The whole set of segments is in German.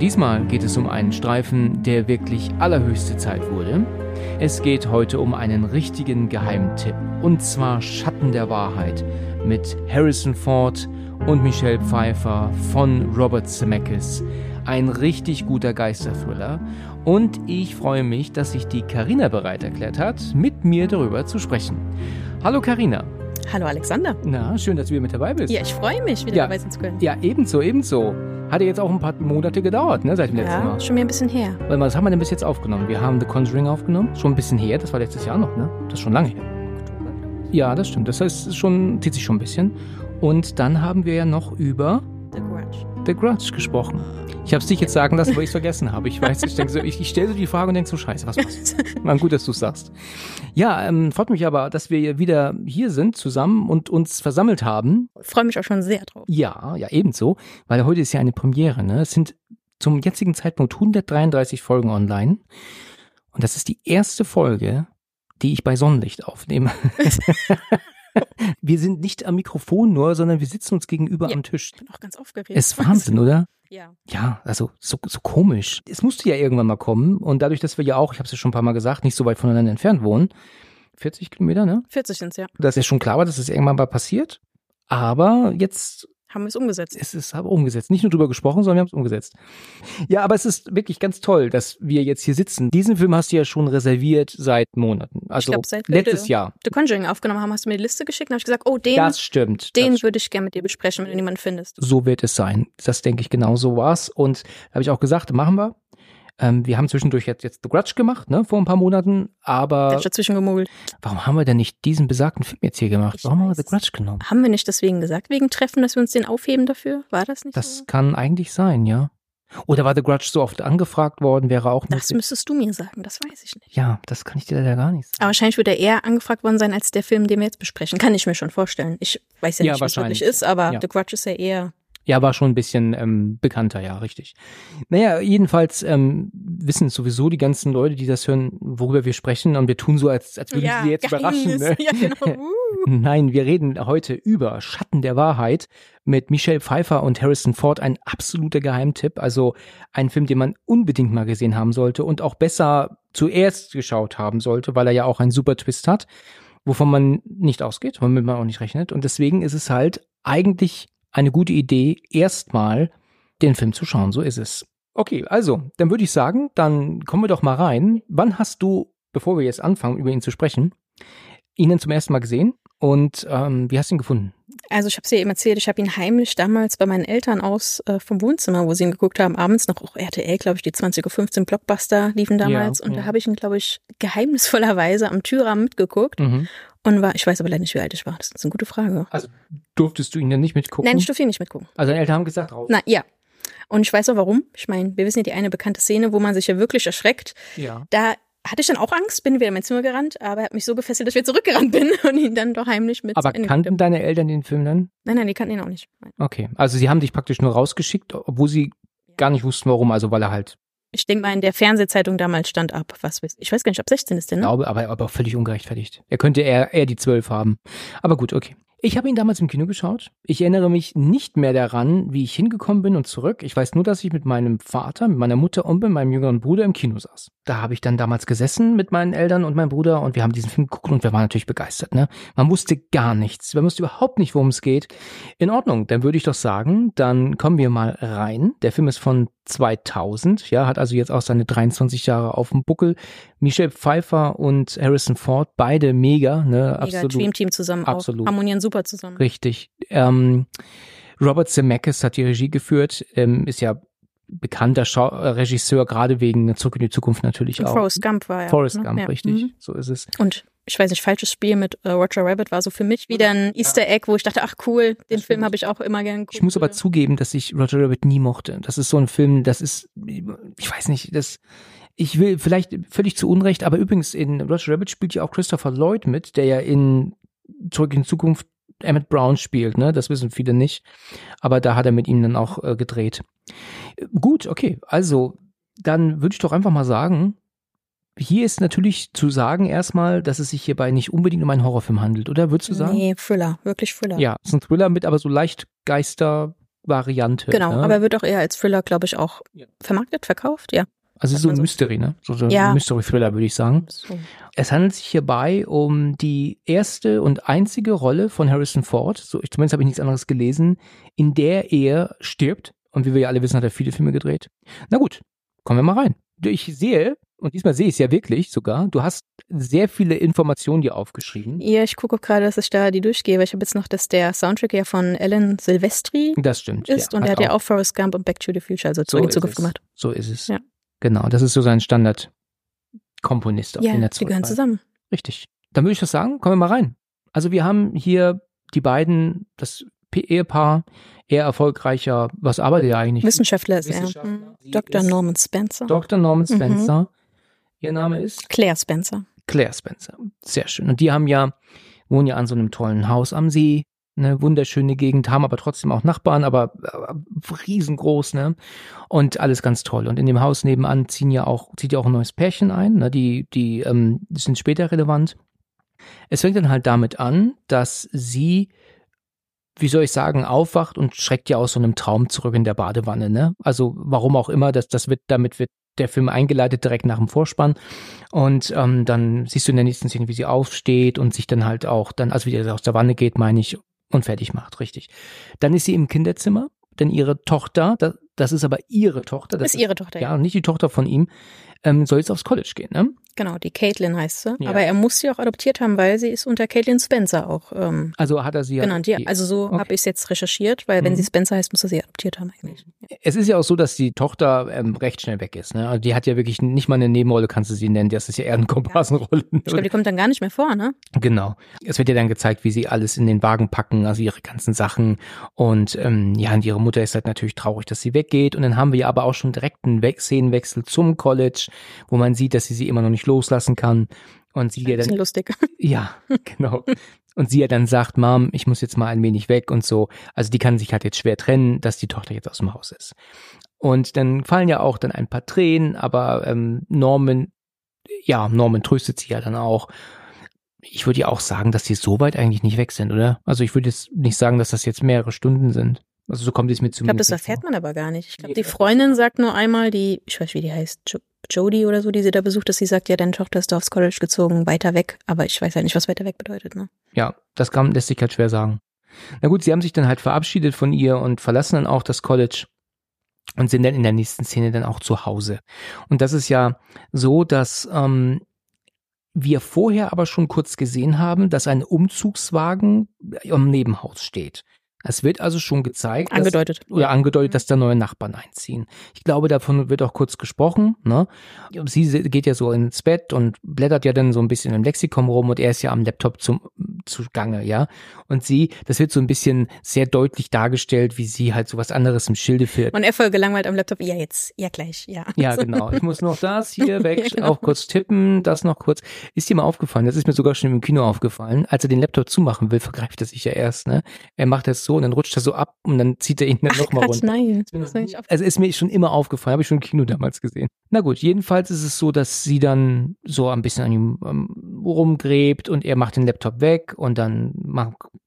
Diesmal geht es um einen Streifen, der wirklich allerhöchste Zeit wurde. Es geht heute um einen richtigen Geheimtipp und zwar Schatten der Wahrheit mit Harrison Ford und Michelle Pfeiffer von Robert Zemeckis. Ein richtig guter Geisterthriller und ich freue mich, dass sich die Karina bereit erklärt hat, mit mir darüber zu sprechen. Hallo Karina. Hallo Alexander. Na, schön, dass du wieder mit dabei bist. Ja, ich freue mich, wieder Ja. dabei sein zu können. Ja, ebenso, ebenso. Hat ja jetzt auch ein paar Monate gedauert, ne, seit dem letzten Ja, Mal. schon mir ein bisschen her. Weil, was haben wir denn bis jetzt aufgenommen? Wir haben The Conjuring aufgenommen, schon ein bisschen her, das war letztes Jahr noch, ne? Das ist schon lange her. Ja, das stimmt. Das heißt, es schon, zieht sich schon ein bisschen. Und dann haben wir ja noch über The Grudge. Gesprochen. Ich habe es dich jetzt sagen lassen, weil ich es vergessen habe. Ich weiß, ich denke so, ich, ich stelle so die Frage und denke so, scheiße, was war's? Na gut, dass du es sagst. Ja, ähm, freut mich aber, dass wir wieder hier sind zusammen und uns versammelt haben. Freue mich auch schon sehr drauf. Ja, ja, ebenso, weil heute ist ja eine Premiere, ne? Es sind zum jetzigen Zeitpunkt 133 Folgen online. Und das ist die erste Folge, die ich bei Sonnenlicht aufnehme. wir sind nicht am Mikrofon nur, sondern wir sitzen uns gegenüber Ja. am Tisch. Ich bin auch ganz aufgeregt. Ist Wahnsinn, oder? Ja. Ja, also so, so komisch. Es musste ja irgendwann mal kommen. Und dadurch, dass wir ja auch, ich habe es ja schon ein paar Mal gesagt, nicht so weit voneinander entfernt wohnen, 40 Kilometer, ne? 40 sind's ja. Dass ja schon klar war, dass es irgendwann mal passiert. Aber jetzt Haben wir es umgesetzt. es ist aber umgesetzt. Nicht nur drüber gesprochen, sondern wir haben es umgesetzt. Ja, aber es ist wirklich ganz toll, dass wir jetzt hier sitzen. Diesen Film hast du ja schon reserviert seit Monaten. Also glaub, seit letztes The- Jahr. The Conjuring aufgenommen haben, hast du mir die Liste geschickt und habe ich gesagt, oh, den, Das stimmt. den das, würde ich gerne mit dir besprechen, wenn du niemanden findest. so wird es sein. Das denke ich genau so war's. Und da habe ich auch gesagt, machen wir. Ähm, wir haben zwischendurch jetzt, jetzt The Grudge gemacht, ne, vor ein paar Monaten. Der Aber hat dazwischen gemogelt. warum haben wir denn nicht diesen besagten Film jetzt hier gemacht? Ich warum haben wir The Grudge genommen? Haben wir nicht deswegen gesagt, wegen Treffen, dass wir uns den aufheben dafür? War das nicht Das so? kann eigentlich sein, ja. Oder war The Grudge so oft angefragt worden, wäre auch Das müsstest du mir sagen, das weiß ich nicht. Ja, das kann ich dir leider gar nicht sagen. Aber wahrscheinlich wird er eher angefragt worden sein als der Film, den wir jetzt besprechen. Kann ich mir schon vorstellen. Ich weiß ja, Ja, nicht, wahrscheinlich. wirklich ist, aber Ja. The Grudge ist ja eher Ja, war schon ein bisschen ähm, bekannter, ja, richtig. Naja, jedenfalls ähm, wissen sowieso die ganzen Leute, die das hören, worüber wir sprechen und wir tun so, als, als würden ja, sie jetzt überraschen. Ne? Ja, genau. Uh. Nein, wir reden heute über Schatten der Wahrheit mit Michelle Pfeiffer und Harrison Ford, ein absoluter Geheimtipp, also ein Film, den man unbedingt mal gesehen haben sollte und auch besser zuerst geschaut haben sollte, weil er ja auch einen super Twist hat, wovon man nicht ausgeht, womit man auch nicht rechnet und deswegen ist es halt eigentlich eine gute Idee, erstmal den Film zu schauen, so ist es. Okay, also, dann würde ich sagen, dann kommen wir doch mal rein. Wann hast du, bevor wir jetzt anfangen, über ihn zu sprechen, ihn zum ersten Mal gesehen und ähm, wie hast du ihn gefunden? Also ich habe es ja eben erzählt, ich habe ihn heimlich damals bei meinen Eltern aus äh, vom Wohnzimmer, wo sie ihn geguckt haben, abends noch auch RTL, glaube ich, die 20.15 Uhr Blockbuster liefen damals. Ja, und ja. da habe ich ihn, glaube ich, geheimnisvollerweise am Türrahmen mitgeguckt Mhm. und war, ich weiß aber leider nicht, wie alt ich war. Das ist eine gute Frage. Also durftest du ihn denn nicht mitgucken? Nein, ich durfte ihn nicht mitgucken. also deine Eltern haben gesagt, raus. Na ja. Und ich weiß auch warum. Ich meine, wir wissen ja die eine bekannte Szene, wo man sich ja wirklich erschreckt. Ja. Da hatte ich dann auch Angst, bin wieder in mein Zimmer gerannt, aber er hat mich so gefesselt, dass ich wieder zurückgerannt bin und ihn dann doch heimlich mit Aber kannten deine Eltern den Film dann? Nein, nein, die kannten ihn auch nicht. Nein. Okay. Also sie haben dich praktisch nur rausgeschickt, obwohl sie gar nicht wussten, warum. Also weil er halt, Ich denke mal, in der Fernsehzeitung damals stand ab, was weiß ich. weiß gar nicht, ab 16 ist der, ne? glaube, aber, aber völlig ungerechtfertigt. Er könnte eher, eher die zwölf haben. Aber gut, okay. Ich habe ihn damals im Kino geschaut. Ich erinnere mich nicht mehr daran, wie ich hingekommen bin und zurück. Ich weiß nur, dass ich mit meinem Vater, mit meiner Mutter und mit meinem jüngeren Bruder im Kino saß. Da habe ich dann damals gesessen mit meinen Eltern und meinem Bruder und wir haben diesen Film geguckt und wir waren natürlich begeistert. Ne? Man wusste gar nichts. Man wusste überhaupt nicht, worum es geht. In Ordnung, dann würde ich doch sagen, dann kommen wir mal rein. Der Film ist von 2000, ja, hat also jetzt auch seine 23 Jahre auf dem Buckel. Michelle Pfeiffer und Harrison Ford, beide mega, ne, Mega absolut. Dream Team zusammen absolut. auch. Harmonieren super zusammen. Richtig. Ähm, Robert Zemeckis hat die Regie geführt, ähm, ist ja bekannter Schau äh, Regisseur, gerade wegen Zurück in die Zukunft natürlich Und auch. Forrest Gump war ja. Forrest ne? Gump, ja. richtig. Mhm. So ist es. Und ich weiß nicht, falsches Spiel mit äh, Roger Rabbit war so für mich wieder ein Easter Egg, wo ich dachte, ach cool, den Das Film habe ich auch immer gern geguckt. Ich muss aber zugeben, dass ich Roger Rabbit nie mochte. Das ist so ein Film, das ist, ich weiß nicht, das, ich will vielleicht völlig zu Unrecht, aber übrigens in Roger Rabbit spielt ja auch Christopher Lloyd mit, der ja in zurück in Zukunft Emmett Brown spielt, ne? Das wissen viele nicht. Aber da hat er mit ihm dann auch äh, gedreht. Gut, okay. Also, dann würde ich doch einfach mal sagen, hier ist natürlich zu sagen erstmal, dass es sich hierbei nicht unbedingt um einen Horrorfilm handelt, oder würdest du sagen? Nee, Thriller, wirklich Thriller. Ja, es ist ein Thriller mit aber so leicht Geister-Variante. Genau, ne? aber er wird auch eher als Thriller, glaube ich, auch Ja. vermarktet, verkauft, ja. Also es ist so ein so. Mystery, ne? So, so ein Ja. Mystery-Thriller, würde ich sagen. So. Es handelt sich hierbei um die erste und einzige Rolle von Harrison Ford, so ich, zumindest habe ich nichts anderes gelesen, in der er stirbt. Und wie wir ja alle wissen, hat er viele Filme gedreht. Na gut, kommen wir mal rein. Ich sehe, und diesmal sehe ich es ja wirklich sogar, du hast sehr viele Informationen dir aufgeschrieben. Ja, ich gucke auch gerade, dass ich da die durchgehe, weil ich habe jetzt noch, dass der Soundtrack ja von Alan Silvestri Das stimmt. ist und er hat ja auch Forrest Gump und Back to the Future, also zurück in Zukunft gemacht. So ist es. Ja. Genau, das ist so sein Standard-Komponist, auf Ja, den er die gehören zusammen. Richtig. Dann würde ich das sagen, kommen wir mal rein. Also wir haben hier die beiden, das Ehepaar, eher erfolgreicher, was arbeitet er eigentlich? Wissenschaftler ist er. Wissenschaftler. Mhm. Sie Dr. ist Norman Spencer. Dr. Norman Mhm. Spencer. Ihr Name ist Claire Spencer. Claire Spencer. Sehr schön. Und die haben ja, wohnen ja an so einem tollen Haus am See. Eine wunderschöne Gegend, haben aber trotzdem auch Nachbarn, aber, aber riesengroß, ne? Und alles ganz toll. Und in dem Haus nebenan ziehen ja auch, zieht ja auch ein neues Pärchen ein, ne? Die, die, ähm, die sind später relevant. Es fängt dann halt damit an, dass sie, wie soll ich sagen, aufwacht und schreckt ja aus so einem Traum zurück in der Badewanne, ne? Also warum auch immer, das, das wird, damit wird der Film eingeleitet direkt nach dem Vorspann. Und ähm, dann siehst du in der nächsten Szene, wie sie aufsteht und sich dann halt auch dann, also wie sie aus der Wanne geht, meine ich, und fertig macht, richtig. Dann ist sie im Kinderzimmer, denn ihre Tochter, das, das ist aber ihre Tochter, das ist ihre Tochter, ja, nicht die Tochter von ihm, ähm, soll jetzt aufs College gehen, ne? Genau, die Caitlin heißt sie. Ja. Aber er muss sie auch adoptiert haben, weil sie ist unter Caitlin Spencer auch ähm, Also hat er sie ja. genannt. Ja, also so Okay. habe ich es jetzt recherchiert, weil wenn Mhm. sie Spencer heißt, muss er sie adoptiert haben eigentlich. Ja. Es ist ja auch so, dass die Tochter ähm, recht schnell weg ist. Ne? Also die hat ja wirklich nicht mal eine Nebenrolle, kannst du sie nennen. Das ist ja eher eine Komparsenrolle. Ich glaube, die kommt dann gar nicht mehr vor, ne? Genau. Es wird ja dann gezeigt, wie sie alles in den Wagen packen, also ihre ganzen Sachen. Und ähm, ja, und ihre Mutter ist halt natürlich traurig, dass sie weggeht. Und dann haben wir ja aber auch schon direkt einen We Szenenwechsel zum College, wo man sieht, dass sie sie immer noch nicht loslassen kann. Und sie ja dann, lustig. ja, genau. Und sie ja dann sagt, Mom, ich muss jetzt mal ein wenig weg und so. Also die kann sich halt jetzt schwer trennen, dass die Tochter jetzt aus dem Haus ist. Und dann fallen ja auch dann ein paar Tränen, aber ähm, Norman, ja, Norman tröstet sie ja dann auch. Ich würde ja auch sagen, dass die so weit eigentlich nicht weg sind, oder? Also ich würde jetzt nicht sagen, dass das jetzt mehrere Stunden sind. Also so kommt es mir Ich glaube, das zumindest erfährt vor. man aber gar nicht. Ich glaube, die Freundin sagt nur einmal, die, ich weiß, wie die heißt, jo Jodie oder so, die sie da besucht, dass sie sagt, ja, deine Tochter ist da aufs College gezogen, weiter weg. Aber ich weiß ja nicht, was weiter weg bedeutet, ne? Ja, das kann, lässt sich halt schwer sagen. Na gut, sie haben sich dann halt verabschiedet von ihr und verlassen dann auch das College und sind dann in der nächsten Szene dann auch zu Hause. Und das ist ja so, dass ähm, wir vorher aber schon kurz gesehen haben, dass ein Umzugswagen am Nebenhaus steht. Es wird also schon gezeigt, dass, Angedeutet. oder angedeutet, dass da neue Nachbarn einziehen. Ich glaube, davon wird auch kurz gesprochen. Ne? Sie geht ja so ins Bett und blättert ja dann so ein bisschen im Lexikon rum und er ist ja am Laptop zum zugange, ja. Und sie, das wird so ein bisschen sehr deutlich dargestellt, wie sie halt so was anderes im Schilde führt. Und er voll gelangweilt am Laptop. Ja, jetzt, ja, gleich, ja. Ja, genau. Ich muss noch das hier weg, Ja, genau. auch kurz tippen, das noch kurz. Ist dir mal aufgefallen, das ist mir sogar schon im Kino aufgefallen, als er den Laptop zumachen will, vergreift er sich ja erst, ne? Er macht das so und dann rutscht er so ab und dann zieht er ihn dann nochmal runter. nein. Ist mir Das noch ist nie- nicht Also ist mir schon immer aufgefallen, habe ich schon im Kino damals gesehen. Na gut, jedenfalls ist es so, dass sie dann so ein bisschen an ihm ähm, rumgräbt und er macht den Laptop weg und dann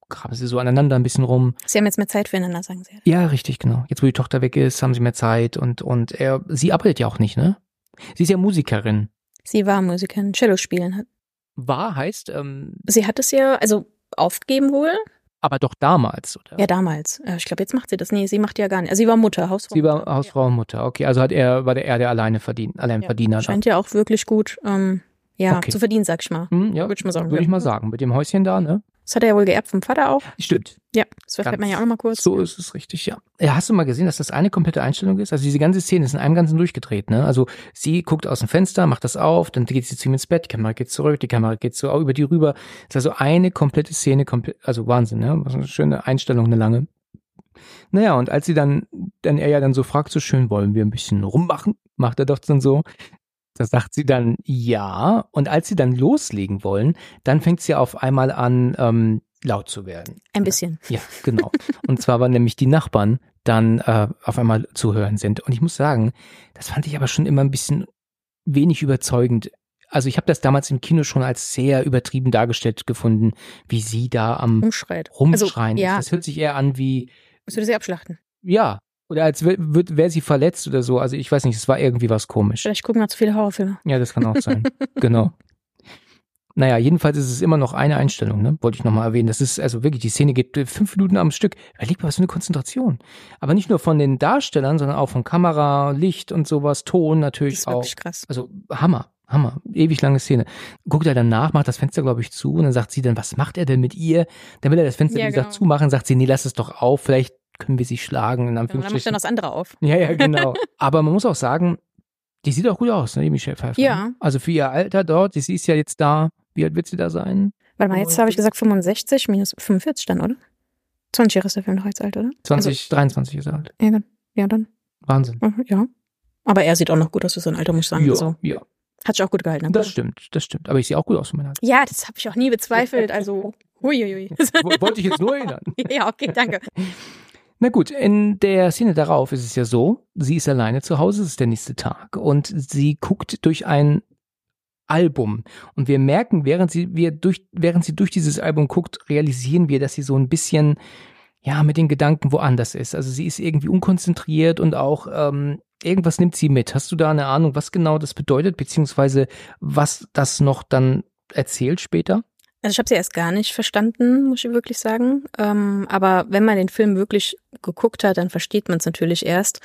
graben sie so aneinander ein bisschen rum. Sie haben jetzt mehr Zeit füreinander, sagen sie. Ja, richtig, genau. Jetzt, wo die Tochter weg ist, haben sie mehr Zeit und, und er, sie arbeitet ja auch nicht, ne? Sie ist ja Musikerin. Sie war Musikerin, Cello spielen hat. War heißt, ähm, Sie hat es ja, also aufgegeben wohl. Aber doch damals, oder? Ja, damals. Ich glaube, jetzt macht sie das. Nee, sie macht ja gar nicht. Also sie war Mutter, Hausfrau. Sie war Mutter. Hausfrau und Mutter. Okay, also hat er, war der er der alleine verdient, Alleinverdiener. Ja. da. Scheint ja auch wirklich gut, ähm, ja, Okay. zu verdienen, sag ich mal. Hm, ja, Würde ich mal sagen. Würde ich mal sagen. Mit dem Häuschen da, ne? Das hat er ja wohl geerbt vom Vater auch. Stimmt. Ja, das erfährt man ja auch noch mal kurz. So ist es richtig, ja. ja. Hast du mal gesehen, dass das eine komplette Einstellung ist? Also diese ganze Szene ist in einem Ganzen durchgedreht, ne? Also sie guckt aus dem Fenster, macht das auf, dann geht sie zu ihm ins Bett, die Kamera geht zurück, die Kamera geht so auch über die rüber. Das ist also eine komplette Szene, komplett, also Wahnsinn, ne? Was eine schöne Einstellung, eine lange. Naja, und als sie dann, dann er ja dann so fragt, so schön, wollen wir ein bisschen rummachen? Macht er doch dann so. Da sagt sie dann ja. Und als sie dann loslegen wollen, dann fängt sie auf einmal an, ähm, laut zu werden. Ein bisschen. Ja, genau. Und zwar, weil nämlich die Nachbarn dann äh, auf einmal zu hören sind. Und ich muss sagen, das fand ich aber schon immer ein bisschen wenig überzeugend. Also ich habe das damals im Kino schon als sehr übertrieben dargestellt gefunden, wie sie da am Umschreit. Rumschreien Also, ja. ist. Das hört sich eher an wie, Musst du sie abschlachten? ja, oder als wäre wär sie verletzt oder so. Also ich weiß nicht, es war irgendwie was komisch. Vielleicht gucken wir zu viele Horrorfilme. Ja, das kann auch sein. genau. Naja, jedenfalls ist es immer noch eine Einstellung, ne? Wollte ich nochmal erwähnen. Das ist also wirklich, die Szene geht äh, fünf Minuten am Stück. Überleg mal, was für eine Konzentration. Aber nicht nur von den Darstellern, sondern auch von Kamera, Licht und sowas, Ton Das natürlich ist auch. wirklich krass. Also Hammer, Hammer. Ewig lange Szene. Guckt er dann nach, macht das Fenster, glaube ich, zu und dann sagt sie dann, was macht er denn mit ihr? Dann will er das Fenster, Ja, wie gesagt, genau. zumachen, sagt sie, nee, lass es doch auf, vielleicht können wir sie schlagen, in Ja, und dann macht Anführungsstrichen. dann das andere auf. Ja, ja, genau. Aber man muss auch sagen, die sieht auch gut aus, ne, die Michelle Pfeiffer. Ja. Also für ihr Alter dort, sie ist ja jetzt da, wie alt wird sie da sein? Warte mal, jetzt habe ich gesagt 65 minus 45 dann, oder? 20 Jahre ist der Film noch jetzt alt, oder? 20, 23 ist er alt. Also, ja, dann- ja, dann. Wahnsinn. Mhm, Ja. Aber er sieht auch noch gut aus für sein Alter, muss ich sagen. Ja, Also, ja, hat sich auch gut gehalten. das stimmt, das stimmt. Aber ich sehe auch gut aus für mein Alter. Ja, das habe ich auch nie bezweifelt. Also, huiuiui. Wo- Wollte ich jetzt nur erinnern. ja, okay, danke. Na gut, in der Szene darauf ist es ja so, sie ist alleine zu Hause, es ist der nächste Tag und sie guckt durch ein Album und wir merken, während sie wir durch während sie durch dieses Album guckt, realisieren wir, dass sie so ein bisschen ja mit den Gedanken woanders ist. Also sie ist irgendwie unkonzentriert und auch ähm, irgendwas nimmt sie mit. Hast du da eine Ahnung, was genau das bedeutet, beziehungsweise was das noch dann erzählt später? Also ich habe sie erst gar nicht verstanden, muss ich wirklich sagen. Ähm, aber wenn man den Film wirklich geguckt hat, dann versteht man es natürlich erst,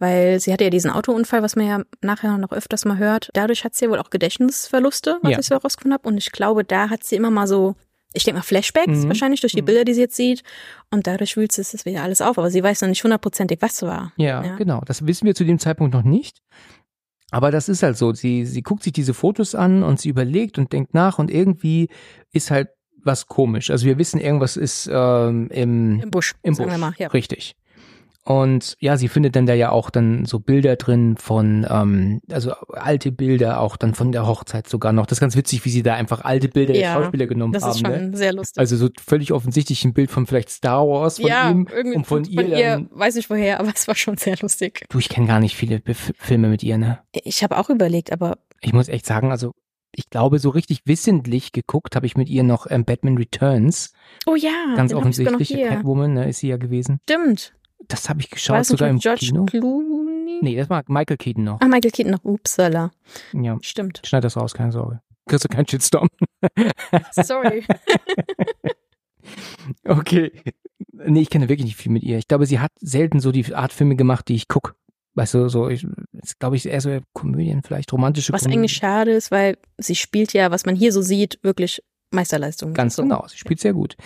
weil sie hatte ja diesen Autounfall, was man ja nachher noch öfters mal hört. Dadurch hat sie ja wohl auch Gedächtnisverluste, was Ja. ich so herausgefunden habe. Und ich glaube, da hat sie immer mal so, ich denke mal Flashbacks, Mhm. wahrscheinlich durch die Mhm. Bilder, die sie jetzt sieht. Und dadurch wühlt sie es wieder alles auf. Aber sie weiß noch nicht hundertprozentig, was war. Ja, Ja. genau. Das wissen wir zu dem Zeitpunkt noch nicht. Aber das ist halt so. Sie, sie guckt sich diese Fotos an und sie überlegt und denkt nach und irgendwie ist halt was komisch. Also wir wissen, irgendwas ist ähm, im, Im Busch, im Busch. mal. Ja. Richtig. Und ja, sie findet dann da ja auch dann so Bilder drin von, ähm, also alte Bilder, auch dann von der Hochzeit sogar noch. Das ist ganz witzig, wie sie da einfach alte Bilder der Ja, Schauspieler genommen Das haben. ist schon ne? sehr lustig. Also so völlig offensichtlich ein Bild von vielleicht Star Wars von ja, ihm irgendwie und von, ihr. dann, weiß nicht woher, aber es war schon sehr lustig. du, ich kenne gar nicht viele Bef Filme mit ihr, ne? Ich habe auch überlegt, aber ich muss echt sagen, also ich glaube, so richtig wissentlich geguckt habe ich mit ihr noch ähm, Batman Returns. oh ja, Ganz offensichtlich. Catwoman, ne, ist sie ja gewesen. Stimmt. Das habe ich geschaut, sogar im George Kino. Clooney? Nee, das war Michael Keaton noch. Ah, Michael Keaton noch. Upsala. Ja, Stimmt. schneid das raus, keine Sorge. Kriegst du keinen Shitstorm. Sorry. Okay. Nee, ich kenne wirklich nicht viel mit ihr. Ich glaube, sie hat selten so die Art Filme gemacht, die ich guck. Weißt du, so, ich, glaube ich, eher so Komödien, vielleicht romantische Was Komödien. eigentlich schade ist, weil sie spielt ja, was man hier so sieht, wirklich Meisterleistung. Ganz so. genau, sie spielt sehr gut.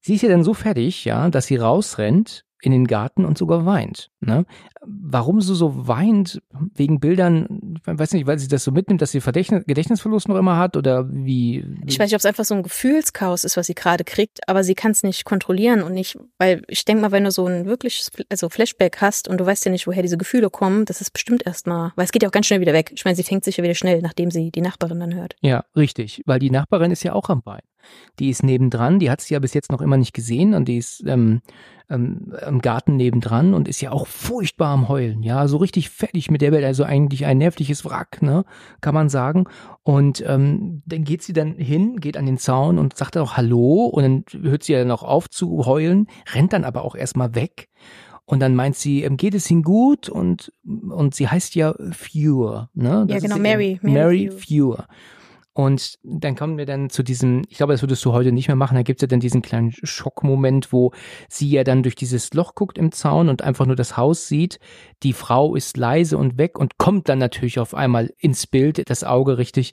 Sie ist ja dann so fertig, ja, dass sie rausrennt in den Garten und sogar weint. Ne? Warum sie so weint, wegen Bildern, ich weiß nicht, weil sie das so mitnimmt, dass sie Verdächtnis, Gedächtnisverlust noch immer hat oder wie? Ich weiß nicht, ob es einfach so ein Gefühlschaos ist, was sie gerade kriegt, aber sie kann es nicht kontrollieren und nicht, weil ich denke mal, wenn du so ein wirkliches also Flashback hast und du weißt ja nicht, woher diese Gefühle kommen, das ist bestimmt erstmal, weil es geht ja auch ganz schnell wieder weg. Ich meine, sie fängt sich ja wieder schnell, nachdem sie die Nachbarin dann hört. Ja, richtig, weil die Nachbarin ist ja auch am Bein. Die ist nebendran, die hat sie ja bis jetzt noch immer nicht gesehen und die ist ähm, ähm, im Garten nebendran und ist ja auch furchtbar am Heulen, ja, so richtig fertig mit der Welt, also eigentlich ein nervliches Wrack, ne, kann man sagen. Und ähm, dann geht sie dann hin, geht an den Zaun und sagt auch Hallo und dann hört sie ja dann auch auf zu heulen, rennt dann aber auch erstmal weg. Und dann meint sie, ähm, geht es Ihnen gut? Und, und sie heißt ja Fewer, ne? Ja, genau, Mary, Mary Mary Fewer. Fewer. Und dann kommen wir dann zu diesem, ich glaube, das würdest du heute nicht mehr machen, da gibt's ja dann diesen kleinen Schockmoment, wo sie ja dann durch dieses Loch guckt im Zaun und einfach nur das Haus sieht. Die Frau ist leise und weg und kommt dann natürlich auf einmal ins Bild, das Auge richtig.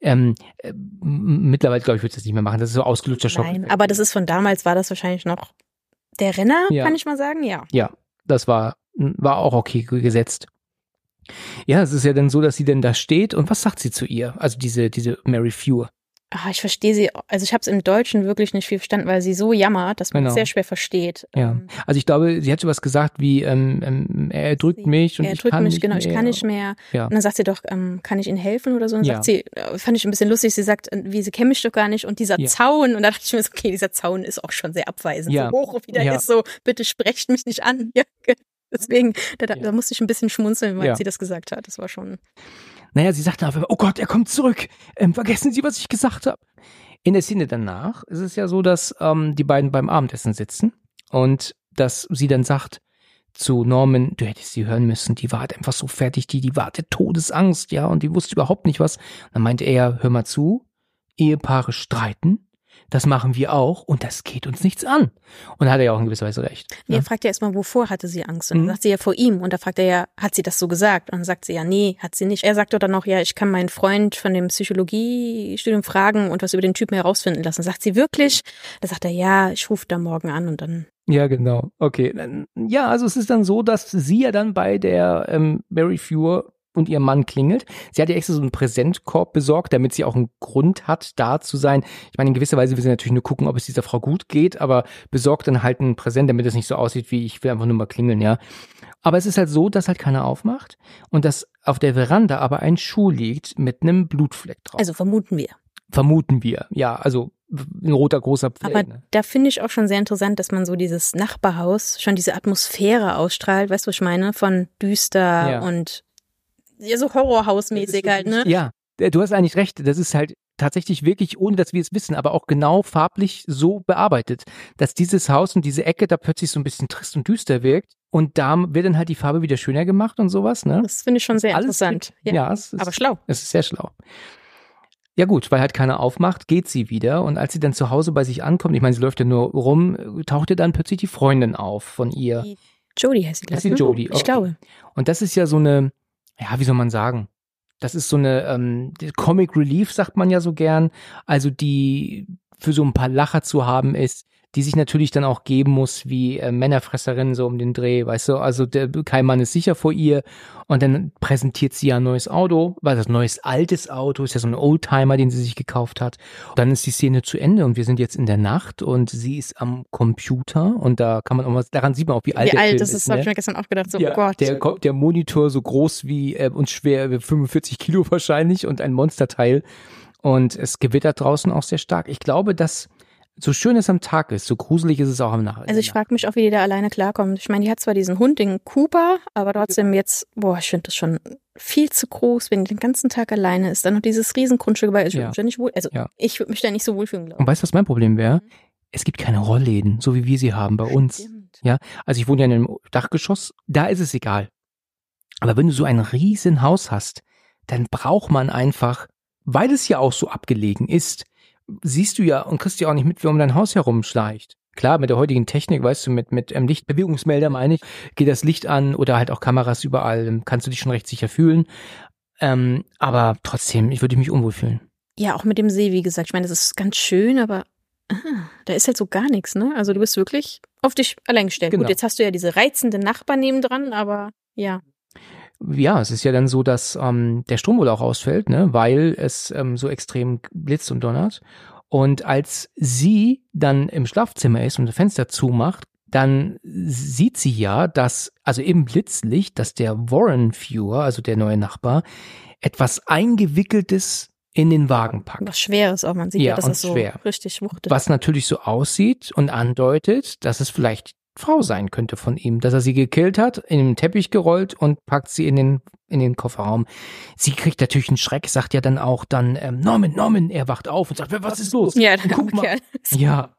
Ähm, äh, mittlerweile, glaube ich, würde ich das nicht mehr machen. Das ist so ausgelutschter Schock. Nein, aber das ist von damals, war das wahrscheinlich noch der Renner, Ja. kann ich mal sagen, ja. Ja, das war, war auch okay gesetzt. Ja, es ist ja dann so, dass sie denn da steht und was sagt sie zu ihr? Also diese, diese Mary Fewer. Ah, ich verstehe sie, also ich habe es im Deutschen wirklich nicht viel verstanden, weil sie so jammert, dass man Genau. es sehr schwer versteht. Ja. Ähm, Also ich glaube, sie hat sowas gesagt wie, ähm, ähm, er drückt mich und er ich drückt kann mich, nicht genau, mehr. ich kann nicht mehr. Ja. Und dann sagt sie doch, ähm, kann ich Ihnen helfen oder so? Und Ja. sagt sie, äh, fand ich ein bisschen lustig, sie sagt, äh, wie, sie kennt mich doch gar nicht. Und dieser Ja. Zaun, und da dachte ich mir so, okay, dieser Zaun ist auch schon sehr abweisend. Ja. So hoch wie der Ja. ist, so, bitte sprecht mich nicht an. Ja, ge- deswegen, da, da, Ja. musste ich ein bisschen schmunzeln, weil Ja. sie das gesagt hat. Das war schon. Naja, sie sagt dann auf einmal, oh Gott, er kommt zurück. Ähm, vergessen Sie, was ich gesagt habe. In der Szene danach ist es ja so, dass ähm, die beiden beim Abendessen sitzen und dass sie dann sagt zu Norman, du hättest sie hören müssen, die war halt einfach so fertig, die, die war hatte Todesangst, ja, und die wusste überhaupt nicht was. dann meinte er, hör mal zu, Ehepaare streiten, das machen wir auch und das geht uns nichts an. Und da hat er ja auch in gewisser Weise recht. Nee, Ja. Er fragt ja erstmal, wovor hatte sie Angst? Und dann Mhm. sagt sie ja vor ihm. Und da fragt er ja, hat sie das so gesagt? Und dann sagt sie ja, nee, hat sie nicht. Er sagt doch dann noch, ja, ich kann meinen Freund von dem Psychologiestudium fragen und was über den Typen herausfinden lassen. Sagt sie wirklich? Da sagt er, ja, ich rufe da morgen an und dann. Ja, genau. Okay. Ja, also es ist dann so, dass sie ja dann bei der ähm, Mary Fure und ihr Mann klingelt. Sie hat ja extra so einen Präsentkorb besorgt, damit sie auch einen Grund hat, da zu sein. Ich meine, in gewisser Weise will sie natürlich nur gucken, ob es dieser Frau gut geht, aber besorgt dann halt einen Präsent, damit es nicht so aussieht, wie ich will einfach nur mal klingeln, ja. Aber es ist halt so, dass halt keiner aufmacht und dass auf der Veranda aber ein Schuh liegt mit einem Blutfleck drauf. Also vermuten wir. vermuten wir. Ja, also ein roter großer Fleck. Aber ne? da finde ich auch schon sehr interessant, dass man so dieses Nachbarhaus schon diese Atmosphäre ausstrahlt. Weißt du, was ich meine? Von düster Ja. und ja, so Horrorhausmäßig halt, ne? Ja, du hast eigentlich recht. Das ist halt tatsächlich wirklich, ohne dass wir es wissen, aber auch genau farblich so bearbeitet, dass dieses Haus und diese Ecke da plötzlich so ein bisschen trist und düster wirkt. Und da wird dann halt die Farbe wieder schöner gemacht und sowas, ne? Das finde ich schon sehr Alles interessant. mit- Ja, es ist, Aber schlau. es ist sehr schlau. Ja gut, weil halt keiner aufmacht, geht sie wieder und als sie dann zu Hause bei sich ankommt, ich meine, sie läuft ja nur rum, äh, taucht ihr dann plötzlich die Freundin auf von ihr. Die Jodie heißt sie, glaube ist die Jodie, Ich okay. glaube. Und das ist ja so eine, ja, wie soll man sagen? Das ist so eine ähm, Comic Relief, sagt man ja so gern. Also die für so ein paar Lacher zu haben ist, die sich natürlich dann auch geben muss wie äh, Männerfresserin so um den Dreh, weißt du? Also der, kein Mann ist sicher vor ihr. Und dann präsentiert sie ja ein neues Auto, weil das neues altes Auto ist ja so ein Oldtimer, den sie sich gekauft hat. Und dann ist die Szene zu Ende und wir sind jetzt in der Nacht und sie ist am Computer und da kann man auch mal, daran sieht man auch, wie alt Wie der alt Film das ist, habe ne? ich mir gestern auch gedacht. So, ja, oh Gott. Der, der Monitor so groß wie äh, und schwer, wie 45 Kilo wahrscheinlich und ein Monsterteil. Und es gewittert draußen auch sehr stark. Ich glaube, dass so schön es am Tag ist, so gruselig ist es auch am Nachhinein. Also ich frage mich auch, wie die da alleine klarkommt. Ich meine, die hat zwar diesen Hund, den Cooper, aber trotzdem jetzt, boah, ich finde das schon viel zu groß, wenn die den ganzen Tag alleine ist. Dann noch dieses Riesengrundstück, weil ich Ja. würde mich da nicht wohl, also Ja. ich würde mich da nicht so wohlfühlen, glaube Und weißt du, was mein Problem wäre? Es gibt keine Rollläden, so wie wir sie haben bei ich. uns. Stimmt. Ja, also ich wohne ja in einem Dachgeschoss, da ist es egal. Aber wenn du so ein riesen Haus hast, dann braucht man einfach, weil es ja auch so abgelegen ist, siehst du ja und kriegst ja auch nicht mit, wer um dein Haus herumschleicht. Klar, mit der heutigen Technik, weißt du, mit, mit ähm, Lichtbewegungsmelder meine ich, geht das Licht an oder halt auch Kameras überall, dann kannst du dich schon recht sicher fühlen. Ähm, aber trotzdem, ich würde mich unwohl fühlen. Ja, auch mit dem See, wie gesagt. Ich meine, das ist ganz schön, aber ah, da ist halt so gar nichts, ne? Also du bist wirklich auf dich allein gestellt. Genau. Gut, jetzt hast du ja diese reizenden Nachbarn nebendran, aber ja. Ja, es ist ja dann so, dass ähm, der Strom wohl auch ausfällt, ne, weil es ähm, so extrem blitzt und donnert. Und als sie dann im Schlafzimmer ist und das Fenster zumacht, dann sieht sie ja, dass, also im Blitzlicht, dass der Warren Viewer, also der neue Nachbar, etwas Eingewickeltes in den Wagen packt. Was Schweres auch. Man sieht ja, Ja, dass und das so schwer. richtig wuchtet. Was natürlich so aussieht und andeutet, dass es vielleicht Frau sein könnte von ihm, dass er sie gekillt hat, in den Teppich gerollt und packt sie in den in den Kofferraum. Sie kriegt natürlich einen Schreck, sagt ja dann auch dann ähm, Norman, Norman, er wacht auf und sagt, was ist los? Ja, Und der guck mal. Ja.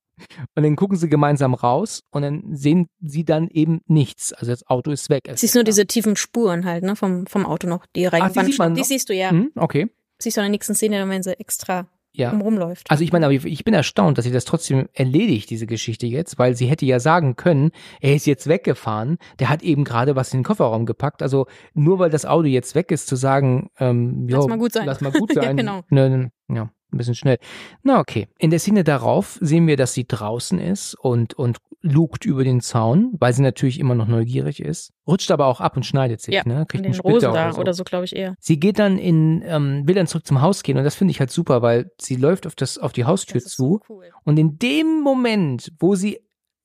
Und dann gucken sie gemeinsam raus und dann sehen sie dann eben nichts. Also das Auto ist weg. Es Siehst ist nur diese tiefen Spuren halt, ne, vom, vom Auto noch, die reingefahren sieht man sind. Die noch? siehst du ja. Hm, okay. Siehst du in der nächsten Szene, dann, wenn sie extra Ja. rumläuft. Also ich meine, aber ich- bin erstaunt, dass sie das trotzdem erledigt, diese Geschichte jetzt, weil sie hätte ja sagen können, er ist jetzt weggefahren, der hat eben gerade was in den Kofferraum gepackt. Also nur weil das Auto jetzt weg ist, zu sagen, ähm, Lass jo, mal gut sein. Lass mal gut Ja, sein. genau. Ne, ne, ja. Ein bisschen schnell. Na okay. In der Szene darauf sehen wir, dass sie draußen ist und, und lugt über den Zaun, weil sie natürlich immer noch neugierig ist. Rutscht aber auch ab und schneidet sich, Ja, ne? Kriegt den Rosen da oder so. oder so, glaube ich eher. Sie geht dann in, ähm, will dann zurück zum Haus gehen und das finde ich halt super, weil sie läuft auf das, auf die Haustür zu so cool. und in dem Moment, wo sie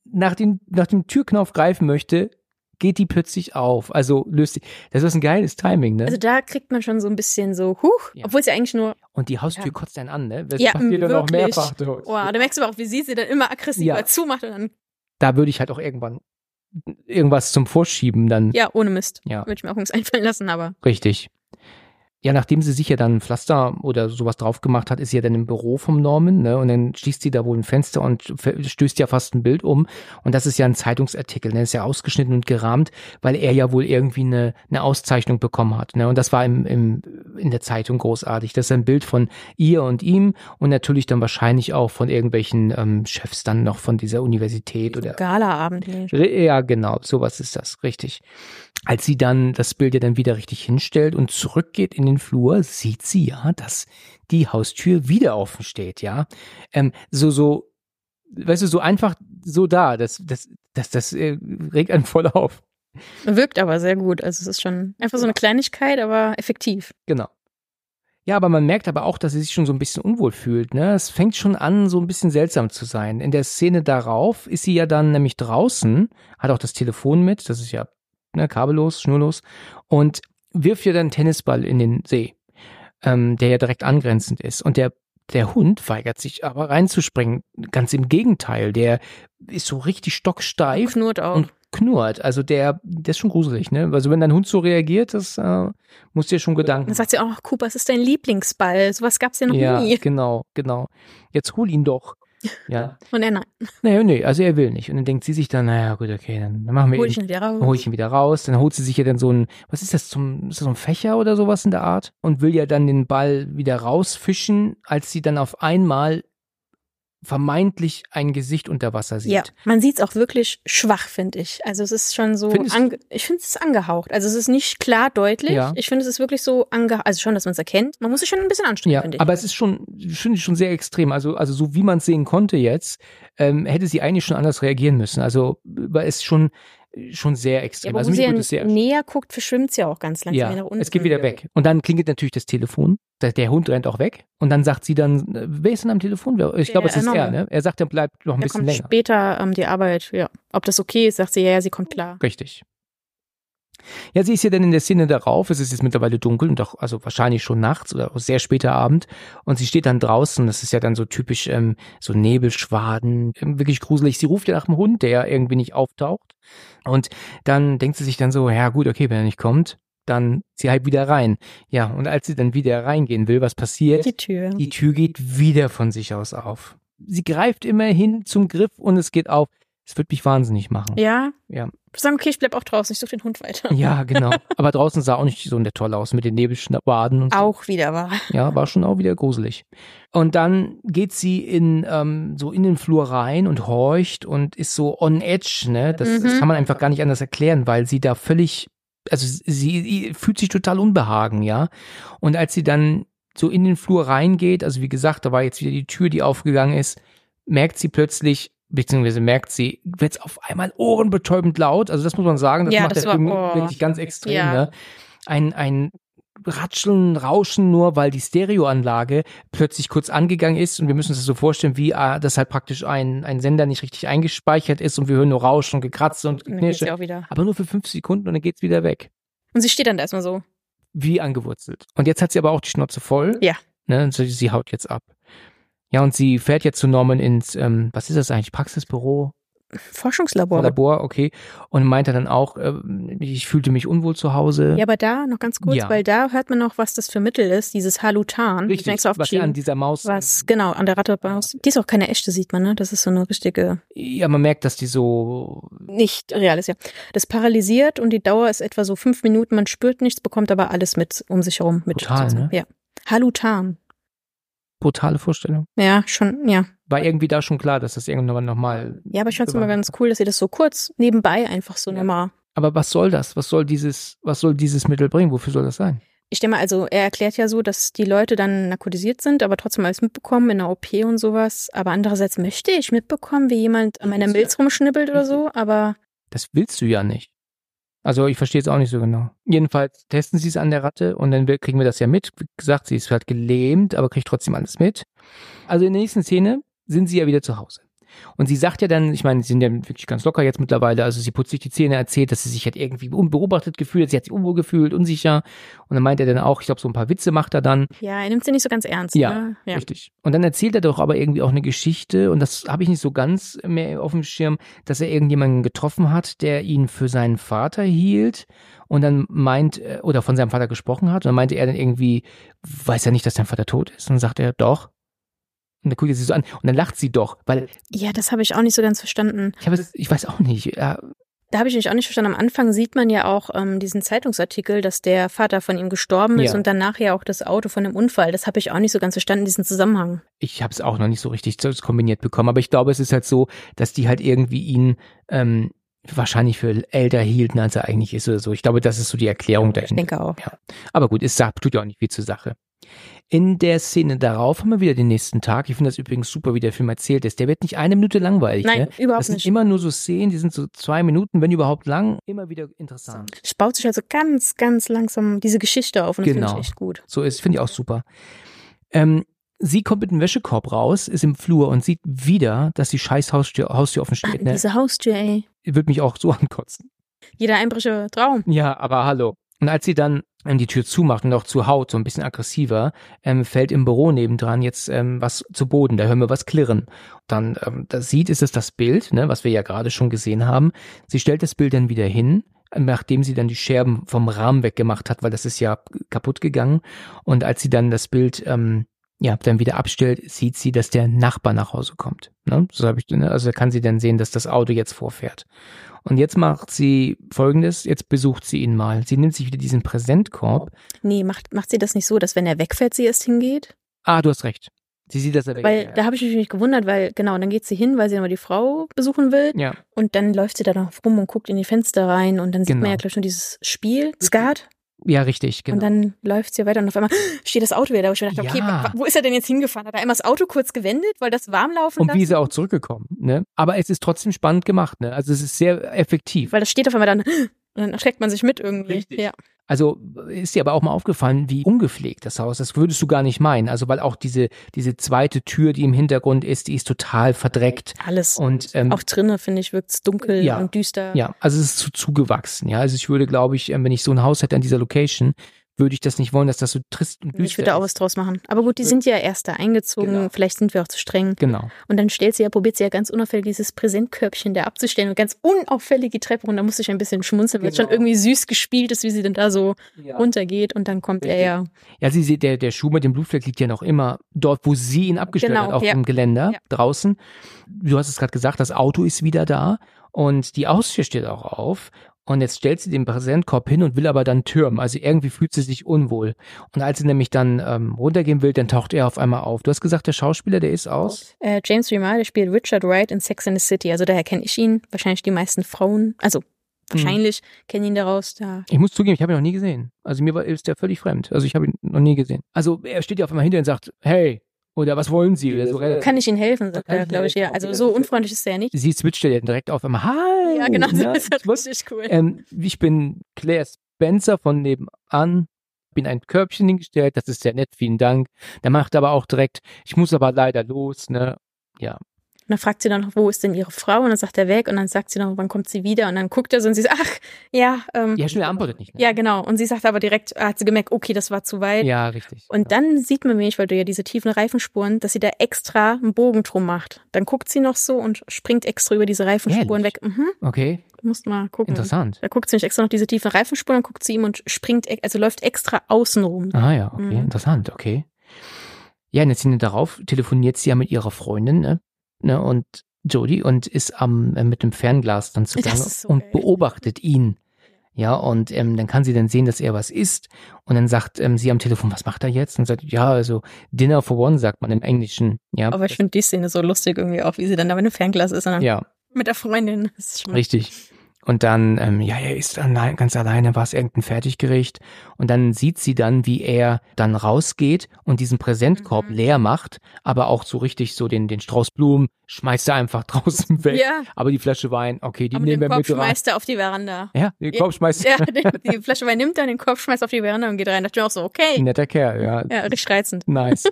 nach dem, nach dem Türknauf greifen möchte, geht die plötzlich auf. Also löst sie. Das ist ein geiles Timing, ne? Also da kriegt man schon so ein bisschen so, huch, Ja. obwohl es ja eigentlich nur, und die Haustür Ja. kotzt einen an, ne? Das Ja, passiert dann wirklich. mehrfach. Du. oh, da merkst du aber auch, wie sie sie dann immer aggressiver Ja. zumacht und dann, Da würde ich halt auch irgendwann irgendwas zum Vorschieben dann. ja, ohne Mist. Ja. Würde ich mir auch nichts einfallen lassen, aber Richtig. Ja, nachdem sie sich ja dann ein Pflaster oder sowas drauf gemacht hat, ist sie ja dann im Büro vom Norman, ne? Und dann schließt sie da wohl ein Fenster und stößt ja fast ein Bild um. Und das ist ja ein Zeitungsartikel, ne? Ist ja ausgeschnitten und gerahmt, weil er ja wohl irgendwie eine, eine Auszeichnung bekommen hat, ne? Und das war im, im, in der Zeitung großartig. Das ist ein Bild von ihr und ihm und natürlich dann wahrscheinlich auch von irgendwelchen ähm, Chefs dann noch von dieser Universität oder Galaabend. Re- Ja, genau, sowas ist das, richtig. Als sie dann das Bild ja dann wieder richtig hinstellt und zurückgeht in den Flur, sieht sie ja, dass die Haustür wieder offen steht, ja. Ähm, so, so, weißt du, so einfach so da, das, das, das, das äh, regt einen voll auf. Wirkt aber sehr gut. Also es ist schon einfach so eine Kleinigkeit, aber effektiv. Genau. Ja, aber man merkt aber auch, dass sie sich schon so ein bisschen unwohl fühlt. Ne? Es fängt schon an, so ein bisschen seltsam zu sein. In der Szene darauf ist sie ja dann nämlich draußen, hat auch das Telefon mit, das ist ja ne, kabellos, schnurlos, und wirft ihr dann einen Tennisball in den See, ähm, der ja direkt angrenzend ist. Und der, der Hund weigert sich aber reinzuspringen. Ganz im Gegenteil, der ist so richtig stocksteif Knurrt auch. und knurrt. Also der, der ist schon gruselig, ne? Also wenn dein Hund so reagiert, das äh, muss dir schon Gedanken Dann sagt sie auch, Cooper, es ist dein Lieblingsball. Sowas gab's ja noch ja, nie. genau, genau. Jetzt hol ihn doch. Ja. Und er, nein, Naja, nee, also er will nicht. Und dann denkt sie sich dann, naja, gut, okay, dann dann machen wir hol ihn, ich ihn wieder raus. hol ich ihn wieder raus. Dann holt sie sich ja dann so ein, was ist das, zum, ist das so ein Fächer oder sowas in der Art? Und will ja dann den Ball wieder rausfischen, als sie dann auf einmal vermeintlich ein Gesicht unter Wasser sieht. Ja, man sieht's auch wirklich schwach, finde ich. Also es ist schon so, ich finde es angehaucht. Also es ist nicht klar deutlich. Ja. Ich finde es ist wirklich so angehaucht, also schon, dass man es erkennt. Man muss sich schon ein bisschen anstrengen, Ja, finde ich. aber es ist schon, finde ich schon sehr extrem. Also, also so wie man es sehen konnte jetzt, ähm, hätte sie eigentlich schon anders reagieren müssen. Also, es schon, schon sehr ja, extrem. aber also wo sie ja sehr näher guckt, verschwimmt sie ja auch ganz langsam wieder nach Ja, unten. es geht wieder weg. Und dann klingelt natürlich das Telefon. Der, Hund rennt auch weg. Und dann sagt sie dann, äh, wer ist denn am Telefon? Ich glaube, es ist er, ne? Er sagt, er bleibt noch ein Er bisschen kommt länger. später ähm, die Arbeit, ja. Ob das okay ist, sagt sie, ja, ja, sie kommt klar. Richtig. Ja, sie ist ja dann in der Szene darauf. Es ist jetzt mittlerweile dunkel und auch, also wahrscheinlich schon nachts oder sehr später Abend. Und sie steht dann draußen. Das ist ja dann so typisch, ähm, so Nebelschwaden, ähm, wirklich gruselig. Sie ruft ja nach dem Hund, der ja irgendwie nicht auftaucht. Und dann denkt sie sich dann so, ja gut, okay, wenn er nicht kommt, dann sie halt wieder rein. Ja, und als sie dann wieder reingehen will, was passiert? Die Tür. Die Tür geht wieder von sich aus auf. Sie greift immer hin zum Griff und es geht auf. Es wird mich wahnsinnig machen. Ja. Ja. Sagen, okay, ich bleib auch draußen, ich suche den Hund weiter. Ja, genau. Aber draußen sah auch nicht so nett toll aus mit den Nebelschwaden und so. Auch wieder war. Ja, war schon auch wieder gruselig. Und dann geht sie in ähm, so in den Flur rein und horcht und ist so on edge, ne? Das, das Mhm. kann man einfach gar nicht anders erklären, weil sie da völlig, also sie, sie fühlt sich total unbehagen, ja. Und als sie dann so in den Flur reingeht, also wie gesagt, da war jetzt wieder die Tür, die aufgegangen ist, merkt sie plötzlich, beziehungsweise merkt sie, wird's auf einmal ohrenbetäubend laut. Also das muss man sagen, das Ja, macht das der war- Film oh. wirklich ganz extrem, Ja. ne? Ein, ein Ratscheln, Rauschen nur, weil die Stereoanlage plötzlich kurz angegangen ist und wir müssen uns das so vorstellen, wie äh, das halt praktisch ein, ein Sender nicht richtig eingespeichert ist und wir hören nur Rauschen und Gekratze und Geknirsche. Aber nur für fünf Sekunden und dann geht's wieder weg. Und sie steht dann da erstmal so. Wie angewurzelt. Und jetzt hat sie aber auch die Schnauze voll. Ja. Ne, und sie, sie haut jetzt ab. Ja, und sie fährt jetzt zu Norman ins, ähm, was ist das eigentlich, Praxisbüro? Forschungslabor. Labor, okay. Und meinte dann auch, äh, ich fühlte mich unwohl zu Hause. Ja, aber da noch ganz kurz, Ja. weil da hört man noch, was das für Mittel ist, dieses Halutan. Richtig, was ja an dieser Maus. Was, genau, an der Ratte Maus. Die ist auch keine echte, sieht man, ne? Das ist so eine richtige, Ja, man merkt, dass die so nicht real ist, ja. Das paralysiert und die Dauer ist etwa so fünf Minuten. Man spürt nichts, bekommt aber alles mit um sich herum mit. Brutal, ne? Ja. Halutan. Brutale Vorstellung. Ja, schon, ja. War irgendwie da schon klar, dass das irgendwann nochmal. Ja, aber ich fand's immer ganz cool, dass sie das so kurz nebenbei einfach so Ja. nochmal. Aber was soll das? Was soll dieses, was soll dieses Mittel bringen? Wofür soll das sein? Ich denke mal, also er erklärt ja so, dass die Leute dann narkotisiert sind, aber trotzdem alles mitbekommen in der OP und sowas. Aber andererseits möchte ich mitbekommen, wie jemand an meiner Milz rumschnippelt oder so, aber Das willst du ja nicht. Also ich verstehe es auch nicht so genau. Jedenfalls testen sie es an der Ratte und dann kriegen wir das ja mit. Wie gesagt, sie ist halt gelähmt, aber kriegt trotzdem alles mit. Also in der nächsten Szene sind sie ja wieder zu Hause. Und sie sagt ja dann, ich meine, sie sind ja wirklich ganz locker jetzt mittlerweile, also sie putzt sich die Zähne, erzählt, dass sie sich halt irgendwie unbeobachtet gefühlt hat, sie hat sich unwohl gefühlt, unsicher. Und dann meint er dann auch, ich glaube, so ein paar Witze macht er dann. ja, er nimmt sie nicht so ganz ernst. Ja, ne? ja. Richtig. Und dann erzählt er doch aber irgendwie auch eine Geschichte, und das habe ich nicht so ganz mehr auf dem Schirm, dass er irgendjemanden getroffen hat, der ihn für seinen Vater hielt und dann meint, äh, oder von seinem Vater gesprochen hat, und dann meinte er dann irgendwie, weiß er nicht, dass dein Vater tot ist? Und dann sagt er, doch. Und dann guckt er sie so an und dann lacht sie doch, weil Ja, das habe ich auch nicht so ganz verstanden. ich, es, ich weiß auch nicht. Ja, Da habe ich mich auch nicht verstanden. Am Anfang sieht man ja auch ähm, diesen Zeitungsartikel, dass der Vater von ihm gestorben ist Ja. und dann nachher auch das Auto von dem Unfall. Das habe ich auch nicht so ganz verstanden, diesen Zusammenhang. ich habe es auch noch nicht so richtig so kombiniert bekommen, aber ich glaube, es ist halt so, dass die halt irgendwie ihn ähm, wahrscheinlich für älter hielten, als er eigentlich ist oder so. Ich glaube, das ist so die Erklärung Ich dahinter. denke auch. Aber gut, es sagt, tut ja auch nicht viel zur Sache. In der Szene darauf haben wir wieder den nächsten Tag. Ich finde das übrigens super, wie der Film erzählt ist. Der wird nicht eine Minute langweilig. Nein, ne? überhaupt Das sind nicht. immer nur so Szenen, die sind so zwei Minuten, wenn überhaupt lang, immer wieder interessant. Es baut sich also ganz, ganz langsam diese Geschichte auf und das Genau. finde ich echt gut. So ist, finde ich auch super. Ähm, sie kommt mit dem Wäschekorb raus, ist im Flur und sieht wieder, dass die scheiß Haustür, Haustür offen steht. Ne? Diese Haustür, ey. Würde mich auch so ankotzen. Jeder Einbrecher Traum. Ja, aber hallo. Und als sie dann ähm, die Tür zumacht und auch zu Haut, so ein bisschen aggressiver, ähm, fällt im Büro nebendran jetzt ähm, was zu Boden. Da hören wir was klirren. Dann ähm, das sieht, ist es das Bild, ne, was wir ja gerade schon gesehen haben. Sie stellt das Bild dann wieder hin, äh, nachdem sie dann die Scherben vom Rahmen weggemacht hat, weil das ist ja kaputt gegangen. Und als sie dann das Bild ähm, ja, dann wieder abstellt, sieht sie, dass der Nachbar nach Hause kommt. Ne? So habe ich, ne? Also kann sie dann sehen, dass das Auto jetzt vorfährt. Und jetzt macht sie folgendes, jetzt besucht sie ihn mal. Sie nimmt sich wieder diesen Präsentkorb. Nee, macht, macht sie das nicht so, dass wenn er wegfällt, sie erst hingeht? Ah, du hast recht. Sie sieht, dass er weg Weil da habe ich mich nämlich gewundert, weil genau, dann geht sie hin, weil sie nochmal die Frau besuchen will Ja, und dann läuft sie da noch rum und guckt in die Fenster rein und dann sieht man Genau. ja gleich schon dieses Spiel, Skat ja, richtig, genau. und dann läuft sie weiter und auf einmal steht das Auto wieder da, wo ich dachte, okay, Ja. wo ist er denn jetzt hingefahren? Hat er einmal das Auto kurz gewendet, weil das warm laufen und wie ist er auch zurückgekommen, ne? Aber es ist trotzdem spannend gemacht, ne? Also es ist sehr effektiv. Weil das steht auf einmal dann und dann erschreckt man sich mit irgendwie. Richtig. Ja. Also ist dir aber auch mal aufgefallen, wie ungepflegt das Haus, das würdest du gar nicht meinen. Also weil auch diese, diese zweite Tür, die im Hintergrund ist, die ist total verdreckt. Alles. Und ähm, Auch drinnen, finde ich, wirkt es dunkel Ja. und düster. Ja, also es ist zu zugewachsen. Ja, also ich würde, glaube ich, ähm, wenn ich so ein Haus hätte an dieser Location, würde ich das nicht wollen, dass das so trist und düster Ich würde da auch was ist. draus machen. Aber gut, die sind ja erst da eingezogen. Genau. Vielleicht sind wir auch zu streng. Genau. Und dann stellt sie ja, probiert sie ja ganz unauffällig dieses Präsentkörbchen da abzustellen und ganz unauffällig die Treppe runter. Da musste ich ein bisschen schmunzeln, weil es Genau. schon irgendwie süß gespielt ist, wie sie denn da so Ja. runtergeht. Und dann kommt er Richtig. ja. Ja, sie sieht, der, der Schuh mit dem Blutfleck liegt ja noch immer dort, wo sie ihn abgestellt Genau, hat, auf ja. dem Geländer Ja. draußen. Du hast es gerade gesagt, das Auto ist wieder da und die Haustür steht auch auf. Und jetzt stellt sie den Präsentkorb hin und will aber dann türmen. Also irgendwie fühlt sie sich unwohl. Und als sie nämlich dann ähm, runtergehen will, dann taucht er auf einmal auf. Du hast gesagt, der Schauspieler, der ist aus. Äh, James Remar, der spielt Richard Wright in Sex and the City. Also daher kenne ich ihn. Wahrscheinlich die meisten Frauen. Also wahrscheinlich kennen ihn daraus. Da. Ich muss zugeben, ich habe ihn noch nie gesehen. Also mir war, ist der völlig fremd. Also ich habe ihn noch nie gesehen. Also er steht ja auf einmal hinter und sagt, hey, oder was wollen Sie? Oder so, Kann ich Ihnen helfen, sagt er, ich glaube ich. Ja. Also so ist- unfreundlich ist er ja nicht. Sie switcht ja direkt auf einmal, hi. Ja, genau, so na, ist das ich wollte- richtig cool. Ähm, ich bin Claire Spencer von nebenan. Bin ein Körbchen hingestellt, das ist sehr nett, vielen Dank. Der macht aber auch direkt, ich muss aber leider los, ne? Ja. Und dann fragt sie dann noch, wo ist denn ihre Frau? Und dann sagt er weg und dann sagt sie noch, wann kommt sie wieder? Und dann guckt er so und sie sagt, ach, ja, ähm, Ja, schnell antwortet nicht. Ne? ja, genau. Und sie sagt aber direkt, ah, hat sie gemerkt, okay, das war zu weit. ja, richtig. Und dann sieht man nämlich, weil du ja diese tiefen Reifenspuren, dass sie da extra einen Bogen drum macht. Dann guckt sie noch so und springt extra über diese Reifenspuren Ehrlich? weg. Mhm, Okay, du musst mal gucken. interessant. Da guckt sie nicht extra noch diese tiefen Reifenspuren, dann guckt sie ihm und springt, e- also läuft extra außen rum. Ah ja, okay, Mhm. interessant, okay. Ja, in der Szene darauf telefoniert sie ja mit ihrer Freundin, ne? Ne und Jodie und ist am äh, mit dem Fernglas dann zugange so und geil. beobachtet ihn. Ja, und ähm, dann kann sie dann sehen, dass er was isst. Und dann sagt ähm, sie am Telefon, was macht er jetzt? Und sagt, ja, also Dinner for One, sagt man im Englischen. Ja, Aber ich finde die Szene so lustig irgendwie auch, wie sie dann da mit dem Fernglas ist und dann ja, mit der Freundin. Richtig. Und dann, ähm, ja, er ist allein, ganz alleine, war es irgendein Fertiggericht. Und dann sieht sie dann, wie er dann rausgeht und diesen Präsentkorb Mhm. leer macht, aber auch so richtig so den, den Strauß Blumen schmeißt er einfach draußen weg. Ja. Aber die Flasche Wein, okay, die Aber nehmen den wir Korb mit rein. schmeißt er auf die Veranda. Ja, den Korb schmeißt Ja, die, die Flasche Wein nimmt er, den Korb schmeißt auf die Veranda und geht rein. Da dachte ich auch so, okay. Netter Kerl, ja. Ja, richtig reizend. Nice.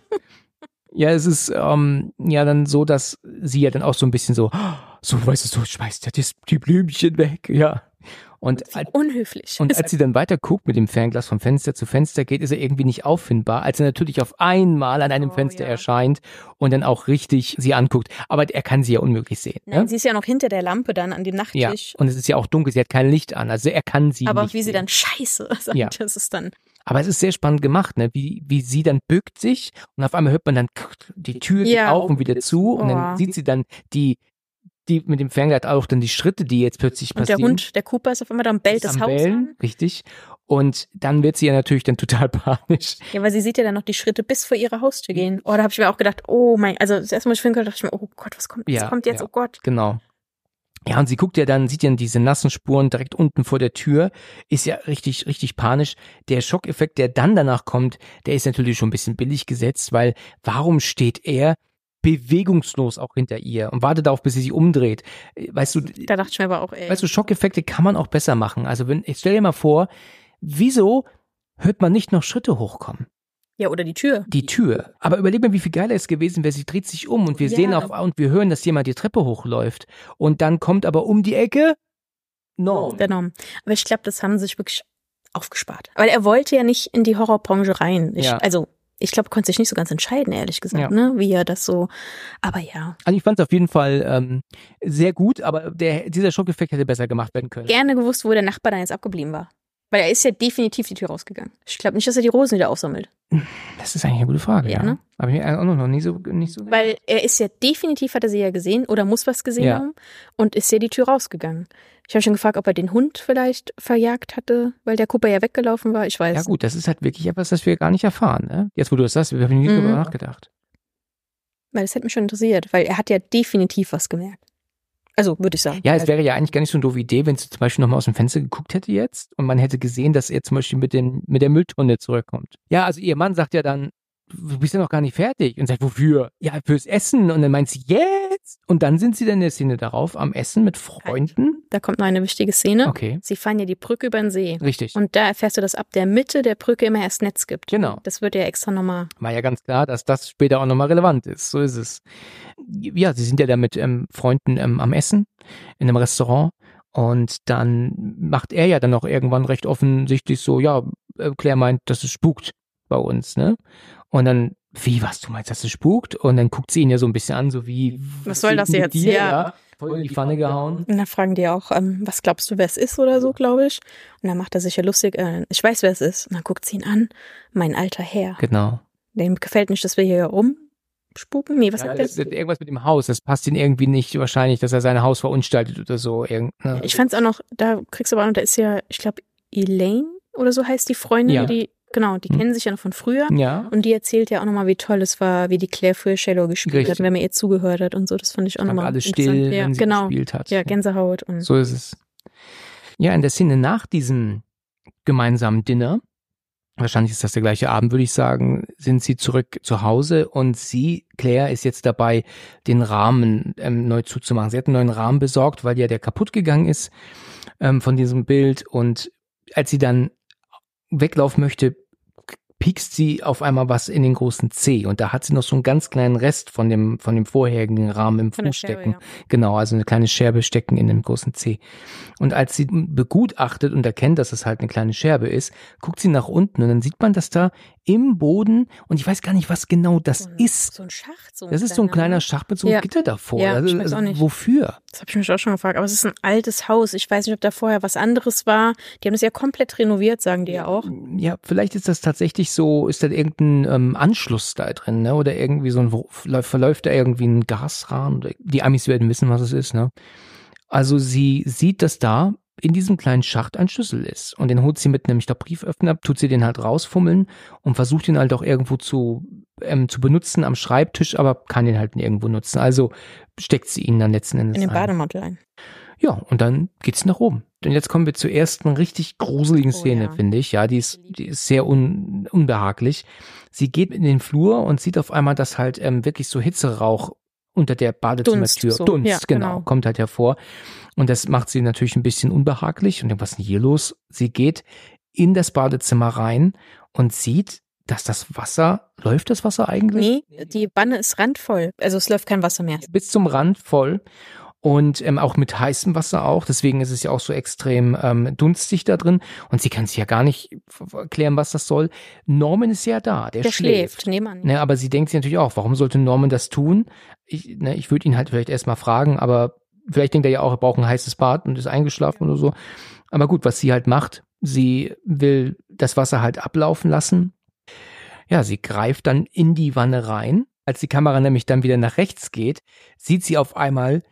ja, es ist ähm, ja dann so, dass sie ja dann auch so ein bisschen so, so, weißt du, so schmeißt er das, die Blümchen weg, ja. Und als, Unhöflich. und als sie dann weiter guckt mit dem Fernglas von Fenster zu Fenster geht, ist er irgendwie nicht auffindbar, als er natürlich auf einmal an einem Oh, Fenster ja. erscheint und dann auch richtig sie anguckt. Aber er kann sie ja unmöglich sehen. Nein, ne? sie ist ja noch hinter der Lampe dann an dem Ja, Nachttisch. und es ist ja auch dunkel, sie hat kein Licht an, also er kann sie Aber nicht wie sie sehen. dann Scheiße sagt, Ja. das ist dann. Aber es ist sehr spannend gemacht, ne? wie, wie sie dann bückt sich und auf einmal hört man dann die Tür geht Ja. auf und wieder zu und dann Oh. sieht sie dann die, die mit dem Fernglas auch dann die Schritte, die jetzt plötzlich Und der passieren. Hund, der Cooper ist auf einmal da und bellt das Haus Bellen, an. richtig. Und dann wird sie ja natürlich dann total panisch. Ja, weil sie sieht ja dann noch die Schritte bis vor ihre Haustür gehen. Oh, da habe ich mir auch gedacht, oh mein, also das erste Mal, ich dachte ich mir, oh Gott, was kommt, was Ja, kommt jetzt, ja. oh Gott. Genau. Ja, und sie guckt ja dann, sieht ja diese nassen Spuren direkt unten vor der Tür, ist ja richtig, richtig panisch. Der Schockeffekt, der dann danach kommt, der ist natürlich schon ein bisschen billig gesetzt, weil warum steht er bewegungslos auch hinter ihr und wartet darauf, bis sie sich umdreht? Äh, Weißt du, Da dachte ich mir aber auch, ey. weißt du, Schockeffekte kann man auch besser machen. Also wenn, ich stell dir mal vor, wieso hört man nicht noch Schritte hochkommen? ja, oder die Tür. die Tür. Aber überleg mal, wie viel geiler es gewesen wäre, sie dreht sich um und wir Ja. sehen auf und wir hören, dass jemand die Treppe hochläuft. Und dann kommt aber um die Ecke Norm. Der Norm. Aber ich glaube, das haben sie sich wirklich aufgespart. Weil er wollte ja nicht in die Horrorbranche rein. Ich, Ja. Also, ich glaube, konnte sich nicht so ganz entscheiden, ehrlich gesagt, Ja. ne? Wie er das so. Aber ja. Also ich fand es auf jeden Fall ähm, sehr gut, aber der, dieser Schockeffekt hätte besser gemacht werden können. Gerne gewusst, wo der Nachbar dann jetzt abgeblieben war. Weil er ist ja definitiv die Tür rausgegangen. Ich glaube nicht, dass er die Rosen wieder aufsammelt. Das ist eigentlich eine gute Frage, ja. Ja, ne? Aber ich auch noch nie so, nicht so. Weil er ist ja definitiv, hat er sie ja gesehen oder muss was gesehen Ja. haben und ist ja die Tür rausgegangen. Ich habe schon gefragt, ob er den Hund vielleicht verjagt hatte, weil der Cooper ja weggelaufen war. Ich weiß. ja gut, das ist halt wirklich etwas, das wir gar nicht erfahren. Ne? Jetzt, wo du das sagst, wir haben nie Mhm. drüber nachgedacht. Weil das hätte mich schon interessiert, weil er hat ja definitiv was gemerkt. Also, würde ich sagen. Ja, es Also, wäre ja eigentlich gar nicht so eine doofe Idee, wenn sie zum Beispiel nochmal aus dem Fenster geguckt hätte jetzt und man hätte gesehen, dass er zum Beispiel mit, den, mit der Mülltonne zurückkommt. Ja, also ihr Mann sagt ja dann, du bist ja noch gar nicht fertig. Und sagt, wofür? Ja, fürs Essen. Und dann meint sie, jetzt? Und dann sind sie dann in der Szene darauf, am Essen mit Freunden. Da kommt noch eine wichtige Szene. Okay, Sie fahren ja die Brücke über den See. richtig. Und da erfährst du, dass ab der Mitte der Brücke immer erst Netz gibt. Genau. Das wird ja extra nochmal. War ja ganz klar, dass das später auch nochmal relevant ist. So ist es. Ja, sie sind ja da mit ähm, Freunden ähm, am Essen in einem Restaurant. Und dann macht er ja dann auch irgendwann recht offensichtlich so, ja, äh, Claire meint, dass es spukt bei uns, ne? Und dann, wie, was, du meinst, dass es spukt? Und dann guckt sie ihn ja so ein bisschen an, so wie, Was soll das jetzt? Dir, Ja. ja. Voll in die Pfanne gehauen. Und dann fragen die auch, ähm, was glaubst du, wer es ist oder so, glaube ich. Und dann macht er sich ja lustig, äh, ich weiß, wer es ist. Und dann guckt sie ihn an, mein alter Herr. Genau. Dem gefällt nicht, dass wir hier rumspuken. Nee, was Ja, er? das, das, irgendwas mit dem Haus, das passt ihm irgendwie nicht wahrscheinlich, dass er sein Haus verunstaltet oder so. Irgend, ne? Ich fand's auch noch, da kriegst du aber auch noch, da ist ja, ich glaube, Elaine oder so heißt die Freundin, Ja. die, genau, die Hm. kennen sich ja noch von früher. ja, Und die erzählt ja auch nochmal, wie toll es war, wie die Claire früher Shallow gespielt Richtig. hat, wenn man ihr zugehört hat und so. Das fand ich auch nochmal alles still, ja, wenn sie genau. gespielt hat. Ja, Gänsehaut und So ist es. Ja, in der Szene nach diesem gemeinsamen Dinner, wahrscheinlich ist das der gleiche Abend, würde ich sagen, sind sie zurück zu Hause und sie, Claire, ist jetzt dabei, den Rahmen ähm, neu zuzumachen. Sie hat einen neuen Rahmen besorgt, weil ja der kaputt gegangen ist ähm, von diesem Bild und als sie dann weglaufen möchte, piekst sie auf einmal was in den großen C und da hat sie noch so einen ganz kleinen Rest von dem von dem vorherigen Rahmen im Fuß stecken. ja. Genau, also eine kleine Scherbe stecken in dem großen C. Und als sie begutachtet und erkennt, dass es halt eine kleine Scherbe ist, guckt sie nach unten und dann sieht man, dass da im Boden, und ich weiß gar nicht, was genau das So ein- ist. So ein Schacht. So Das ist so ein kleiner ne? Schacht mit so einem Ja. Gitter davor. Ja, also, ich weiß also auch nicht. wofür? Das habe ich mich auch schon gefragt. Aber es ist ein altes Haus. Ich weiß nicht, ob da vorher was anderes war. Die haben es ja komplett renoviert, sagen die ja auch. Ja, vielleicht ist das tatsächlich so, ist da irgendein ähm, Anschluss da drin, ne? Oder irgendwie so ein, verläuft, da irgendwie ein Gasrahmen. Die Amis werden wissen, was es ist, ne? Also sie sieht, dass da in diesem kleinen Schacht ein Schlüssel ist. Und den holt sie mit nämlich der Brieföffner, tut sie den halt rausfummeln und versucht ihn halt auch irgendwo zu, ähm, zu benutzen am Schreibtisch, aber kann den halt nirgendwo nutzen. Also steckt sie ihn dann letzten Endes In den ein. Bademantel ein. Ja, und dann geht's nach oben. Und jetzt kommen wir zur ersten richtig gruseligen Oh, Szene, ja. finde ich. Ja, die ist, die ist sehr un, unbehaglich. Sie geht in den Flur und sieht auf einmal, dass halt ähm, wirklich so Hitzerauch unter der Badezimmertür, Dunst, so. Dunst Ja, genau, genau. kommt halt hervor. Und das macht sie natürlich ein bisschen unbehaglich. Und denkt, was ist denn hier los? Sie geht in das Badezimmer rein und sieht, dass das Wasser, läuft das Wasser eigentlich? Nee, die Wanne ist randvoll. Also es läuft kein Wasser mehr. bis zum Rand voll und ähm, auch mit heißem Wasser auch. Deswegen ist es ja auch so extrem ähm, dunstig da drin und sie kann sich ja gar nicht erklären, was das soll. Norman ist ja da, der, Der schläft, nebenan. Ne, aber sie denkt sich natürlich auch, warum sollte Norman das tun? Ich, ne, ich würde ihn halt vielleicht erstmal fragen, aber vielleicht denkt er ja auch, er braucht ein heißes Bad und ist eingeschlafen oder so. Aber gut, was sie halt macht, sie will das Wasser halt ablaufen lassen. Ja, sie greift dann in die Wanne rein. Als die Kamera nämlich dann wieder nach rechts geht, sieht sie auf einmal,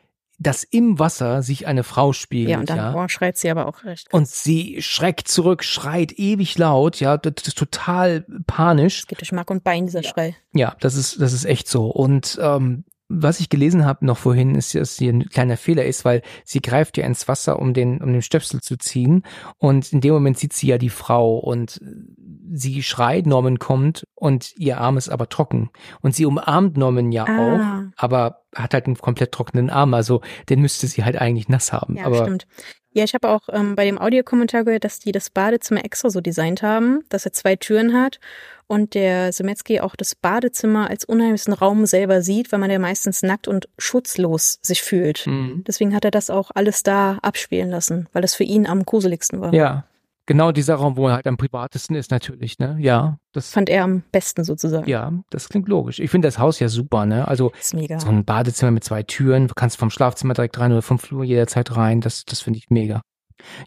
dass im Wasser sich eine Frau spiegelt. Ja, und dann ja. boah, schreit sie aber auch recht. Und sie schreckt zurück, schreit ewig laut, ja, das ist total panisch. Es geht durch Mark und Bein, dieser Schrei. Ja, das ist, das ist echt so. Und ähm, was ich gelesen habe noch vorhin, ist, dass hier ein kleiner Fehler ist, weil sie greift ja ins Wasser, um den, um den Stöpsel zu ziehen. Und in dem Moment sieht sie ja die Frau und sie schreit, Norman kommt und ihr Arm ist aber trocken. Und sie umarmt Norman ja Ah. auch, aber hat halt einen komplett trockenen Arm. Also den müsste sie halt eigentlich nass haben. Ja, aber stimmt. Ja, ich habe auch ähm, bei dem Audiokommentar gehört, dass die das Badezimmer extra so designt haben, dass er zwei Türen hat und der Semetzky auch das Badezimmer als unheimlichen Raum selber sieht, weil man ja meistens nackt und schutzlos sich fühlt. Mhm. Deswegen hat er das auch alles da abspielen lassen, weil das für ihn am gruseligsten war. ja, genau dieser Raum, wo er halt am privatesten ist natürlich, ne? Ja, das Fand er am besten sozusagen. Ja, das klingt logisch. Ich finde das Haus ja super, ne? Also so ein Badezimmer mit zwei Türen, du kannst vom Schlafzimmer direkt rein oder vom Flur jederzeit rein, das, das finde ich mega.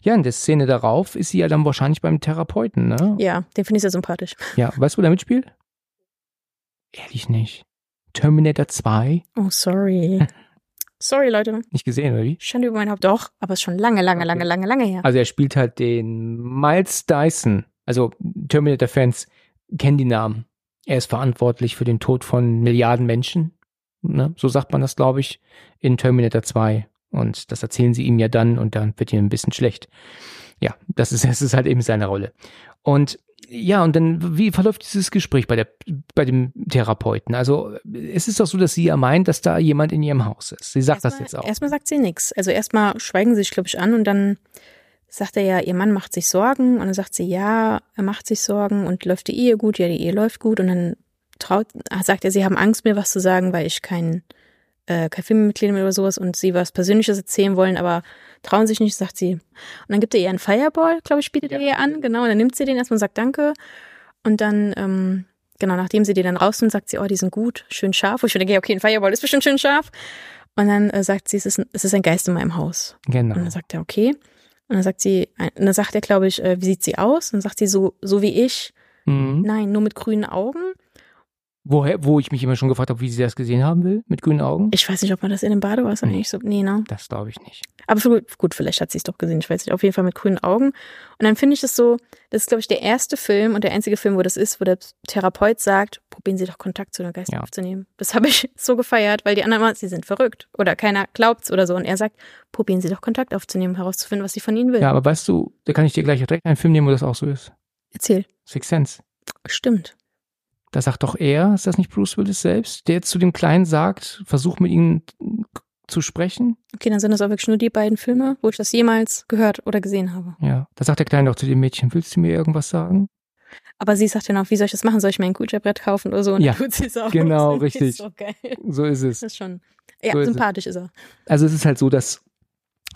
Ja, in der Szene darauf ist sie ja dann wahrscheinlich beim Therapeuten, ne? Ja, den finde ich sehr sympathisch. Ja, weißt du, wo der mitspielt? Ehrlich nicht. Terminator 2? Oh, sorry. sorry, Leute. Nicht gesehen, oder wie? Schande über mein Haupt. Doch, aber ist schon lange, lange, Okay. lange, lange, lange her. Also er spielt halt den Miles Dyson. Also Terminator-Fans kennen die Namen. Er ist verantwortlich für den Tod von Milliarden Menschen. Ne? So sagt man das, glaube ich, in Terminator 2. Und das erzählen sie ihm ja dann und dann wird ihm ein bisschen schlecht. Ja, das ist, das ist halt eben seine Rolle. Und ja, und dann, wie verläuft dieses Gespräch bei der, bei dem Therapeuten? Also, es ist doch so, dass sie ja meint, dass da jemand in ihrem Haus ist. Sie sagt das Erstmal- jetzt auch. Erstmal sagt sie nichts. Also erstmal schweigen sie sich, glaube ich, an und dann sagt er ja, ihr Mann macht sich Sorgen und dann sagt sie, ja, er macht sich Sorgen und läuft die Ehe gut, ja, die Ehe läuft gut und dann traut, sagt er, sie haben Angst, mir was zu sagen, weil ich kein, äh, kein Filmmitglied oder sowas und sie was Persönliches erzählen wollen, aber trauen sich nicht, sagt sie. Und dann gibt er ihr einen Fireball, glaube ich, bietet er ihr an, genau, und dann nimmt sie den erstmal und sagt Danke und dann, ähm, genau, nachdem sie den dann rausnimmt, sagt sie, oh, die sind gut, schön scharf. Wo ich denke, ja, okay, ein Fireball ist bestimmt schön scharf. Und dann äh, sagt sie, es ist, ein, es ist ein Geist in meinem Haus. Genau. Und dann sagt er, okay. Und dann sagt sie, und dann sagt er, glaube ich, äh, wie sieht sie aus? Und dann sagt sie so, so wie ich. Mhm. Nein, nur mit grünen Augen. Woher, wo ich mich immer schon gefragt habe, wie sie das gesehen haben will, mit grünen Augen. Ich weiß nicht, ob man das in dem Badewasser Nee. eigentlich so, nee, ne? Das glaube ich nicht. Aber für, gut, vielleicht hat sie es doch gesehen. Ich weiß nicht. Auf jeden Fall mit grünen Augen. Und dann finde ich es so, das ist, glaube ich, der erste Film und der einzige Film, wo das ist, wo der Therapeut sagt, probieren Sie doch Kontakt zu den Geistern Ja. aufzunehmen. Das habe ich so gefeiert, weil die anderen immer, sie sind verrückt oder keiner glaubt's oder so. Und er sagt, probieren Sie doch Kontakt aufzunehmen, herauszufinden, was sie von Ihnen will. Ja, aber weißt du, da kann ich dir gleich direkt einen Film nehmen, wo das auch so ist. Erzähl. Six Sense. Stimmt. Da sagt doch er, ist das nicht Bruce Willis selbst, der zu dem Kleinen sagt, versuch mit ihm zu sprechen? Okay, dann sind das auch wirklich nur die beiden Filme, wo ich das jemals gehört oder gesehen habe. Ja. Da sagt der Kleine doch zu dem Mädchen, willst du mir irgendwas sagen? Aber sie sagt dann auch, wie soll ich das machen? Soll ich mir ein Gucci-Brett kaufen oder so? Und Ja, tut sie es auch. genau, Das ist richtig. So geil. So ist es. Das ist schon, ja, So ist sympathisch ist er. Also es ist halt so, dass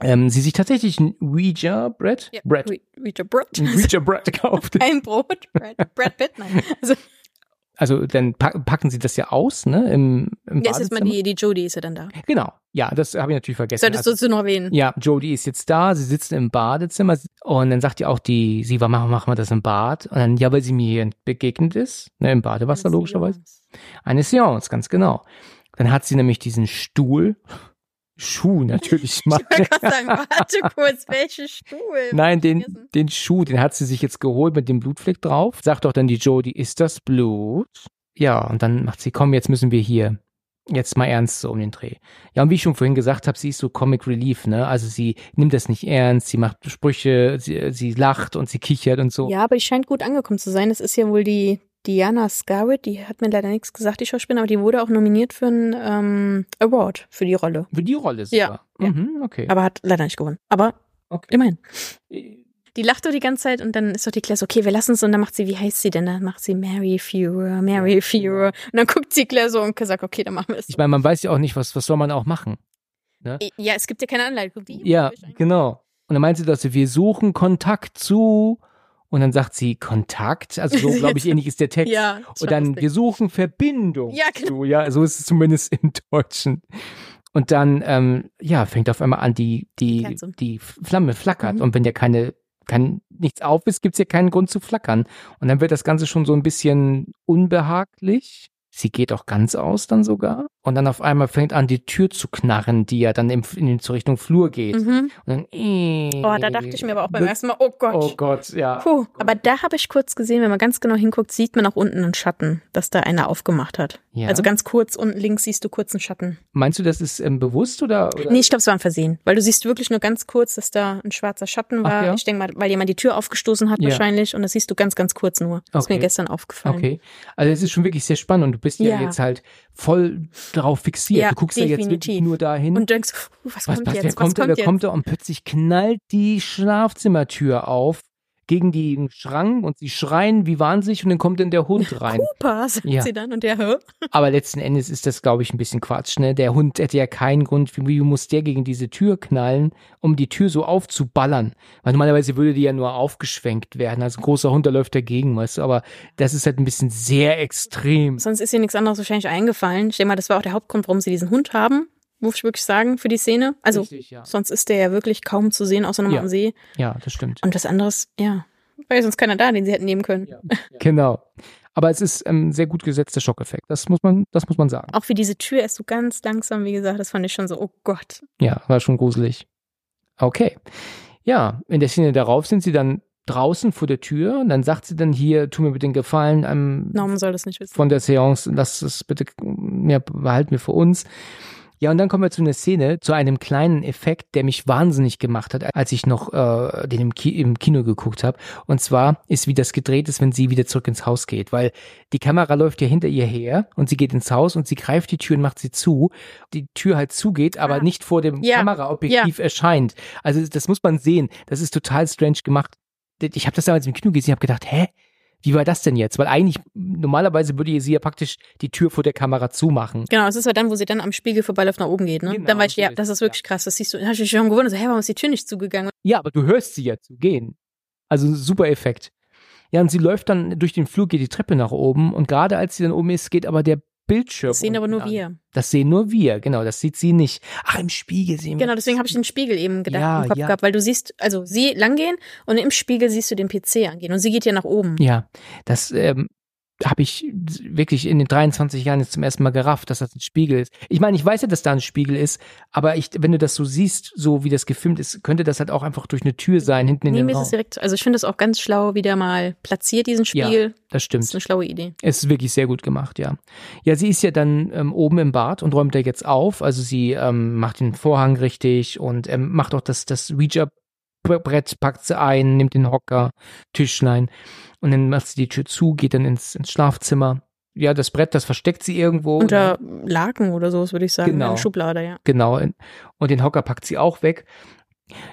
ähm, sie sich tatsächlich ein Ouija-Brett, Brett, Re- Reacher Brett. ein Ouija-Brett kauft. Ein Brot. Brad Pitt, nein. Also, Also dann pack, packen sie das ja aus, ne, im, im jetzt ist mal Badezimmer. die, die Jodie ist ja dann da. Genau, ja, das habe ich natürlich vergessen. Solltest Also- du noch erwähnen. Ja, Jodie ist jetzt da, sie sitzt im Badezimmer und dann sagt ja auch die, sie war, machen, machen wir das im Bad. Und dann, ja, weil sie mir hier begegnet ist, ne, im Badewasser logischerweise. Eine Seance, ganz genau. Dann hat sie nämlich diesen Stuhl, Schuh natürlich Ich mal. wollte gerade sagen, warte kurz, welche Stuhl? Nein, den, den Schuh, den hat sie sich jetzt geholt mit dem Blutfleck drauf. Sagt doch dann die Jodie, ist das Blut? Ja, und dann macht sie, komm, jetzt müssen wir hier Jetzt mal ernst so um den Dreh. Ja, und wie ich schon vorhin gesagt habe, sie ist so Comic Relief, ne? Also sie nimmt das nicht ernst, sie macht Sprüche, sie, sie lacht und sie kichert und so. Ja, aber die scheint gut angekommen zu sein. Das ist ja wohl die Diana Scarlett, die hat mir leider nichts gesagt, die Schauspielerin, aber die wurde auch nominiert für einen ähm, Award für die Rolle. Für die Rolle sogar. Ja. Mhm, okay. Aber hat leider nicht gewonnen. Aber Okay. immerhin. Die lacht doch die ganze Zeit und dann ist doch die Claire so, okay, wir lassen es und dann macht sie, wie heißt sie denn? Dann macht sie Mary Führer, Mary Führer. Und dann guckt sie Claire so und sagt, okay, dann machen wir es. Ich meine, man weiß ja auch nicht, was, was soll man auch machen. Ja, es gibt ja keine Anleitung. Die Ja, genau. Und dann meint sie, dass sie, wir suchen Kontakt zu. Und dann sagt sie Kontakt. Also so, glaube ich, ähnlich ist der Text. Ja, Und dann, wir suchen Verbindung. Ja, genau. zu. Ja, so ist es zumindest im Deutschen. Und dann, ähm, ja, fängt auf einmal an, die, die, Kerze. die Flamme flackert. Mhm. Und wenn ja keine, kein, nichts auf ist, gibt's ja keinen Grund zu flackern. Und dann wird das Ganze schon so ein bisschen unbehaglich. Sie geht auch ganz aus dann sogar. Und dann auf einmal fängt an, die Tür zu knarren, die ja dann im, in, zur Richtung Flur geht. Mhm. Und dann, äh, Oh, da dachte ich mir aber auch beim ersten Mal, oh Gott. Oh Gott, ja. Puh, aber da habe ich kurz gesehen, wenn man ganz genau hinguckt, sieht man auch unten einen Schatten, dass da einer aufgemacht hat. ja. Also ganz kurz unten links siehst du kurz einen Schatten. Meinst du, das ist ähm, bewusst oder? oder? Nee, ich glaube, es war ein Versehen, weil du siehst wirklich nur ganz kurz, dass da ein schwarzer Schatten Ach war. ja? Ich denke mal, weil jemand die Tür aufgestoßen hat Ja. wahrscheinlich und das siehst du ganz, ganz kurz nur. Das ist Okay. mir gestern aufgefallen. Okay. Also es ist schon wirklich sehr spannend und bist ja, Ja. jetzt halt voll darauf fixiert. Ja, du guckst ja jetzt wirklich definitiv. nur dahin. Und denkst, was, was, kommt was, jetzt? wer kommt was da, kommt wer jetzt? kommt da und plötzlich knallt die Schlafzimmertür auf gegen den Schrank und sie schreien wie wahnsinnig und dann kommt dann der Hund rein. Cooper, sagt Ja. sie dann und der, hä? Aber letzten Endes ist das, glaube ich, ein bisschen Quatsch. Ne? Der Hund hätte ja keinen Grund, wie, wie muss der gegen diese Tür knallen, um die Tür so aufzuballern. Weil normalerweise würde die ja nur aufgeschwenkt werden. Also ein großer Hund, der läuft dagegen, weißt du. Aber das ist halt ein bisschen sehr extrem. Sonst ist ihr nichts anderes wahrscheinlich eingefallen. Ich denke mal, das war auch der Hauptgrund, warum sie diesen Hund haben, muss ich wirklich sagen, für die Szene. Also, Richtig, ja. sonst ist der ja wirklich kaum zu sehen, außer nochmal Ja. am See. ja, das stimmt. Und das andere ist, ja, war ja sonst keiner da, den sie hätten nehmen können. Genau. Aber es ist ähm, sehr gut gesetzter Schockeffekt. Das muss man, das muss man sagen. Auch wie diese Tür ist so ganz langsam, wie gesagt, das fand ich schon so, oh Gott. Ja, war schon gruselig. Okay. Ja, in der Szene darauf sind sie dann draußen vor der Tür und dann sagt sie dann hier, tu mir bitte den Gefallen, ähm, Norman soll das nicht wissen. von der Seance, lass es bitte, ja, behalten wir für uns. Ja, und dann kommen wir zu einer Szene, zu einem kleinen Effekt, der mich wahnsinnig gemacht hat, als ich noch äh, den im, Ki im Kino geguckt habe. Und zwar ist, wie das gedreht ist, wenn sie wieder zurück ins Haus geht. Weil die Kamera läuft ja hinter ihr her und sie geht ins Haus und sie greift die Tür und macht sie zu. Die Tür halt zugeht, aber Ah. nicht vor dem Ja. Kameraobjektiv erscheint. Also das muss man sehen. Das ist total strange gemacht. Ich habe das damals im Kino gesehen, habe gedacht, hä? Wie war das denn jetzt? Weil eigentlich, normalerweise würde sie ja praktisch die Tür vor der Kamera zumachen. Genau, das ist ja dann, wo sie dann am Spiegel vorbeiläuft nach oben geht, ne? Genau, dann weißt du, ja, das ist wirklich krass. Das siehst du, da hab ich mich schon gewundert, so, hä, warum ist die Tür nicht zugegangen? Ja, aber du hörst sie ja zu gehen. Also super Effekt. Ja, und sie läuft dann durch den Flur, geht die Treppe nach oben und gerade als sie dann oben ist, geht aber der Bildschirm. Das sehen aber nur an. wir. Das sehen nur wir, genau, das sieht sie nicht. Ach, im Spiegel sehen wir. Genau, deswegen habe ich den Spiegel eben gedacht Ja, im Kopf ja. gehabt, weil du siehst, also sie langgehen und im Spiegel siehst du den PC angehen und sie geht ja nach oben. Ja, das ähm, habe ich wirklich in den 23 Jahren jetzt zum ersten Mal gerafft, dass das ein Spiegel ist. Ich meine, ich weiß ja, dass da ein Spiegel ist, aber ich, wenn du das so siehst, so wie das gefilmt ist, könnte das halt auch einfach durch eine Tür sein, hinten in Nee, den mir ist Raum. es direkt, also ich finde es auch ganz schlau, wie der mal platziert, diesen Spiegel. das Das stimmt. ist eine schlaue Idee. Es ist wirklich sehr gut gemacht, ja. Ja, sie ist ja dann ähm, oben im Bad und räumt da jetzt auf. Also sie ähm, macht den Vorhang richtig und ähm, macht auch das, das Ouija-Brett, packt sie ein, nimmt den Hocker, Tischlein und dann macht sie die Tür zu, geht dann ins, ins Schlafzimmer. Ja, das Brett, das versteckt sie irgendwo. Unter Laken oder sowas, würde ich sagen. Genau. Eine Schublade, ja. Genau. Und den Hocker packt sie auch weg.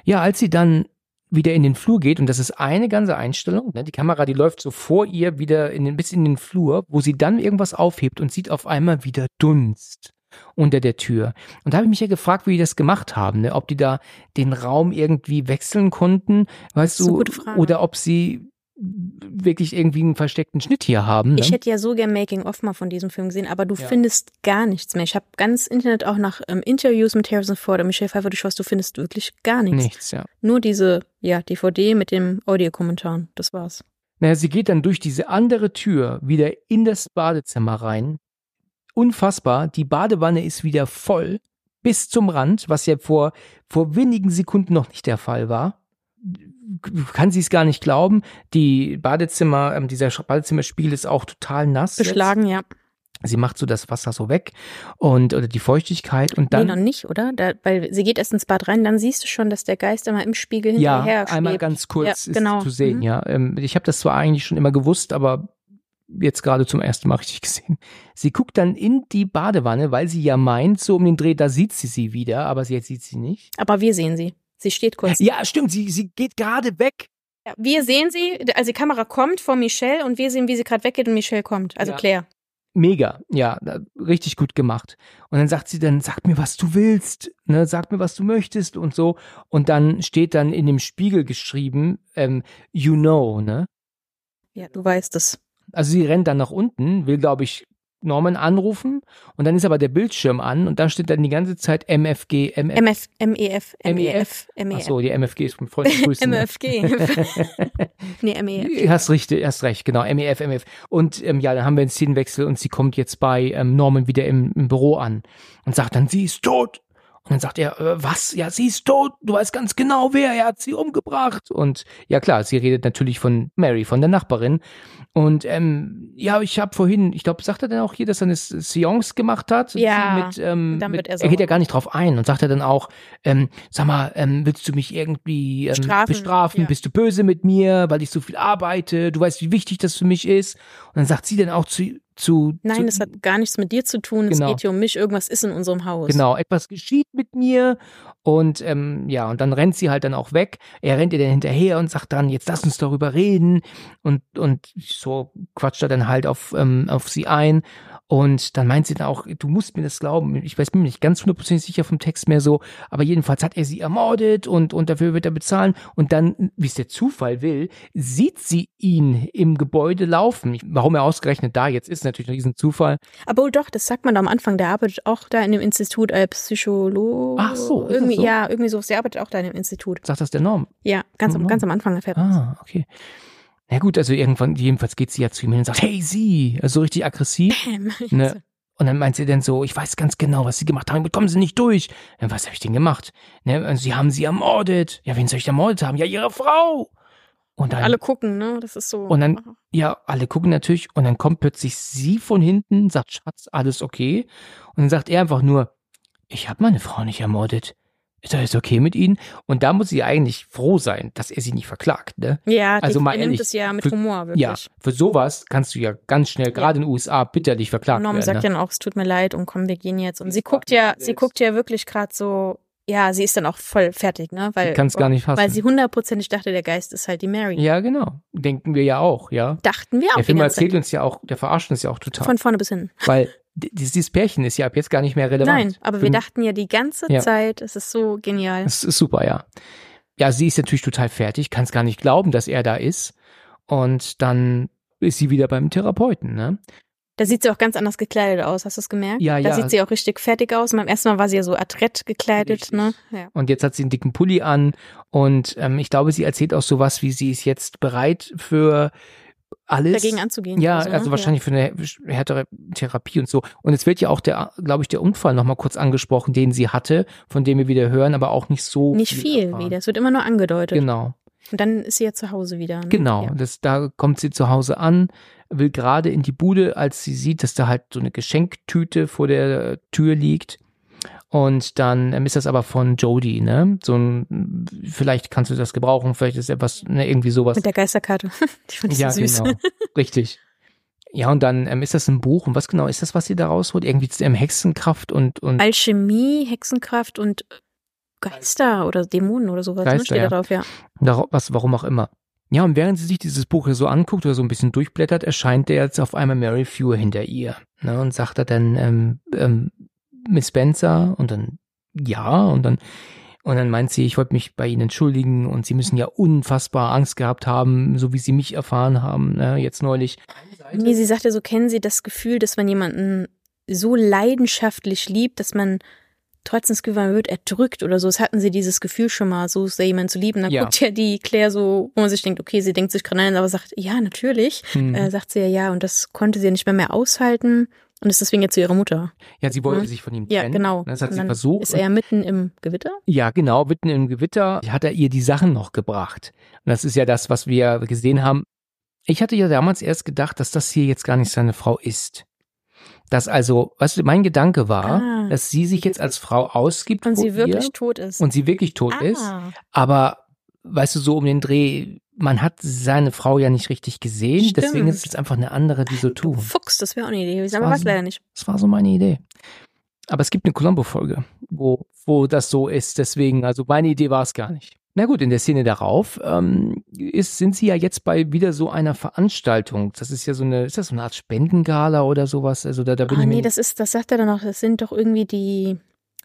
Ja, als sie dann wieder in den Flur geht, und das ist eine ganze Einstellung, ne, die Kamera, die läuft so vor ihr wieder in den, bis in den Flur, wo sie dann irgendwas aufhebt und sieht auf einmal wieder Dunst unter der Tür. Und da habe ich mich ja gefragt, wie die das gemacht haben, ne? ob die da den Raum irgendwie wechseln konnten, weißt du, oder ob sie wirklich irgendwie einen versteckten Schnitt hier haben. Ne? Ich hätte ja so gern Making-of mal von diesem Film gesehen, aber du Ja. findest gar nichts mehr. Ich habe ganz Internet auch nach ähm, Interviews mit Harrison Ford und Michelle Pfeiffer durchschaust, du findest wirklich gar nichts. Nichts, ja. Nur diese, ja, DVD mit dem Audiokommentaren. Das war's. Naja, sie geht dann durch diese andere Tür wieder in das Badezimmer rein. Unfassbar, die Badewanne ist wieder voll bis zum Rand, was ja vor, vor wenigen Sekunden noch nicht der Fall war. Kann sie es gar nicht glauben. Die Badezimmer, ähm, dieser Badezimmerspiegel ist auch total nass. jetzt. Beschlagen, ja. Sie macht so das Wasser so weg und oder die Feuchtigkeit und dann nee, noch nicht, oder? Da, weil sie geht erst ins Bad rein, dann siehst du schon, dass der Geist immer im Spiegel hinterher ja einmal schwebt. ganz kurz Ja, ist genau. zu sehen. Mhm. Ja, ähm, ich habe das zwar eigentlich schon immer gewusst, aber jetzt gerade zum ersten Mal richtig gesehen. Sie guckt dann in die Badewanne, weil sie ja meint, so um den Dreh, da sieht sie sie wieder, aber sie- jetzt sieht sie nicht. Aber wir sehen sie. Sie steht kurz. Ja, stimmt, sie, sie geht gerade weg. Ja, wir sehen sie, also die Kamera kommt vor Michelle und wir sehen, wie sie gerade weggeht und Michelle kommt. Also Ja. Claire. Mega, ja, richtig gut gemacht. Und dann sagt sie dann, sag mir, was du willst, ne, sag mir, was du möchtest und so. Und dann steht dann in dem Spiegel geschrieben, ähm, you know, ne? Ja, du weißt es. Also sie rennt dann nach unten, will, glaube ich, Norman anrufen und dann ist aber der Bildschirm an und da steht dann die ganze Zeit MFG, MF. MF, MEF, MEF? MEF, MEF. so, die MFG ist mit Freunden grüßen. ne? MFG. nee, MEF. Hast richtig, hast recht, genau, MEF, MEF. Und ähm, ja, dann haben wir einen Szenenwechsel und sie kommt jetzt bei ähm, Norman wieder im, im Büro an und sagt dann, sie ist tot. Und dann sagt er, äh, was? Ja, sie ist tot. Du weißt ganz genau, wer. Er hat sie umgebracht. Und ja, klar, sie redet natürlich von Mary, von der Nachbarin. Und ähm, ja, ich habe vorhin, ich glaube, sagt er dann auch hier, dass er eine Seance gemacht hat? Ja, Mit, ähm, dann wird er er geht ja gar nicht drauf ein und sagt er dann auch, ähm, sag mal, ähm, willst du mich irgendwie ähm, Bestrafen, bestrafen? ja. Bist du böse mit mir, weil ich so viel arbeite? Du weißt, wie wichtig das für mich ist. Und dann sagt sie dann auch zu, zu Nein, zu, das hat gar nichts mit dir zu tun. Genau. Es geht hier um mich. Irgendwas ist in unserem Haus. Genau, etwas geschieht mit mir und ähm, ja, und dann rennt sie halt dann auch weg. Er rennt ihr dann hinterher und sagt dann, jetzt lass uns darüber reden und und so quatscht er dann halt auf ähm, auf sie ein und dann meint sie dann auch, du musst mir das glauben. Ich weiß bin mir nicht ganz hundertprozentig sicher vom Text mehr so, aber jedenfalls hat er sie ermordet und und dafür wird er bezahlen und dann, wie es der Zufall will, sieht sie ihn im Gebäude laufen. Warum er ausgerechnet da jetzt ist, natürlich ein Riesenzufall. Aber doch, das sagt man da am Anfang. Der arbeitet auch da in dem Institut als Psychologe. Ach so, irgendwie, so? Ja, irgendwie so. Der arbeitet auch da in dem Institut. Sagt das der Norm? Ja, ganz, am, Mhm. ganz am Anfang erfährt man Ah, okay. Na gut, also irgendwann, jedenfalls geht sie ja zu ihm hin und sagt, hey sie, also so richtig aggressiv. Bam. Ne? Und dann meint sie dann so, ich weiß ganz genau, was sie gemacht haben, bekommen sie nicht durch. Ja, was habe ich denn gemacht? Ne? Also, sie haben sie ermordet. Ja, wen soll ich ermordet haben? Ja, ihre Frau. Und dann, Alle gucken, ne? Das ist so. Und dann- ja, alle gucken natürlich und dann kommt plötzlich sie von hinten, sagt, Schatz, alles okay? Und dann sagt er einfach nur, ich habe meine Frau nicht ermordet. Ist alles okay mit Ihnen? Und da muss sie eigentlich froh sein, dass er sie nicht verklagt, ne? ja, also die, mal er nimmt ehrlich, es ja mit für- Humor, wirklich. Ja, für sowas kannst du ja ganz schnell, gerade in den USA, bitterlich verklagt Norman werden. sagt Ne? dann auch, es tut mir leid und komm, wir gehen jetzt. Und sie guckt ja, sie guckt ja wirklich gerade so, ja, sie ist dann auch voll fertig, ne? Weil, Kann es gar nicht fassen. weil sie hundertprozentig dachte, der Geist ist halt die Mary. ja, genau. Denken wir ja auch, ja. Dachten wir auch Der Film erzählt Zeit. uns ja auch, der verarscht uns ja auch total. Von vorne bis hin. weil dieses Pärchen ist ja ab jetzt gar nicht mehr relevant. Nein, aber wir dachten ja die ganze Ja. Zeit, es ist so genial. Das ist super, ja. Ja, sie ist natürlich total fertig, kann es gar nicht glauben, dass er da ist. Und dann ist sie wieder beim Therapeuten, ne? Da sieht sie auch ganz anders gekleidet aus, hast du es gemerkt? Ja, da ja. sieht sie auch richtig fertig aus. Und beim ersten Mal war sie ja so adrett gekleidet, Richtig. ne? Ja. Und jetzt hat sie einen dicken Pulli an und ähm, ich glaube, sie erzählt auch sowas, wie sie ist jetzt bereit für alles. Dagegen anzugehen. Ja, also ne? wahrscheinlich für eine härtere Therapie und so. Und es wird ja auch der, glaube ich, der Unfall nochmal kurz angesprochen, den sie hatte, von dem wir wieder hören, aber auch nicht so Ja. Nicht viel erfahren. wieder. Es wird immer nur angedeutet. Genau. Und dann ist sie ja zu Hause wieder. Ne? Genau, Ja. das, da kommt sie zu Hause an, will gerade in die Bude, als sie sieht, dass da halt so eine Geschenktüte vor der Tür liegt. Und dann ähm, ist das aber von Jodie, ne? So ein, vielleicht kannst du das gebrauchen, vielleicht ist etwas, ne, irgendwie sowas. Mit der Geisterkarte. Die fand ich ja, so süß. genau. Richtig. Ja, und dann ähm, ist das ein Buch. Und was genau ist das, was sie da rausholt? Irgendwie ähm, Hexenkraft und, und Alchemie, Hexenkraft und Geister oder Dämonen oder sowas, ne? Geister, Steht ja. da drauf, ja. Was, warum auch immer. Ja, und während sie sich dieses Buch so anguckt oder so ein bisschen durchblättert, erscheint der jetzt auf einmal Mary Fewer hinter ihr. Ne, und sagt er dann, ähm, ähm, Miss Spencer und dann ja und dann und dann meint sie, ich wollte mich bei Ihnen entschuldigen und Sie müssen ja unfassbar Angst gehabt haben, so wie Sie mich erfahren haben, ne, jetzt neulich. Nee, sie sagte, so kennen sie das Gefühl, dass man jemanden so leidenschaftlich liebt, dass man trotzdem das Gefühl, man wird erdrückt oder so. Das hatten sie dieses Gefühl schon mal, so ist da jemand zu lieben. Dann Ja. guckt ja die Claire so, wo man sich denkt, okay, sie denkt sich gerade nein, aber sagt, ja, natürlich. Hm. Äh, sagt sie ja, ja, und das konnte sie ja nicht mehr mehr aushalten und ist deswegen jetzt zu ihrer Mutter. ja, sie wollte Mhm. sich von ihm Ja, trennen. genau. Das hat sie versucht. Ist er ja mitten im Gewitter? Ja, genau, mitten im Gewitter hat er ihr die Sachen noch gebracht. Und das ist ja das, was wir gesehen haben. Ich hatte ja damals erst gedacht, dass das hier jetzt gar nicht seine Frau ist. Dass also, weißt du, mein Gedanke war, Ah. dass sie sich jetzt als Frau ausgibt Und sie wirklich ihr tot ist. und sie wirklich tot ah. ist. Aber weißt du, so um den Dreh, man hat seine Frau ja nicht richtig gesehen, Stimmt. deswegen ist es jetzt einfach eine andere, die so Du tut. Fuchs, das wäre auch eine Idee gewesen, Das aber war war es so- leider nicht. Das war so meine Idee. Aber es gibt eine Columbo-Folge, wo, wo das so ist. Deswegen, also meine Idee war es gar nicht. Na gut, in der Szene darauf ähm, ist, sind sie ja jetzt bei wieder so einer Veranstaltung. Das ist ja so eine, ist das so eine Art Spendengala oder sowas? Also da, da bin Ah, ich nee, das ist, das sagt er dann noch, das sind doch irgendwie die,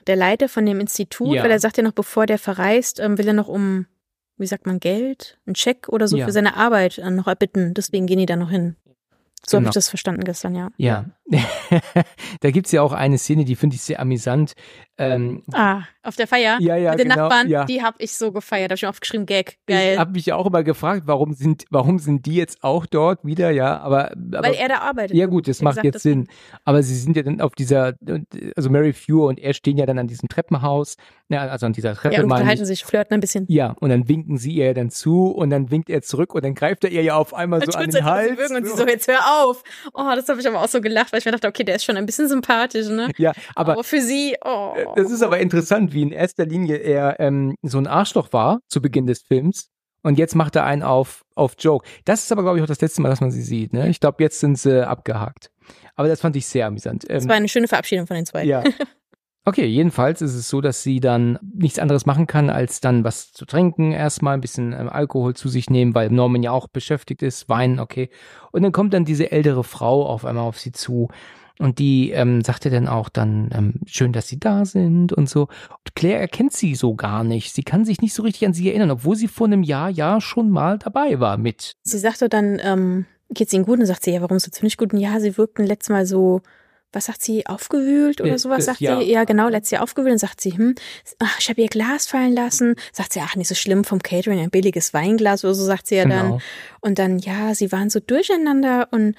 der Leiter von dem Institut, Ja. weil er sagt ja noch, bevor der verreist, ähm, will er noch um, wie sagt man, Geld, einen Check oder so Ja. für seine Arbeit äh, noch erbitten. Deswegen gehen die da noch hin. So habe Genau. ich das verstanden gestern, ja. Ja, da gibt's ja auch eine Szene, die finde ich sehr amüsant. Ähm, Ah, auf der Feier Ja, ja, mit den genau, Nachbarn, ja. die habe ich so gefeiert. Da habe ich mir aufgeschrieben, Gag, ich geil. habe mich ja auch immer gefragt, warum sind, warum sind die jetzt auch dort wieder? Ja, aber, aber weil er da arbeitet. Ja gut, das macht gesagt, jetzt Sinn. Aber sie sind ja dann auf dieser, also Mary Fewer und er stehen ja dann an diesem Treppenhaus, ja, also an dieser Treppe Ja, und unterhalten ich. sich, flirten ein bisschen. Ja, und dann winken sie ihr dann zu und dann winkt er zurück und dann greift er ihr ja auf einmal so an den Hals. und sie so, jetzt hör auf. Oh, das habe ich aber auch so gelacht, weil ich mir dachte, okay, der ist schon ein bisschen sympathisch, ne? Ja, aber Aber für sie, oh. äh, das ist aber interessant, wie in erster Linie er ähm, so ein Arschloch war zu Beginn des Films. Und jetzt macht er einen auf, auf Joke. Das ist aber, glaube ich, auch das letzte Mal, dass man sie sieht. Ne? Ich glaube, jetzt sind sie abgehakt. Aber das fand ich sehr amüsant. Das Ähm, war eine schöne Verabschiedung von den zwei. Ja. Okay, jedenfalls ist es so, dass sie dann nichts anderes machen kann, als dann was zu trinken, erstmal ein bisschen ähm, Alkohol zu sich nehmen, weil Norman ja auch beschäftigt ist, weinen, okay. Und dann kommt dann diese ältere Frau auf einmal auf sie zu und die ähm, sagt ihr dann auch dann, ähm, schön, dass sie da sind und so. Und Claire erkennt sie so gar nicht. Sie kann sich nicht so richtig an sie erinnern, obwohl sie vor einem Jahr ja schon mal dabei war mit. Sie sagte dann, ähm, geht's Ihnen gut? Und sagt sie, ja, warum ist es nicht gut? Und ja, sie wirkten letztes Mal so, was sagt sie, aufgewühlt oder sowas, äh, sagt ja. sie. Ja, genau, letztes Jahr aufgewühlt. Und sagt sie, hm, ach, ich habe ihr Glas fallen lassen. Sagt sie, ach, nicht so schlimm vom Catering, ein billiges Weinglas oder so, sagt sie ja dann. Genau. Und dann, ja, sie waren so durcheinander und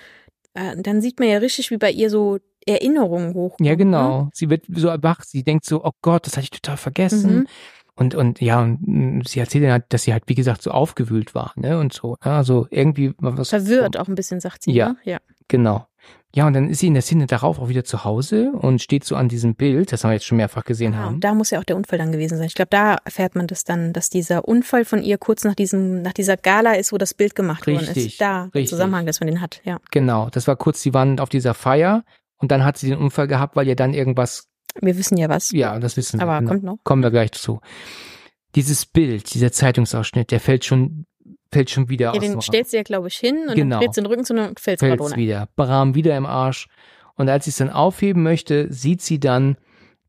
äh, dann sieht man ja richtig, wie bei ihr so Erinnerungen hochkommen. Ja, Ne? genau. Sie wird so wach, sie denkt so, oh Gott, das hatte ich total vergessen. Mhm. Und, und ja, und mm, sie erzählt dann halt, dass sie halt, wie gesagt, so aufgewühlt war, ne? Und so. Ja, also irgendwie was. Verwirrt auch ein bisschen, sagt sie. Ja. Ne? ja. Genau. Ja, und dann ist sie in der Szene darauf auch wieder zu Hause und steht so an diesem Bild, das haben wir jetzt schon mehrfach gesehen Ah, haben. da muss ja auch der Unfall dann gewesen sein. Ich glaube, da erfährt man das dann, dass dieser Unfall von ihr kurz nach diesem, nach dieser Gala ist, wo das Bild gemacht worden Richtig, ist. Da, richtig. Zusammenhang, dass man den hat, ja. Genau. Das war kurz, sie waren auf dieser Feier und dann hat sie den Unfall gehabt, weil ihr dann irgendwas, Wir wissen ja was. ja, das wissen wir. Aber genau. kommt noch. Kommen wir gleich zu. Dieses Bild, dieser Zeitungsausschnitt, der fällt schon, fällt schon wieder Ja, aus. den stellt sie ja, glaube ich, hin und Genau. dann den Rücken zu und fällt gerade fällt's runter. wieder. Bram wieder im Arsch. Und als sie es dann aufheben möchte, sieht sie dann,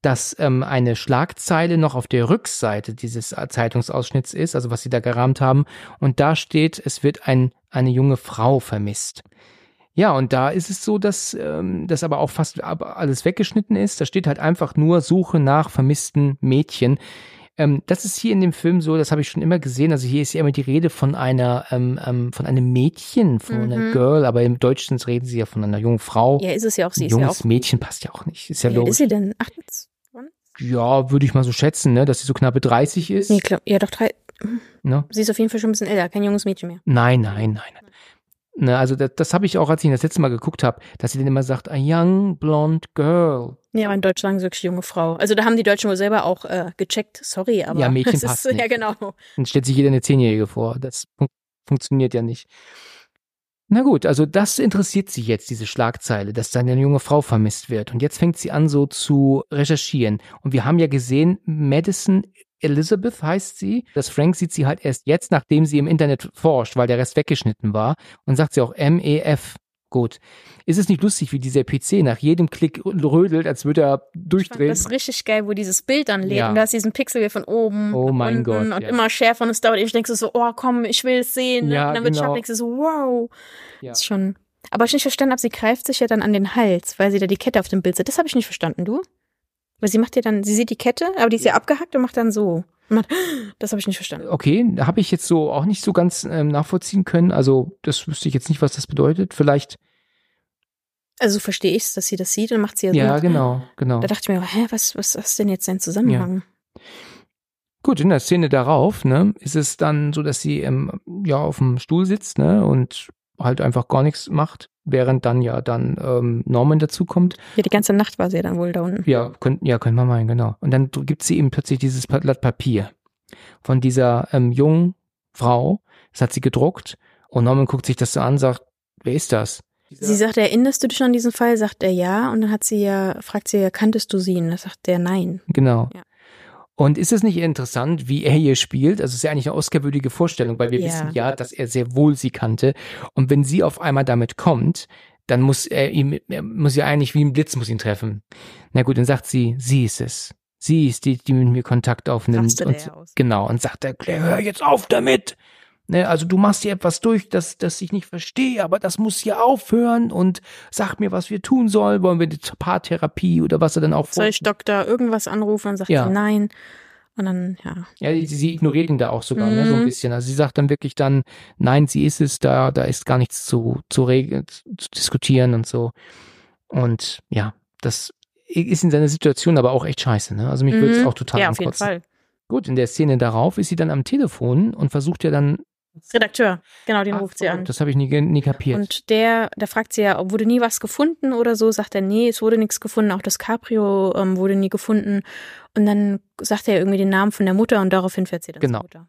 dass ähm, eine Schlagzeile noch auf der Rückseite dieses äh, Zeitungsausschnitts ist, also was sie da gerahmt haben. Und da steht, es wird ein, eine junge Frau vermisst. Ja, und da ist es so, dass ähm, das aber auch fast alles weggeschnitten ist. Da steht halt einfach nur Suche nach vermissten Mädchen. Ähm, das ist hier in dem Film so, das habe ich schon immer gesehen. Also hier ist ja immer die Rede von einer, ähm, ähm, von einem Mädchen, von einer Mhm. Girl, aber im Deutschen reden sie ja von einer jungen Frau. Ja, ist es ja auch. Sie Ein ist ja junges auch. Mädchen passt ja auch nicht. Ist ja Wie alt logisch. ist sie denn? 28? Ja, würde ich mal so schätzen, ne, dass sie so knappe 30 ist. Nee, glaub, ja, doch drei. Ne? Sie ist auf jeden Fall schon ein bisschen älter, kein junges Mädchen mehr. Nein, nein, nein. nein. Ne, also das, das habe ich auch, als ich ihn das letzte Mal geguckt habe, dass sie dann immer sagt, a young blonde girl. Ja, aber in Deutsch sagen sie wirklich junge Frau. Also da haben die Deutschen wohl selber auch äh, gecheckt. Sorry, aber Ja, Mädchen passt ist, nicht. Ja, genau. Dann stellt sich jeder eine Zehnjährige vor. Das fun funktioniert ja nicht. Na gut, also das interessiert sie jetzt, diese Schlagzeile, dass da eine junge Frau vermisst wird. Und jetzt fängt sie an, so zu recherchieren. Und wir haben ja gesehen, Madison Elizabeth heißt sie. Das Frank sieht sie halt erst jetzt, nachdem sie im Internet forscht, weil der Rest weggeschnitten war. Und sagt sie auch M-E-F. Gut. Ist es nicht lustig, wie dieser PC nach jedem Klick rödelt, als würde er durchdrehen? Das ist richtig geil, wo dieses Bild dann lädt Ja. und da ist diesen Pixel hier von oben Oh mein unten Gott, und ja. immer schärfer und es dauert ewig. denkst du so, oh komm, ich will es sehen. Ja, und dann wird genau. scharf, denkst du so, wow. Ja. Das ist schon. Aber ich nicht verstanden habe, sie greift sich ja dann an den Hals, weil sie da die Kette auf dem Bild sieht. Das habe ich nicht verstanden, du? Weil sie macht ja dann, sie sieht die Kette, aber die ist ja, abgehackt und macht dann so. Macht, das habe ich nicht verstanden. Okay, habe ich jetzt so auch nicht so ganz ähm, nachvollziehen können. Also das wüsste ich jetzt nicht, was das bedeutet. Vielleicht, Also so verstehe ich es, dass sie das sieht und macht sie ja so. ja, genau, genau. Da dachte ich mir, hä, was, was ist denn jetzt sein Zusammenhang? Gut, in der Szene darauf, ne, ist es dann so, dass sie ähm, ja auf dem Stuhl sitzt, ne, und halt einfach gar nichts macht, während dann ja dann ähm, Norman dazukommt. Ja, die ganze Nacht war sie ja dann wohl da unten. Ja, können, ja, können wir meinen, genau. Und dann gibt sie ihm plötzlich dieses Blatt Papier von dieser ähm, jungen Frau. Das hat sie gedruckt. Und Norman guckt sich das so an, sagt, wer ist das? Sie sagt, erinnerst du dich an diesen Fall? Sagt er ja. Und dann hat sie ja, fragt sie ja, kanntest du sie? Und dann sagt er nein. Genau. Ja. Und ist es nicht interessant, wie er hier spielt? Also es ist ja eigentlich eine oscarwürdige Vorstellung, weil wir Ja. wissen ja, dass er sehr wohl sie kannte. Und wenn sie auf einmal damit kommt, dann muss er ihm, er muss ja eigentlich wie ein Blitz muss ihn treffen. Na gut, dann sagt sie, sie ist es. Sie ist die, die mit mir Kontakt aufnimmt. Und, aus. genau, und sagt er, hör jetzt auf damit. Ne, also du machst hier etwas durch, das, das ich nicht verstehe, aber das muss hier aufhören und sag mir, was wir tun sollen. Wollen wir die Paartherapie oder was er dann auch Soll ich Doktor irgendwas anrufen? Und sagt Ja. nein. Und dann, ja. Ja, sie, sie ignoriert ihn da auch sogar, ne, so ein Mhm. bisschen. Also sie sagt dann wirklich dann, nein, sie ist es, da, da ist gar nichts zu, zu, reg- zu diskutieren und so. Und ja, das ist in seiner Situation aber auch echt scheiße, ne? Also mich würde es Mhm. auch total Ja, auf jeden ankotzen. Fall. Gut, in der Szene darauf ist sie dann am Telefon und versucht ja dann. Redakteur, genau, den Ach, ruft sie an. Das habe ich nie, nie kapiert. Und der, der fragt sie ja, wurde nie was gefunden oder so? Sagt er, nee, es wurde nichts gefunden. Auch das Cabrio ähm, wurde nie gefunden. Und dann sagt er irgendwie den Namen von der Mutter und daraufhin fährt sie dann Genau. zur Mutter.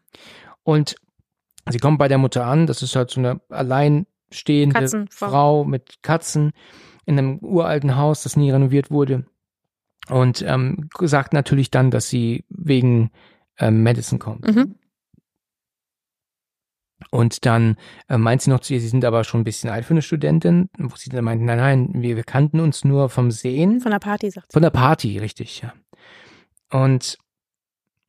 Und sie kommt bei der Mutter an, das ist halt so eine alleinstehende Katzenfrau. Frau mit Katzen in einem uralten Haus, das nie renoviert wurde. Und ähm, sagt natürlich dann, dass sie wegen ähm, Madison kommt. Mhm. Und dann äh, meint sie noch zu ihr, sie sind aber schon ein bisschen alt für eine Studentin, wo sie dann meint, nein, nein, wir, wir kannten uns nur vom Sehen. Von der Party, sagt sie. Von der Party, richtig, ja. Und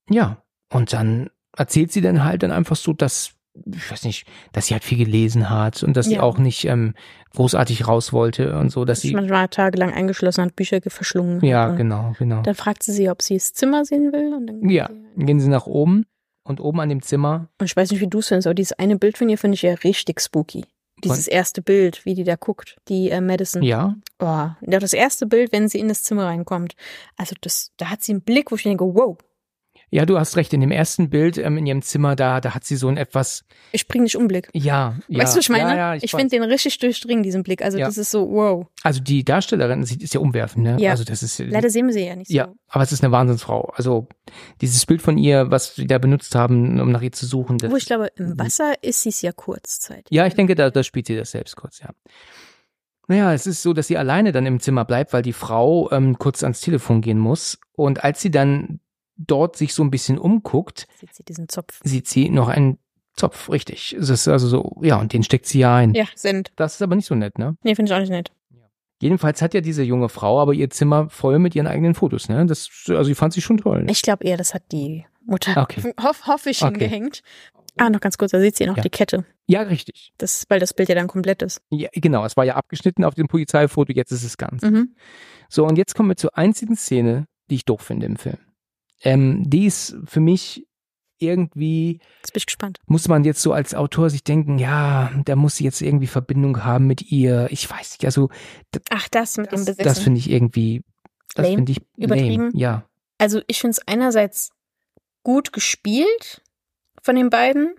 ja, und dann erzählt sie dann halt dann einfach so, dass, ich weiß nicht, dass sie halt viel gelesen hat und dass sie Ja. auch nicht ähm, großartig raus wollte und so, dass sie sie. manchmal tagelang eingeschlossen hat, Bücher ge- verschlungen Ja, genau, genau. Dann fragt sie sie, ob sie das Zimmer sehen will. Und dann Ja, dann gehen sie nach oben und oben an dem Zimmer, Und ich weiß nicht, wie du es findest, aber dieses eine Bild von ihr finde ich ja richtig spooky. Dieses erste Bild, wie die da guckt, die äh, Madison. ja, Oh, ja, das erste Bild, wenn sie in das Zimmer reinkommt. Also das, da hat sie einen Blick, wo ich denke, wow, ja, du hast recht, in dem ersten Bild ähm, in ihrem Zimmer, da, da hat sie so ein etwas, ich bring dich um Blick. ja, ja. weißt du, was ich meine? Ja, ja, ich weiß. finde den richtig durchdringend, diesen Blick. Also Ja. das ist so, wow. Also die Darstellerin, sie ist ja umwerfend, ne? Ja. Also das ist Leider sehen wir sie ja nicht Ja, so. aber es ist eine Wahnsinnsfrau. Also dieses Bild von ihr, was sie da benutzt haben, um nach ihr zu suchen. Wo ich glaube, im Wasser ist sie es ja kurzzeitig. ja, ich denke, da, da spielt sie das selbst kurz, ja. Naja, es ist so, dass sie alleine dann im Zimmer bleibt, weil die Frau ähm, kurz ans Telefon gehen muss. Und als sie dann dort sich so ein bisschen umguckt, Sieht sie diesen Zopf. sieht sie noch einen Zopf, richtig. Es ist also so, ja, und den steckt sie ja ein. Ja, sind. Das ist aber nicht so nett, ne? Nee, finde ich auch nicht nett. Jedenfalls hat ja diese junge Frau aber ihr Zimmer voll mit ihren eigenen Fotos, ne? Das, also ich fand sie schon toll. Ich glaube eher, das hat die Mutter, Okay. hoff, hoffe ich, Okay. hingehängt. Ah, noch ganz kurz, da sieht sie noch Ja. die Kette. Ja, richtig. Das, weil das Bild ja dann komplett ist. Ja, genau, es war ja abgeschnitten auf dem Polizeifoto, jetzt ist es ganz. Mhm. So, und jetzt kommen wir zur einzigen Szene, die ich doof finde im Film. Ähm, die ist für mich irgendwie, Jetzt bin ich gespannt. muss man jetzt so als Autor sich denken, ja, da muss sie jetzt irgendwie Verbindung haben mit ihr. Ich weiß nicht, also Ach, das mit dem das, Besessen. das finde ich irgendwie, das finde ich Übertrieben. lame. Ja, Also ich finde es einerseits gut gespielt von den beiden.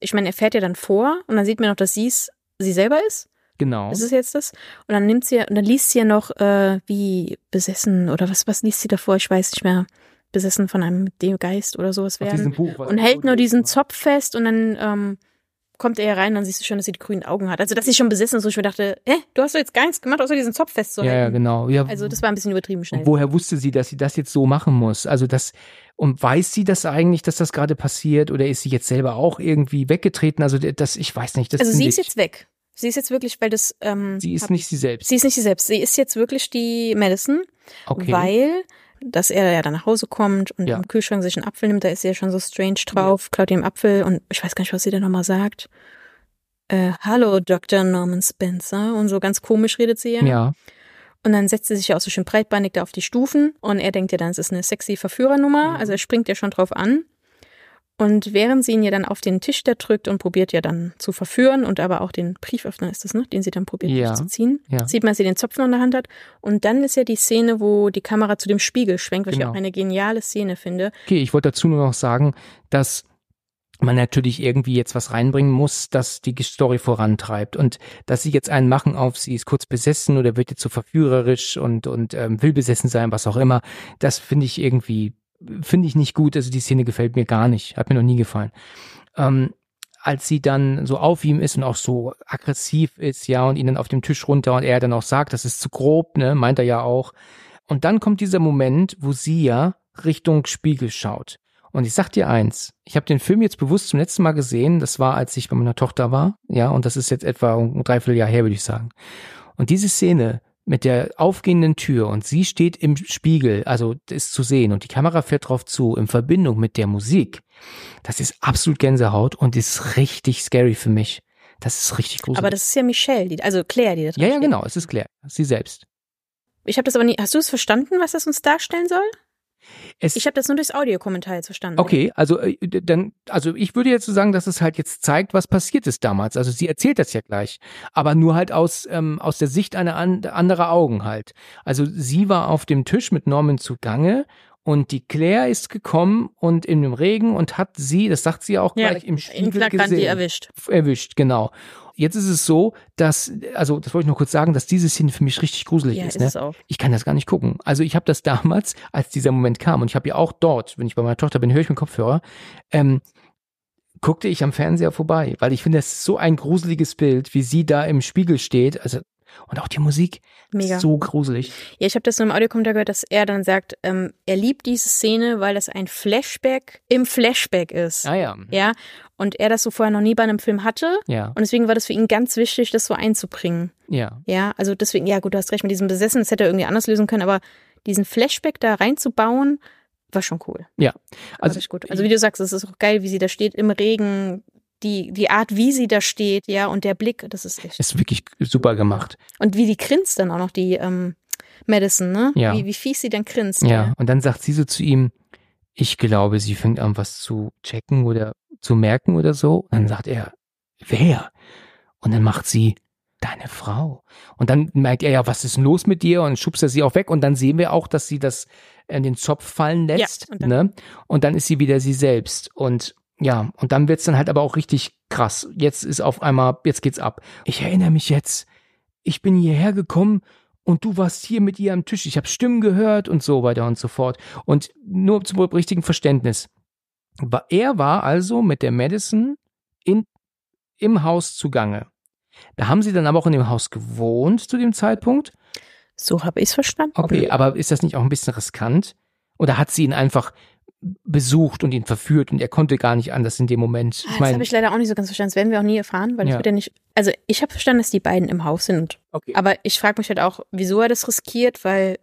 Ich meine, er fährt ja dann vor und dann sieht man noch, dass sie es sie selber ist. genau. Das ist jetzt das. Und dann nimmt sie ja, und dann liest sie ja noch äh, wie besessen oder was, was liest sie davor? Ich weiß nicht mehr. Besessen von einem Geist oder sowas werden. Buch, Und hält nur die- diesen Zopf fest und dann ähm, kommt er rein und dann siehst du schon, dass sie die grünen Augen hat. Also dass sie schon besessen ist, wo ich mir dachte, hä, du hast doch jetzt gar nichts gemacht, außer diesen Zopf Ja, festzuhalten. ja, genau. Ja, Also das war ein bisschen übertrieben schnell. Woher wusste sie, dass sie das jetzt so machen muss? Also das, und weiß sie das eigentlich, dass das gerade passiert? Oder ist sie jetzt selber auch irgendwie weggetreten? Also das, ich weiß nicht. Das also sie ist jetzt weg. Sie ist jetzt wirklich, weil das ähm, sie ist hab- nicht sie selbst. Sie ist nicht sie selbst. Sie ist jetzt wirklich die Madison, Okay. weil, dass er ja dann nach Hause kommt und Ja. im Kühlschrank sich einen Apfel nimmt, da ist sie ja schon so strange drauf, klaut ihm Apfel und ich weiß gar nicht, was sie da nochmal sagt. Äh, Hallo, Dr. Norman Spencer. Und so ganz komisch redet sie ja. ja, Und dann setzt sie sich ja auch so schön breitbeinig da auf die Stufen und er denkt ja dann, es ist eine sexy Verführernummer. Mhm. Also er springt ja schon drauf an. Und während sie ihn ja dann auf den Tisch da drückt und probiert ja dann zu verführen und aber auch den Brieföffner ist das, ne, den sie dann probiert Ja. zu ziehen, Ja. sieht man, dass sie den Zopf noch in der Hand hat. Und dann ist ja die Szene, wo die Kamera zu dem Spiegel schwenkt, was ich Genau. auch eine geniale Szene finde. okay. Ich wollte dazu nur noch sagen, dass man natürlich irgendwie jetzt was reinbringen muss, das die Story vorantreibt. Und dass sie jetzt einen machen auf, sie ist kurz besessen oder wird jetzt so verführerisch und, und ähm, will besessen sein, was auch immer, das finde ich irgendwie, finde ich nicht gut. Also die Szene gefällt mir gar nicht, hat mir noch nie gefallen. Ähm, als sie dann so auf ihm ist und auch so aggressiv ist, ja, und ihn dann auf dem Tisch runter und er dann auch sagt, das ist zu grob, ne, meint er ja auch. Und dann kommt dieser Moment, wo sie ja Richtung Spiegel schaut. Und ich sag dir eins, ich habe den Film jetzt bewusst zum letzten Mal gesehen, das war, als ich bei meiner Tochter war, ja, und das ist jetzt etwa ein Dreivierteljahr her, würde ich sagen. Und diese Szene mit der aufgehenden Tür und sie steht im Spiegel, also ist zu sehen und die Kamera fährt drauf zu, in Verbindung mit der Musik, das ist absolut Gänsehaut und ist richtig scary für mich. Das ist richtig gruselig. Aber das ist ja Michelle, die, also Claire, die da drin Ja, ja, steht. genau, es ist Claire, sie selbst. Ich habe das aber nie. Hast du es verstanden, was das uns darstellen soll? Es, Ich habe das nur durchs Audiokommentar jetzt verstanden. Okay, also äh, dann, also ich würde jetzt so sagen, dass es halt jetzt zeigt, was passiert ist damals. Also sie erzählt das ja gleich, aber nur halt aus ähm, aus der Sicht einer an, anderer Augen halt. Also sie war auf dem Tisch mit Norman zugange und die Claire ist gekommen und in dem Regen und hat sie, das sagt sie ja auch Ja, gleich im in Spiegel Flagranti gesehen erwischt. erwischt, genau. Jetzt ist es so, dass, also das wollte ich noch kurz sagen, dass diese Szene für mich richtig gruselig Ja, ist. ist Ne? Ich kann das gar nicht gucken. Also ich habe das damals, als dieser Moment kam, und ich habe ja auch dort, wenn ich bei meiner Tochter bin, höre ich mit Kopfhörer, ähm, guckte ich am Fernseher vorbei, weil ich finde, das ist so ein gruseliges Bild, wie sie da im Spiegel steht. Also und auch die Musik Mega. ist so gruselig. Ja, ich habe das nur im Audiokommentar gehört, dass er dann sagt, ähm, er liebt diese Szene, weil das ein Flashback im Flashback ist. Ah ja, Ja, und er das so vorher noch nie bei einem Film hatte. ja, Und deswegen war das für ihn ganz wichtig, das so einzubringen. ja. Ja, also deswegen, ja gut, du hast recht mit diesem Besessen, das hätte er irgendwie anders lösen können, aber diesen Flashback da reinzubauen, war schon cool. Ja, Also also gut. Also wie du sagst, es ist auch geil, wie sie da steht im Regen, die, die Art, wie sie da steht, ja, und der Blick, das ist echt. ist wirklich super gemacht. Und wie die grinst dann auch noch, die ähm, Madison, ne? Ja. Wie, wie fies sie dann grinst. Ja, und dann sagt sie so zu ihm, ich glaube, sie fängt an, was zu checken oder zu merken oder so. Und dann sagt er, wer? Und dann macht sie, deine Frau. Und dann merkt er ja, was ist denn los mit dir? Und schubst er sie auch weg. Und dann sehen wir auch, dass sie das in den Zopf fallen lässt. und dann- ne? und dann ist sie wieder sie selbst. Und ja, und dann wird's dann halt aber auch richtig krass. Jetzt ist auf einmal, jetzt geht's ab. Ich erinnere mich jetzt, ich bin hierher gekommen und du warst hier mit ihr am Tisch. Ich habe Stimmen gehört und so weiter und so fort. Und nur zum richtigen Verständnis. Er war also mit der Madison in, im Haus zugange. Da haben sie dann aber auch in dem Haus gewohnt zu dem Zeitpunkt. So habe ich es verstanden. Okay, aber ist das nicht auch ein bisschen riskant? Oder hat sie ihn einfach besucht und ihn verführt und er konnte gar nicht anders in dem Moment? Ah, das habe ich leider auch nicht so ganz verstanden. Das werden wir auch nie erfahren, weil das Ja. wird ja nicht. Also ich habe verstanden, dass die beiden im Haus sind. okay. Aber ich frage mich halt auch, wieso er das riskiert, weil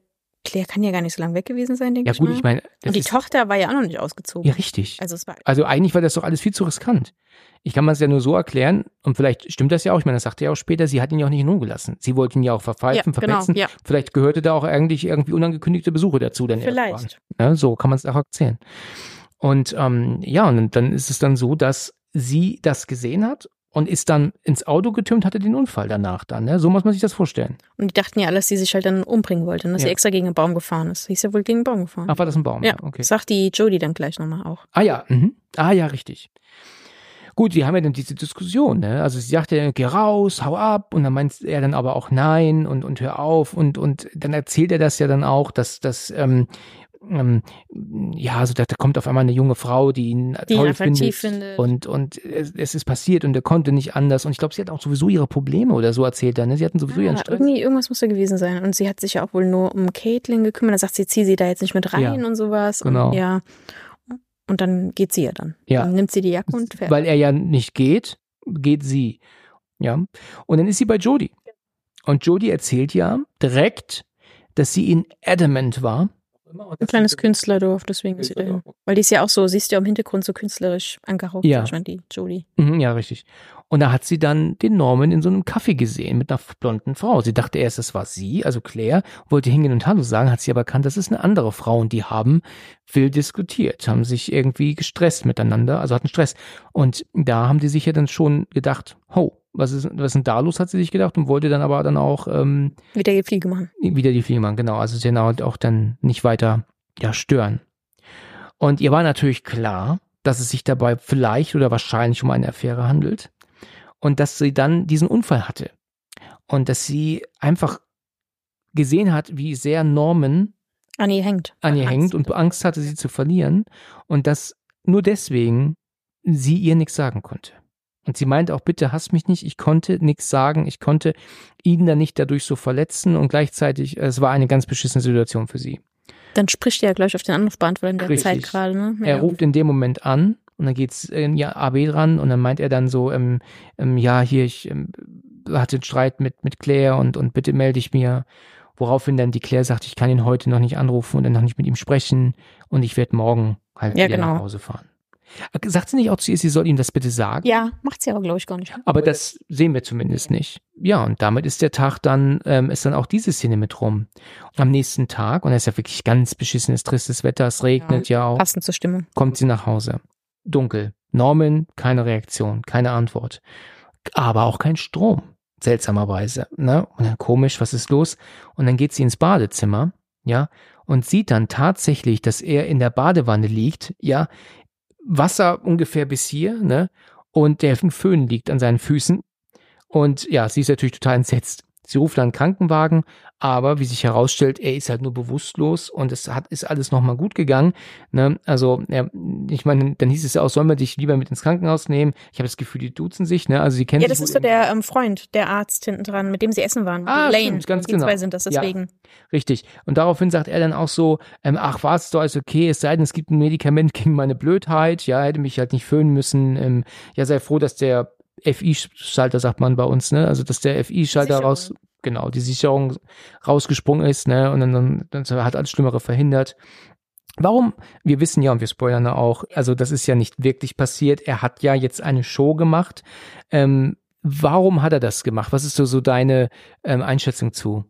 Claire kann ja gar nicht so lange weg gewesen sein, denke ja ich gut, mal. ich meine, Und die Tochter war ja auch noch nicht ausgezogen. ja richtig. Also es war Also eigentlich war das doch alles viel zu riskant. Ich kann mir das ja nur so erklären, und vielleicht stimmt das ja auch, ich meine, das sagte er auch später, sie hat ihn ja auch nicht in Ruhe gelassen. Sie wollte ihn ja auch verpfeifen, ja, genau, verpetzen. ja, Vielleicht gehörte da auch eigentlich irgendwie unangekündigte Besuche dazu. Dann vielleicht. Ja, so kann man es auch erzählen. Und ähm, ja, und dann ist es dann so, dass sie das gesehen hat und ist dann ins Auto getürmt, hatte den Unfall danach dann. Ne? So muss man sich das vorstellen. Und die dachten ja alle, dass sie sich halt dann umbringen wollte, dass Ja. sie extra gegen einen Baum gefahren ist. Sie ist ja wohl gegen einen Baum gefahren. Ach, war das ein Baum? ja, okay. sagt die Jodie dann gleich nochmal auch. Ah ja, mhm. ah ja, richtig. Gut, die haben ja dann diese Diskussion, ne? Also sie sagt ja, geh raus, hau ab, und dann meint er dann aber auch nein und, und hör auf und, und dann erzählt er das ja dann auch, dass, dass ähm, ähm, ja, also da, da kommt auf einmal eine junge Frau, die ihn Die toll findet, findet. und und es, es ist passiert und er konnte nicht anders und ich glaube, sie hat auch sowieso ihre Probleme oder so erzählt er, ne? Sie hatten sowieso ihren Ah, Stress. irgendwie, irgendwas muss da gewesen sein. Und sie hat sich ja auch wohl nur um Caitlin gekümmert. Da sagt sie, zieh sie da jetzt nicht mit rein Ja, und sowas. genau. Und, ja. Und dann geht sie ja dann. Ja. Dann nimmt sie die Jacke und fährt. Weil er ja nicht geht, geht sie. Ja. Und dann ist sie bei Jodie. Und Jodie erzählt ja direkt, dass sie in Adamant war. Ein kleines Künstlerdorf, deswegen ist sie dahin. Weil die ist ja auch so, siehst du ja im Hintergrund so künstlerisch angehaucht, Ja. ja. schon die Jodie. Mhm, ja, richtig. Und da hat sie dann den Norman in so einem Café gesehen mit einer blonden Frau. Sie dachte erst, das war sie, also Claire, wollte hingehen und Hallo sagen, hat sie aber erkannt, das ist eine andere Frau und die haben wild diskutiert, haben sich irgendwie gestresst miteinander, also hatten Stress. Und da haben die sich ja dann schon gedacht, ho, was ist, was ist denn da los, hat sie sich gedacht und wollte dann aber dann auch ähm, Wieder geht viel gemacht. wieder die Fliege machen, genau. Also genau auch dann nicht weiter ja, stören. Und ihr war natürlich klar, dass es sich dabei vielleicht oder wahrscheinlich um eine Affäre handelt und dass sie dann diesen Unfall hatte und dass sie einfach gesehen hat, wie sehr Norman An ihr hängt. an ihr hängt und Angst hatte, sie zu verlieren und dass nur deswegen sie ihr nichts sagen konnte. Und sie meinte auch, bitte hasst mich nicht, ich konnte nichts sagen, ich konnte ihn dann nicht dadurch so verletzen und gleichzeitig, äh, es war eine ganz beschissene Situation für sie. Dann spricht er ja gleich auf den Anrufbeantworter in der Richtig. Zeit gerade, ne? Er Ja. ruft in dem Moment an und dann geht's äh, ja, AB dran und dann meint er dann so, ähm, ähm, ja, hier, ich ähm, hatte einen Streit mit, mit Claire und, und bitte melde ich mir. Woraufhin dann die Claire sagt, ich kann ihn heute noch nicht anrufen und dann noch nicht mit ihm sprechen und ich werde morgen halt Ja, wieder nach genau. Hause fahren. Sagt sie nicht auch zu ihr, sie soll ihm das bitte sagen? Ja, macht sie aber, glaube ich, gar nicht. Aber das sehen wir zumindest nicht. Ja, und damit ist der Tag dann, ähm, ist dann auch diese Szene mit rum. Und am nächsten Tag, und es ist ja wirklich ganz beschissenes, tristes Wetter, es regnet ja, auch, Passend zur Stimmung. kommt sie nach Hause. Dunkel. Norman, keine Reaktion, keine Antwort. Aber auch kein Strom. Seltsamerweise. Ne? Und dann komisch, was ist los? Und dann geht sie ins Badezimmer, ja, und sieht dann tatsächlich, dass er in der Badewanne liegt, ja, Wasser ungefähr bis hier, ne? Und der Föhn liegt an seinen Füßen. Und ja, sie ist natürlich total entsetzt. Sie ruft dann einen Krankenwagen, aber wie sich herausstellt, er ist halt nur bewusstlos und es hat, ist alles nochmal gut gegangen. Ne? Also, er, ich meine, dann hieß es ja auch, sollen wir dich lieber mit ins Krankenhaus nehmen? Ich habe das Gefühl, die duzen sich, ne? Also sie kennen Ja, das ist so der ähm, Freund, der Arzt hinten dran, mit dem sie essen waren. Ah, Lane. stimmt, ganz die genau. zwei sind das Ja. deswegen. Richtig. Und daraufhin sagt er dann auch so, ähm, ach, war es doch alles okay, es sei denn, es gibt ein Medikament gegen meine Blödheit, ja, hätte mich halt nicht föhnen müssen. Ähm, ja, sei froh, dass der FI-Schalter, sagt man bei uns, ne? Also dass der FI-Schalter raus, genau, die Sicherung rausgesprungen ist, ne? Und dann, dann, dann hat alles Schlimmere verhindert. Warum? Wir wissen ja, und wir spoilern ja auch, also das ist ja nicht wirklich passiert. Er hat ja jetzt eine Show gemacht. Ähm, warum hat er das gemacht? Was ist so, so deine ähm, Einschätzung zu?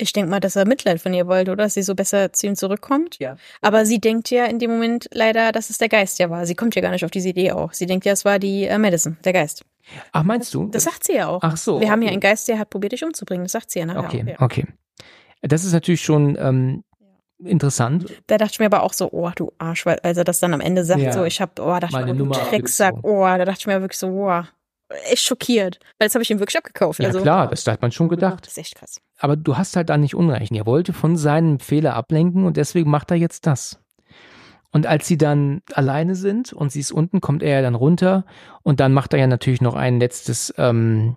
Ich denke mal, dass er Mitleid von ihr wollte, oder? Dass sie so besser zu ihm zurückkommt. Ja. Aber sie denkt ja in dem Moment leider, dass es der Geist ja war. Sie kommt ja gar nicht auf diese Idee auch. Sie denkt ja, es war die äh, Madison, der Geist. Ach, meinst du? Das sagt sie ja auch. Ach so. Wir haben ja okay. einen Geist, der hat probiert, dich umzubringen. Das sagt sie ja nachher Okay, auch. Ja. okay. Das ist natürlich schon ähm, interessant. Da dachte ich mir aber auch so, oh, du Arsch, weil als er das dann am Ende sagt, Ja. so, ich hab, oh, da dachte ich Meine mir, oh, du Drecksack, abgezogen. oh, da dachte ich mir wirklich so, oh, echt schockiert. Weil das habe ich ihm wirklich abgekauft. Ja also, klar, das hat man schon gedacht. Das ist echt krass. Aber du hast halt da nicht Unrecht. Er wollte von seinem Fehler ablenken und deswegen macht er jetzt das. Und als sie dann alleine sind und sie ist unten, kommt er ja dann runter und dann macht er ja natürlich noch ein letztes ähm,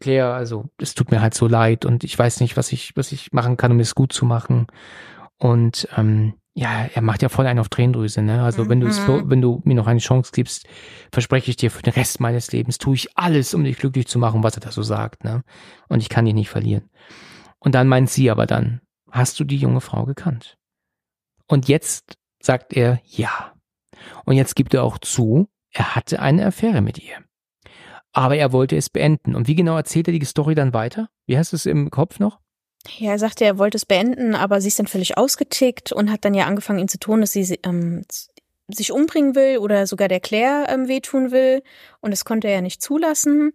Claire, also es tut mir halt so leid und ich weiß nicht, was ich, was ich machen kann, um es gut zu machen. Und ähm, ja, er macht ja voll einen auf Tränendrüse, ne? Also wenn du es, Mhm. wenn du mir noch eine Chance gibst, verspreche ich dir für den Rest meines Lebens tue ich alles, um dich glücklich zu machen, was er da so sagt, ne? Und ich kann dich nicht verlieren. Und dann meint sie aber dann, hast du die junge Frau gekannt? Und jetzt sagt er ja. Und jetzt gibt er auch zu, er hatte eine Affäre mit ihr. Aber er wollte es beenden. Und wie genau erzählt er die Story dann weiter? Wie hast du es im Kopf noch? Ja, er sagte, er wollte es beenden, aber sie ist dann völlig ausgetickt und hat dann ja angefangen, ihn zu tun, dass sie ähm, sich umbringen will oder sogar der Claire ähm, wehtun will. Und das konnte er ja nicht zulassen.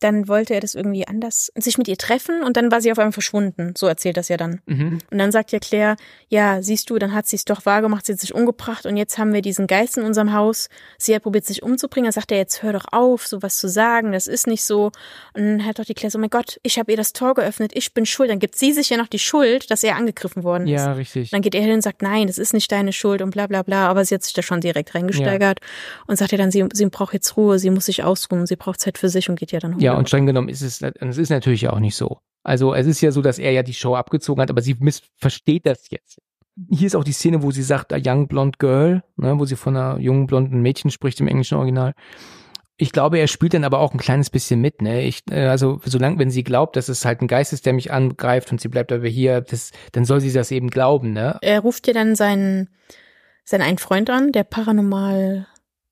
Dann wollte er das irgendwie anders sich mit ihr treffen und dann war sie auf einmal verschwunden. So erzählt das ja dann. Mhm. Und dann sagt ja Claire, ja, siehst du, dann hat sie es doch wahrgemacht, sie hat sich umgebracht und jetzt haben wir diesen Geist in unserem Haus. Sie hat probiert, sich umzubringen. Dann sagt er, jetzt hör doch auf, sowas zu sagen, das ist nicht so. Und dann hat doch die Claire so, oh mein Gott, ich habe ihr das Tor geöffnet, ich bin schuld. Dann gibt sie sich ja noch die Schuld, dass er angegriffen worden ist. Ja, richtig. Dann geht er hin und sagt, nein, das ist nicht deine Schuld und bla bla bla. Aber sie hat sich da schon direkt reingesteigert und sagt ja dann, sie, sie braucht jetzt Ruhe, sie muss sich ausruhen, sie braucht Zeit für sich und geht ja dann hoch. Ja, und streng genommen ist es, es ist natürlich ja auch nicht so. Also es ist ja so, dass er ja die Show abgezogen hat, aber sie missversteht das jetzt. Hier ist auch die Szene, wo sie sagt, a young blonde girl, ne, wo sie von einer jungen blonden Mädchen spricht im englischen Original. Ich glaube, er spielt dann aber auch ein kleines bisschen mit, ne? Ich, äh, also solange, wenn sie glaubt, dass es halt ein Geist ist, der mich angreift und sie bleibt aber hier, das, dann soll sie das eben glauben, ne? Er ruft ja dann seinen, seinen einen Freund an, der paranormal,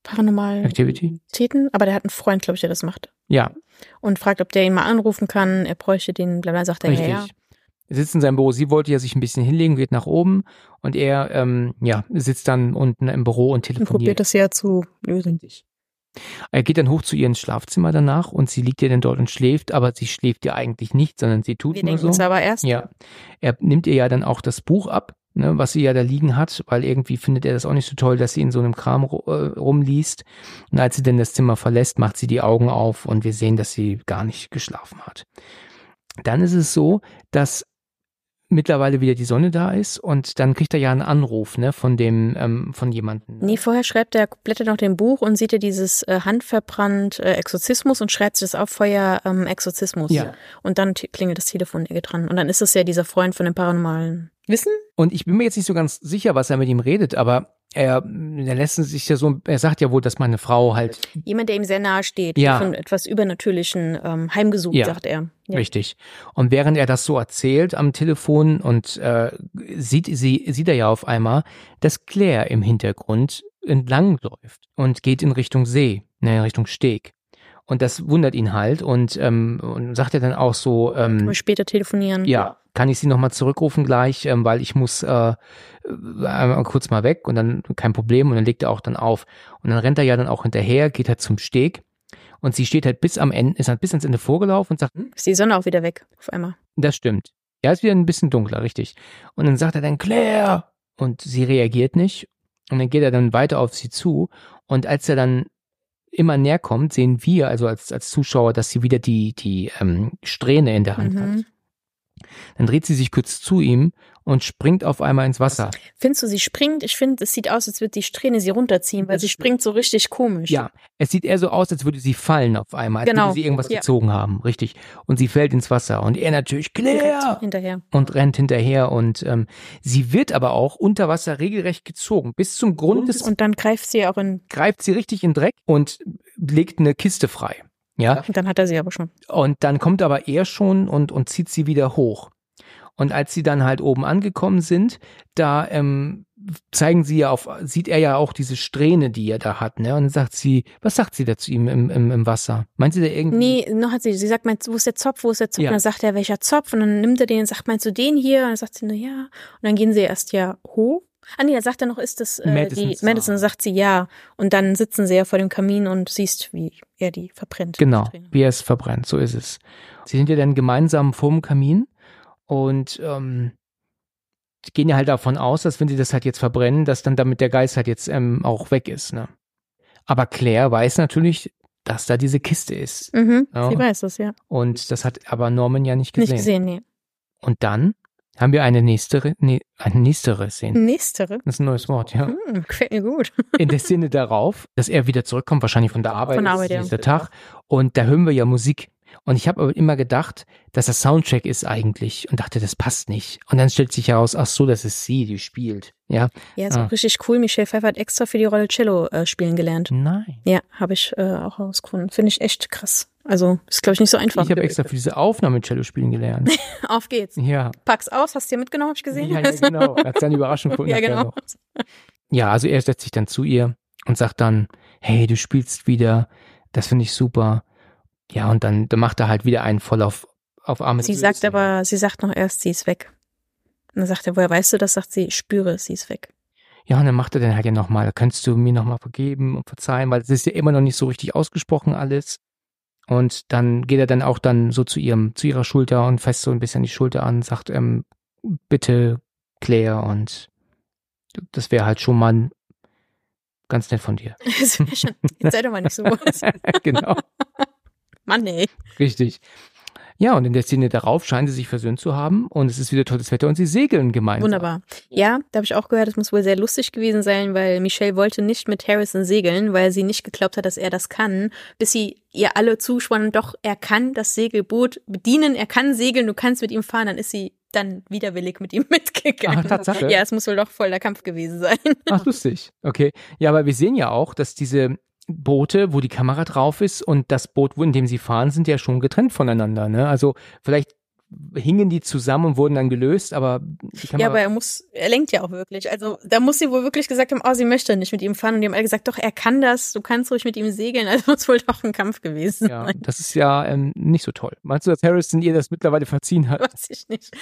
paranormal Activity? Täten, aber der hat einen Freund, glaube ich, der das macht. Ja, Und fragt, ob der ihn mal anrufen kann. Er bräuchte den, bla bla, sagt er, Richtig. ja. Er sitzt in seinem Büro. Sie wollte ja sich ein bisschen hinlegen, geht nach oben und er ähm, ja, sitzt dann unten im Büro und Und probiert telefoniert. das ja zu lösen. Er geht dann hoch zu ihr ins Schlafzimmer danach und sie liegt ja dann dort und schläft, aber sie schläft ja eigentlich nicht, sondern sie tut Wir nur denken so. es aber erst. Ja. Er nimmt ihr ja dann auch das Buch ab, ne, was sie ja da liegen hat, weil irgendwie findet er das auch nicht so toll, dass sie in so einem Kram äh, rumliest. Und als sie denn das Zimmer verlässt, macht sie die Augen auf und wir sehen, dass sie gar nicht geschlafen hat. Dann ist es so, dass mittlerweile wieder die Sonne da ist und dann kriegt er ja einen Anruf, ne, von dem, ähm, von jemandem. Nee, vorher schreibt er, blättert noch dem Buch und sieht er dieses äh, handverbrannt äh, Exorzismus und schreibt sich das auf Feuer ähm, Exorzismus. Ja. Und dann klingelt das Telefon, er geht dran. Und dann ist es ja dieser Freund von dem paranormalen Wissen. Und ich bin mir jetzt nicht so ganz sicher, was er mit ihm redet, aber er, er lässt sich ja so, er sagt ja wohl, dass meine Frau halt Jemand, der ihm sehr nahe steht, Ja. von etwas Übernatürlichen ähm, heimgesucht, Ja. sagt er. Ja. Richtig. Und während er das so erzählt am Telefon und äh, sieht sie sieht er ja auf einmal, dass Claire im Hintergrund entlang läuft und geht in Richtung See, ne, in Richtung Steg. Und das wundert ihn halt und, ähm, und sagt er dann auch so, ähm, später telefonieren. ja, kann ich sie nochmal zurückrufen gleich, ähm, weil ich muss äh, äh, einmal kurz mal weg und dann kein Problem und dann legt er auch dann auf. Und dann rennt er ja dann auch hinterher, geht halt zum Steg und sie steht halt bis am Ende, ist halt bis ans Ende vorgelaufen und sagt, hm, Ist die Sonne auch wieder weg auf einmal. das stimmt. Ja, ist wieder ein bisschen dunkler, richtig. Und dann sagt er dann, Claire! Und sie reagiert nicht. Und dann geht er dann weiter auf sie zu. Und als er dann immer näher kommt, sehen wir, also als, als Zuschauer, dass sie wieder die, die ähm, Strähne in der Hand Mhm. hat. Dann dreht sie sich kurz zu ihm und springt auf einmal ins Wasser. Findest du, sie springt? Ich finde, es sieht aus, als würde die Strähne sie runterziehen, weil Das sie springt so richtig komisch. Ja, es sieht eher so aus, als würde sie fallen auf einmal, als Genau. würde sie irgendwas Ja. gezogen haben, richtig. Und sie fällt ins Wasser. Und er natürlich, Claire! hinterher. und rennt hinterher und ähm, sie wird aber auch unter Wasser regelrecht gezogen. Bis zum Grund des Und dann greift sie auch in, greift sie richtig in Dreck und legt eine Kiste frei. Ja, und dann hat er sie aber schon. und dann kommt aber er schon und, und zieht sie wieder hoch. Und als sie dann halt oben angekommen sind, da ähm, zeigen sie ja auf, sieht er ja auch diese Strähne, die er da hat, ne? Und dann sagt sie, was sagt sie da zu ihm im, im, im Wasser? Meint sie da irgendwie? Nee, noch hat sie, sie sagt, meinst, du, wo ist der Zopf, wo ist der Zopf? Ja. Und dann sagt er, welcher Zopf? Und dann nimmt er den und sagt, meinst du den hier? Und dann sagt sie, na ja. Und dann gehen sie erst ja hoch. Ah nee, da sagt er noch, ist das äh, Madison die. Madison, sagt sie ja. Und dann sitzen sie ja vor dem Kamin und siehst, wie er die verbrennt. Genau, wie er es verbrennt, so ist es. Sie sind ja dann gemeinsam vorm Kamin und ähm, gehen ja halt davon aus, dass wenn sie das halt jetzt verbrennen, dass dann damit der Geist halt jetzt ähm, auch weg ist. Ne? Aber Claire weiß natürlich, dass da diese Kiste ist. Mhm, Ja. sie weiß das, ja. Und das hat aber Norman ja nicht gesehen. Nicht gesehen, nee. Und dann haben wir eine nächstere, nee, eine nächstere Szene. Nächstere. Das ist ein neues Wort, ja. Hm, gefällt mir gut. in der Szene darauf, dass er wieder zurückkommt, wahrscheinlich von der Arbeit, Von Arbeit, ist ja. Tag. Und da hören wir ja Musik. Und ich habe aber immer gedacht, dass das Soundtrack ist eigentlich und dachte, das passt nicht. Und dann stellt sich heraus, ach so, das ist sie, die spielt. Ja, Ja, ist Ah. auch richtig cool. Michelle Pfeiffer hat extra für die Rolle Cello äh, spielen gelernt. nein. Ja, habe ich äh, auch herausgefunden. Finde ich echt krass. Also, ist, glaube ich, nicht so einfach. Ich habe extra für diese Aufnahme Cello spielen gelernt. Auf geht's. Ja. Pack's aus, hast du dir mitgenommen, hab ich gesehen? Ja, ja, genau. Hat seine Überraschung gefunden. ja, genau. Ja, also er setzt sich dann zu ihr und sagt dann, hey, du spielst wieder, das finde ich super. Ja, und dann, dann macht er halt wieder einen voll auf, auf Arme. Sie sagt aber, sie sagt noch erst, sie ist weg. Und dann sagt er, woher weißt du das? Sagt sie, ich spüre, sie ist weg. Ja, und dann macht er dann halt ja nochmal, kannst du mir nochmal vergeben und verzeihen, weil es ist ja immer noch nicht so richtig ausgesprochen alles. Und dann geht er dann auch dann so zu ihrem, zu ihrer Schulter und fasst so ein bisschen die Schulter an, sagt, ähm, bitte Claire und das wäre halt schon mal ganz nett von dir. Das wär schon- Jetzt sei doch mal nicht so. genau, Mann, ey. richtig. Ja, und in der Szene darauf scheinen sie sich versöhnt zu haben und es ist wieder tolles Wetter und sie segeln gemeinsam. Wunderbar. Ja, da habe ich auch gehört, es muss wohl sehr lustig gewesen sein, weil Michelle wollte nicht mit Harrison segeln, weil sie nicht geglaubt hat, dass er das kann, bis sie ihr alle zuschworen, doch, er kann das Segelboot bedienen, er kann segeln, du kannst mit ihm fahren, dann ist sie dann widerwillig mit ihm mitgegangen. Ach, Tatsache? Ja, es muss wohl doch voll der Kampf gewesen sein. Ach, lustig. Okay. Ja, aber wir sehen ja auch, dass diese Boote, wo die Kamera drauf ist und das Boot, in dem sie fahren, sind ja schon getrennt voneinander. Ne? Also vielleicht hingen die zusammen und wurden dann gelöst, aber die Kamera Ja, aber er muss, er lenkt ja auch wirklich. Also da muss sie wohl wirklich gesagt haben, oh, sie möchte nicht mit ihm fahren. Und die haben alle gesagt, doch, er kann das, du kannst ruhig mit ihm segeln. Also muss wohl doch ein Kampf gewesen ja, sein. das ist ja ähm, nicht so toll. Meinst du, dass Harrison ihr das mittlerweile verziehen hat? Weiß ich nicht.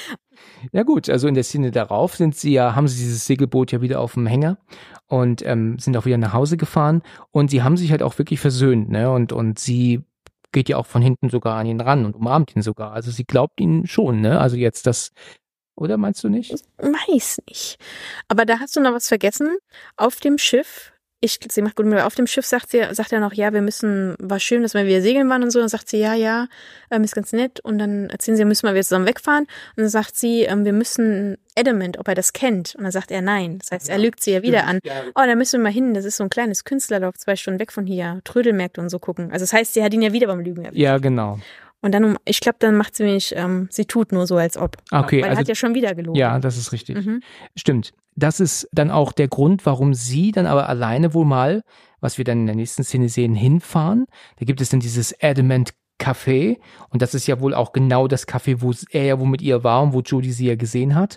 Ja gut, also in der Szene darauf sind sie ja, haben sie dieses Segelboot ja wieder auf dem Hänger und ähm, sind auch wieder nach Hause gefahren und sie haben sich halt auch wirklich versöhnt, ne? Und und sie geht ja auch von hinten sogar an ihn ran und umarmt ihn sogar. Also sie glaubt ihn schon, ne? Also jetzt, dass Oder meinst du nicht? Weiß nicht. Aber da hast du noch was vergessen. Auf dem Schiff, ich, sie macht gut mit, auf dem Schiff sagt sie, sagt er noch, ja, wir müssen, war schön, dass wir wieder segeln waren und so. Dann sagt sie, ja, ja, ähm, ist ganz nett. Und dann erzählen sie, müssen wir wieder zusammen wegfahren. Und dann sagt sie, ähm, wir müssen Adamant, ob er das kennt. Und dann sagt er nein. Das heißt, er lügt sie ja wieder an. Oh, da müssen wir mal hin. Das ist so ein kleines Künstlerlauf, zwei Stunden weg von hier. Trödelmärkte und so gucken. Also das heißt, sie hat ihn ja wieder beim Lügen erwischt. Ja, genau. Und dann, um- ich glaube, dann macht sie mich, ähm, sie tut nur so, als ob. Okay, Weil er also hat ja schon wieder gelogen. ja, das ist richtig. Mhm. Stimmt. Das ist dann auch der Grund, warum sie dann aber alleine wohl mal, was wir dann in der nächsten Szene sehen, hinfahren. Da gibt es dann dieses Adamant Café und das ist ja wohl auch genau das Café, wo er ja wo mit ihr war und wo Jodie sie ja gesehen hat.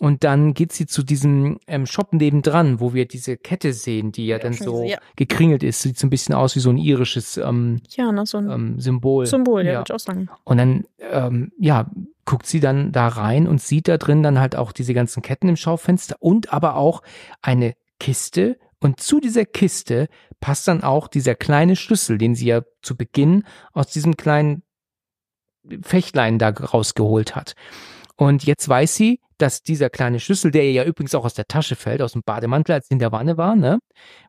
Und dann geht sie zu diesem ähm, Shop nebendran, wo wir diese Kette sehen, die ja, Ja, dann so ja. gekringelt ist. Sieht so ein bisschen aus wie so ein irisches ähm, Ja, ne, so ein ähm, Symbol. Symbol, ja, würde ich auch sagen. Und dann, ähm, ja, guckt sie dann da rein und sieht da drin dann halt auch diese ganzen Ketten im Schaufenster und aber auch eine Kiste. Und zu dieser Kiste passt dann auch dieser kleine Schlüssel, den sie ja zu Beginn aus diesem kleinen Fächtlein da rausgeholt hat. Und jetzt weiß sie, dass dieser kleine Schlüssel, der ihr ja übrigens auch aus der Tasche fällt, aus dem Bademantel, als sie in der Wanne war, ne,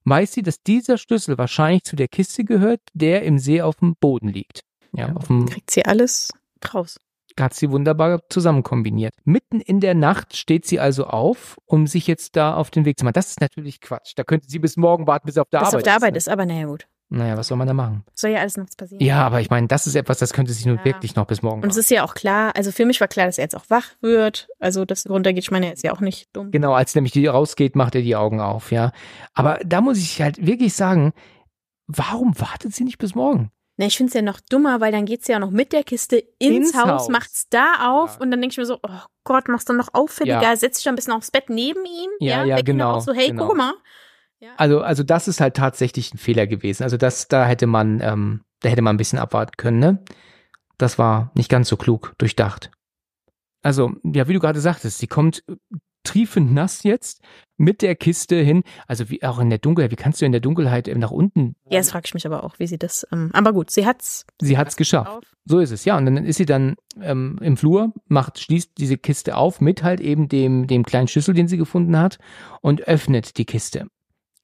weiß sie, dass dieser Schlüssel wahrscheinlich zu der Kiste gehört, der im See auf dem Boden liegt. Ja, auf dem Kriegt sie alles raus. Hat sie wunderbar zusammen kombiniert. Mitten in der Nacht steht sie also auf, um sich jetzt da auf den Weg zu machen. Das ist natürlich Quatsch. Da könnte sie bis morgen warten, bis sie auf der Bis Arbeit auf der Arbeit ne? ist, aber naja, gut. Naja, was soll man da machen? Soll ja alles nachts passieren. Ja, aber ich meine, das ist etwas, das könnte sich nun Ja. wirklich noch bis morgen Und es ist ja auch klar, also für mich war klar, dass er jetzt auch wach wird. Also, dass er runtergeht, ich meine, er ist ja auch nicht dumm. Genau, als nämlich die rausgeht, macht er die Augen auf, ja. Aber da muss ich halt wirklich sagen, warum wartet sie nicht bis morgen? Na, ich finde es ja noch dummer, weil dann geht sie ja noch mit der Kiste ins, Ins Haus, Haus. macht's da auf Ja. und dann denke ich mir so, oh Gott, mach's doch noch auffälliger, Ja. setz dich doch ein bisschen aufs Bett neben ihm. Ja, ja, doch genau, Auch so, hey, genau. guck mal. Ja. Also, also das ist halt tatsächlich ein Fehler gewesen. Also das, da hätte man, ähm, da hätte man ein bisschen abwarten können, ne? Das war nicht ganz so klug durchdacht. Also, ja, wie du gerade sagtest, sie kommt triefend nass jetzt mit der Kiste hin. Also wie auch in der Dunkelheit. Wie kannst du in der Dunkelheit eben nach unten? Ja, das frage ich mich aber auch, wie sie das. Ähm, aber gut, sie hat's. Sie hat's geschafft. Auf. So ist es, ja. Und dann ist sie dann ähm, im Flur, macht, schließt diese Kiste auf mit halt eben dem, dem kleinen Schlüssel, den sie gefunden hat und öffnet die Kiste.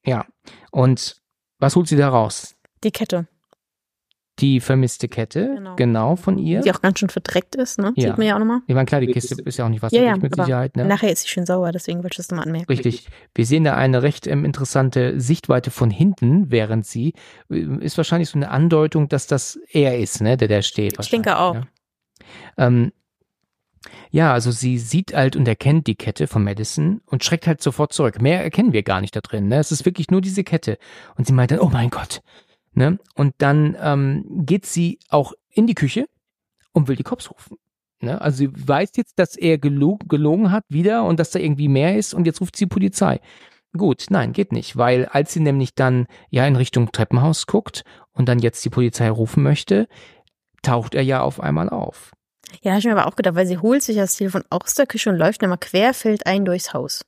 Ja. Und was holt sie da raus? Die Kette, Die vermisste Kette, Genau. genau, von ihr. die auch ganz schön verdreckt ist, ne? Ja. Sieht man ja auch nochmal. Ich meine, klar, die Kiste ist ja auch nicht Ja, wasserdicht ja, mit aber Sicherheit. Ne? Nachher ist sie schön sauer, deswegen wollte ich das nochmal anmerken. Richtig. Wir sehen da eine recht ähm, interessante Sichtweite von hinten, während sie äh, ist wahrscheinlich so eine Andeutung, dass das er ist, ne, der da steht. Ich denke auch. Ne? Ähm, ja, also sie sieht halt und erkennt die Kette von Madison und schreckt halt sofort zurück. Mehr erkennen wir gar nicht da drin. Ne? Es ist wirklich nur diese Kette. Und sie meint dann, oh mein Gott. Ne? Und dann ähm, geht sie auch in die Küche und will die Cops rufen. Ne? Also sie weiß jetzt, dass er gelo gelogen hat wieder und dass da irgendwie mehr ist und jetzt ruft sie die Polizei. Gut, nein, geht nicht, weil als sie nämlich dann ja in Richtung Treppenhaus guckt und dann jetzt die Polizei rufen möchte, taucht er ja auf einmal auf. Ja, habe ich mir aber auch gedacht, weil sie holt sich das Telefon aus der Küche und läuft immer querfeld ein durchs Haus.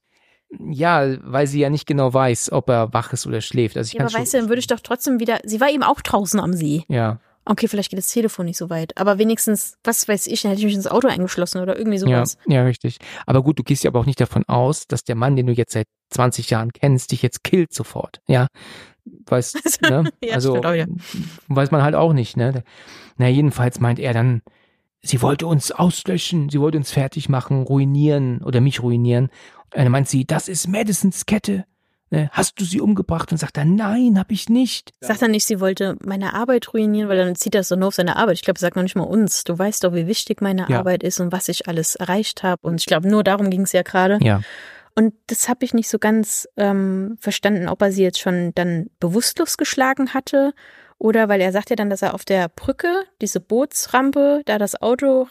Ja, weil sie ja nicht genau weiß, ob er wach ist oder schläft. Also ich Ja, kann aber weißt du, dann würde ich doch trotzdem wieder. Sie war eben auch draußen am See. ja, Okay, vielleicht geht das Telefon nicht so weit. Aber wenigstens, was weiß ich, dann hätte ich mich ins Auto eingeschlossen oder irgendwie ja, sowas. ja, richtig. Aber gut, du gehst ja aber auch nicht davon aus, dass der Mann, den du jetzt seit 20 Jahren kennst, dich jetzt killt sofort. Ja, weißt, ne? Ja, also auch, ja. weiß man halt auch nicht, ne? Na jedenfalls meint er dann, sie wollte uns auslöschen, sie wollte uns fertig machen, ruinieren oder mich ruinieren. Dann meint sie, das ist Madisons Kette. Ne? Hast du sie umgebracht? Und sagt er, nein, hab ich nicht. Sagt er nicht, sie wollte meine Arbeit ruinieren, weil dann zieht das so nur auf seine Arbeit. Ich glaube, er sagt noch nicht mal uns. Du weißt doch, wie wichtig meine Ja. Arbeit ist und was ich alles erreicht habe. Und ich glaube, nur darum ging es ja gerade. Ja, Und das habe ich nicht so ganz ähm, verstanden, ob er sie jetzt schon dann bewusstlos geschlagen hatte oder weil er sagt ja dann, dass er auf der Brücke, diese Bootsrampe, da das Auto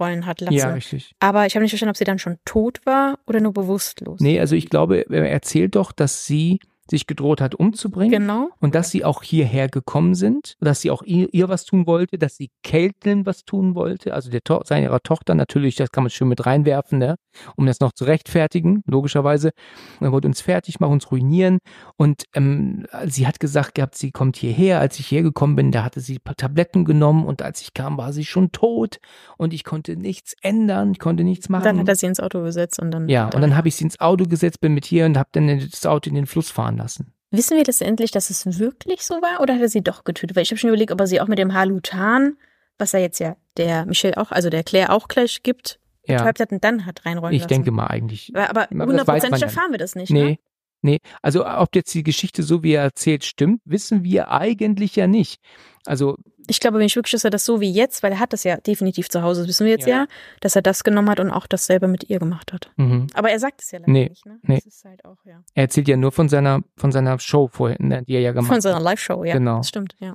reinrollen hat lassen. ja, richtig. Aber ich habe nicht verstanden, ob sie dann schon tot war oder nur bewusstlos. Nee, also ich glaube, er erzählt doch, dass sie sich gedroht hat umzubringen. Genau. Und dass sie auch hierher gekommen sind, dass sie auch ihr, ihr was tun wollte, dass sie Caitlin was tun wollte, also der to seiner Tochter natürlich, das kann man schön mit reinwerfen, ne? um das noch zu rechtfertigen, logischerweise. Und er wollte uns fertig machen, uns ruinieren. Und ähm, sie hat gesagt gehabt, sie kommt hierher. Als ich hergekommen bin, da hatte sie ein paar Tabletten genommen und als ich kam, war sie schon tot und ich konnte nichts ändern, ich konnte nichts machen. Dann hat er sie ins Auto gesetzt und dann. ja, und dann habe ich sie ins Auto gesetzt, bin mit hier und habe dann das Auto in den Fluss fahren lassen. Wissen wir letztendlich, dass es wirklich so war oder hat er sie doch getötet? Weil ich habe schon überlegt, ob er sie auch mit dem Halutan, was er jetzt ja der Michelle auch, also der Claire auch gleich gibt, Ja, betäubt hat und dann hat reinräumen ich lassen. denke mal eigentlich. Aber hundertprozentig erfahren wir das nicht, Nee, ne? nee. Also ob jetzt die Geschichte so wie er erzählt stimmt, wissen wir eigentlich ja nicht. Also Ich glaube nämlich wirklich, dass er das so wie jetzt, weil er hat das ja definitiv zu Hause, das wissen wir jetzt Ja. ja, dass er das genommen hat und auch dasselbe mit ihr gemacht hat. mhm. Aber er sagt es ja leider Nee, nicht, ne? nee. Das ist halt auch, ja. er erzählt ja nur von seiner von seiner Show vorhin, ne, die er ja gemacht Von hat. seiner Live-Show, ja. Genau. Das stimmt, ja.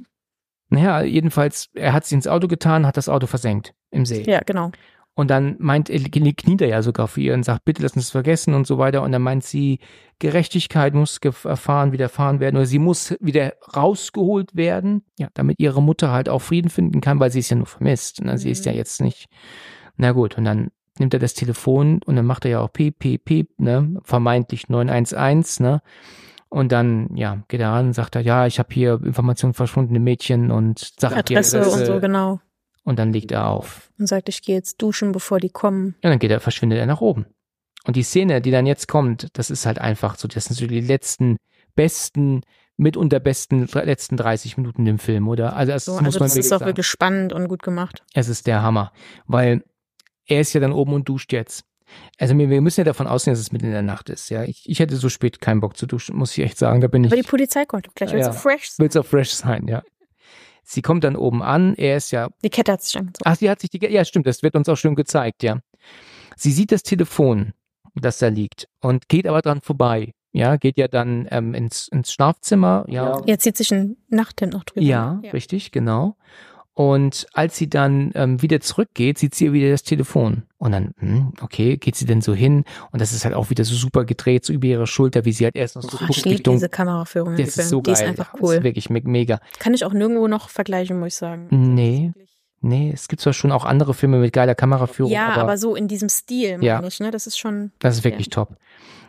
Naja, jedenfalls, er hat sie ins Auto getan, hat das Auto versenkt im See. Ja, genau. Und dann meint, er kniet er ja sogar für ihr und sagt, bitte lass uns vergessen und so weiter. Und dann meint sie, Gerechtigkeit muss erfahren, widerfahren werden oder sie muss wieder rausgeholt werden, ja, damit ihre Mutter halt auch Frieden finden kann, weil sie ist ja nur vermisst. Ne? Sie ist ja Mhm. jetzt nicht, na gut. Und dann nimmt er das Telefon und dann macht er ja auch piep, piep, piep, ne, vermeintlich 911, ne. Und dann, ja, geht er ran und sagt er, ja, ich habe hier Informationen verschwundene Mädchen und sagt die Adresse und so, genau. Und dann legt er auf. Und sagt, ich gehe jetzt duschen, bevor die kommen. Ja, dann geht er, verschwindet er nach oben. Und die Szene, die dann jetzt kommt, das ist halt einfach so, das sind so die letzten, besten, mitunter besten letzten 30 Minuten im Film, oder? Also das So, muss also man das wirklich ist auch sagen. wirklich spannend und gut gemacht. Es ist der Hammer, weil er ist ja dann oben und duscht jetzt. Also wir, wir müssen ja davon ausgehen, dass es mitten in der Nacht ist, ja. Ich, ich hätte so spät keinen Bock zu duschen, muss ich echt sagen, da bin ich. Aber die Polizei kommt gleich, Ja. so fresh sein. will's auch fresh sein, ja. Sie kommt dann oben an, er ist ja Die Kette hat sich angezogen. Ach, sie hat sich die, ja, stimmt, das wird uns auch schön gezeigt, ja. Sie sieht das Telefon, das da liegt und geht aber dran vorbei. Ja, geht ja dann ähm, ins, ins Schlafzimmer, ja. Er zieht sich ein Nachthemd noch drüber. Ja, ne? richtig, genau. Und als sie dann ähm, wieder zurückgeht, sieht sie wieder das Telefon. Und dann, hm, okay, geht sie denn so hin? Und das ist halt auch wieder so super gedreht, so über ihre Schulter, wie sie halt erst noch so Oh, ich guckt liebe diese Kameraführung. Das ist so Die geil. ist einfach Das cool. ist wirklich me- mega. Kann ich auch nirgendwo noch vergleichen, muss ich sagen. Nee. Nee, es gibt zwar schon auch andere Filme mit geiler Kameraführung, Ja, aber, aber, so in diesem Stil, Ja. meine ich, ne? Das ist schon. Das ist wirklich top.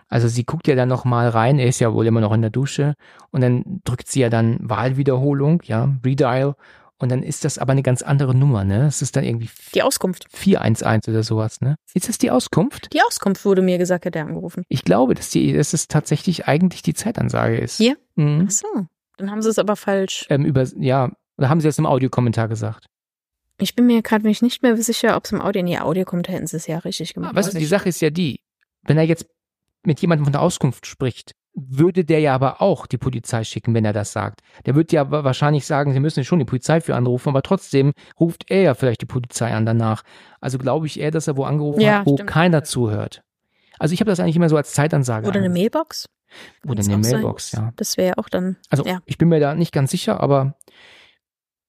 Also sie guckt ja dann noch mal rein, er ist ja wohl immer noch in der Dusche und dann drückt sie ja dann Wahlwiederholung, ja, Redial und dann ist das aber eine ganz andere Nummer, ne? Es ist dann irgendwie Die Auskunft. 411 oder sowas, ne? Ist das die Auskunft? Die Auskunft wurde mir gesagt, hat er angerufen. Ich glaube, dass die, dass es tatsächlich eigentlich die Zeitansage ist. Hier? Mhm. Ach so. Dann haben sie es aber falsch. Ähm, über, ja, oder haben sie das im Audiokommentar gesagt? Ich bin mir gerade nicht mehr sicher, ob es im Audio. Nee, Audio kommt, hätten sie es ja richtig gemacht. Weißt du, die Sache ist ja die, wenn er jetzt mit jemandem von der Auskunft spricht, würde der ja aber auch die Polizei schicken, wenn er das sagt. Der wird ja wa- wahrscheinlich sagen, sie müssen schon die Polizei für anrufen, aber trotzdem ruft er ja vielleicht die Polizei an danach. Also glaube ich eher, dass er wo angerufen Ja, hat, wo stimmt. keiner zuhört. Also ich habe das eigentlich immer so als Zeitansage. Oder eine. Mailbox? Oder eine auch sein. Mailbox, ja. Das wäre ja auch dann. Also Ja. ich bin mir da nicht ganz sicher, aber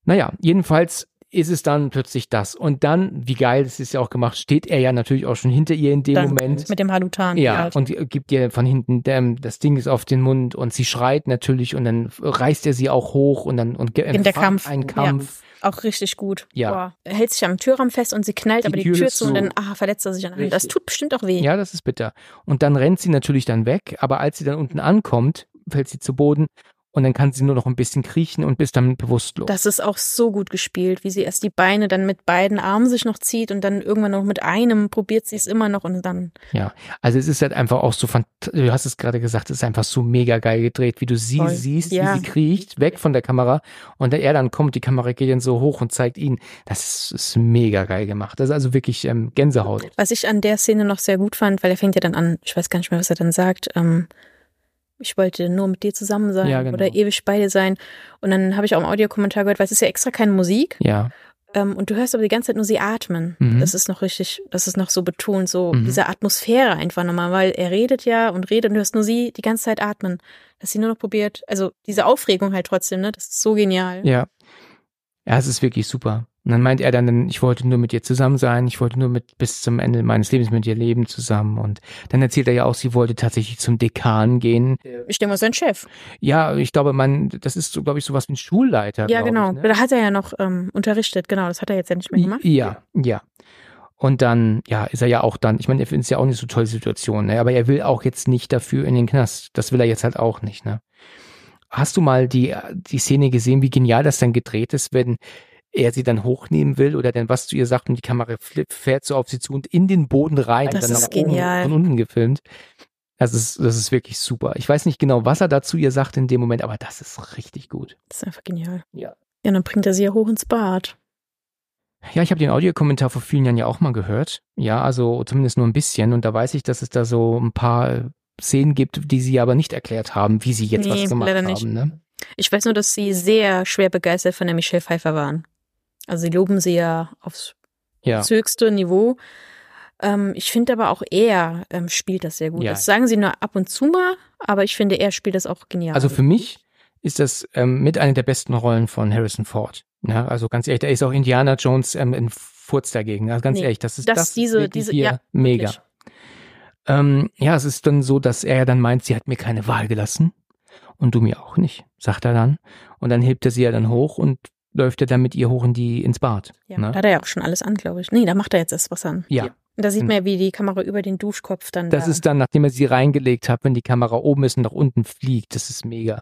naja, jedenfalls ist es dann plötzlich das. Und dann, wie geil, das ist ja auch gemacht, steht er ja natürlich auch schon hinter ihr in dem dann Moment. Mit dem Halutan. Ja, halt. und gibt ihr von hinten, ähm, das Ding ist auf den Mund und sie schreit natürlich und dann reißt er sie auch hoch und dann und In der Kampf. Ein Kampf. Auch richtig gut. Ja. Boah. Er hält sich am Türrahmen fest und sie knallt Die aber die Tür Tür zu und dann ah, verletzt er sich an Hand. Das Richtig. tut bestimmt auch weh. Ja. das ist bitter. Und dann rennt sie natürlich dann weg, aber als sie dann unten ankommt, fällt sie zu Boden und dann kann sie nur noch ein bisschen kriechen und ist dann bewusstlos. Das ist auch so gut gespielt, wie sie erst die Beine dann mit beiden Armen sich noch zieht und dann irgendwann noch mit einem probiert sie es immer noch und dann Ja, also es ist halt einfach auch so, du hast es gerade gesagt, es ist einfach so mega geil gedreht, wie du sie Voll. siehst, Ja. wie sie kriecht, weg von der Kamera und er dann kommt, die Kamera geht dann so hoch und zeigt ihn. Das ist, ist mega geil gemacht. Das ist also wirklich ähm, Gänsehaut. Was ich an der Szene noch sehr gut fand, weil er fängt ja dann an, ich weiß gar nicht mehr, was er dann sagt, ähm, ich wollte nur mit dir zusammen sein Ja, genau. oder ewig bei dir sein. Und dann habe ich auch im Audiokommentar gehört, weil es ist ja extra keine Musik. Ja, Ähm, und du hörst aber die ganze Zeit nur sie atmen. Mhm. Das ist noch richtig, das ist noch so betont, so Mhm. diese Atmosphäre einfach nochmal, weil er redet ja und redet und du hörst nur sie die ganze Zeit atmen. Dass sie nur noch probiert, also diese Aufregung halt trotzdem, ne? Das ist so genial. ja. Ja, es ist wirklich super. Und dann meint er dann, ich wollte nur mit ihr zusammen sein, ich wollte nur mit bis zum Ende meines Lebens mit ihr leben zusammen. Und dann erzählt er ja auch, sie wollte tatsächlich zum Dekan gehen. Ich denke mal, sein Chef. Ja, ich glaube, man, das ist so, glaube ich, sowas wie ein Schulleiter. Ja, genau. Ich, ne? Da hat er ja noch ähm, unterrichtet, genau. Das hat er jetzt ja nicht mehr gemacht. Ja, ja. Und dann, ja, ist er ja auch dann, ich meine, er findet es ja auch nicht so tolle Situation, ne? aber er will auch jetzt nicht dafür in den Knast. Das will er jetzt halt auch nicht, ne? Hast du mal die, die Szene gesehen, wie genial das dann gedreht ist, wenn er sie dann hochnehmen will oder dann was zu ihr sagt und die Kamera fährt so auf sie zu und in den Boden rein. Das dann ist nach oben genial. Von unten gefilmt. Das ist, das ist wirklich super. Ich weiß nicht genau, was er dazu ihr sagt in dem Moment, aber das ist richtig gut. Das ist einfach genial. Ja. Ja, dann bringt er sie ja hoch ins Bad. Ja, ich habe den Audiokommentar vor vielen Jahren ja auch mal gehört. Ja, also zumindest nur ein bisschen. Und da weiß ich, dass es da so ein paar Szenen gibt, die sie aber nicht erklärt haben, wie sie jetzt Nee, was gemacht leider haben. nicht. Ne? Ich weiß nur, dass sie sehr schwer begeistert von der Michelle Pfeiffer waren. Also sie loben sie ja aufs Ja. höchste Niveau. Ähm, ich finde aber auch er ähm, spielt das sehr gut. Ja. Das sagen sie nur ab und zu mal, aber ich finde, er spielt das auch genial. Also für mich ist das ähm, mit einer der besten Rollen von Harrison Ford. Ja, also ganz ehrlich, da ist auch Indiana Jones ähm, in Furz dagegen. Also ganz Nee, ehrlich, das ist das- das, diese- diese- hier ja, mega. Ähm, ja, es ist dann so, dass er dann meint, sie hat mir keine Wahl gelassen und du mir auch nicht, sagt er dann. Und dann hebt er sie ja dann hoch und läuft er dann mit ihr hoch in die ins Bad. ja, ne? da hat er ja auch schon alles an, glaube ich. Nee, da macht er jetzt erst was an. Ja. Und da sieht Hm. man ja, wie die Kamera über den Duschkopf dann Das da. ist dann, nachdem er sie reingelegt hat, wenn die Kamera oben ist und nach unten fliegt. Das ist mega.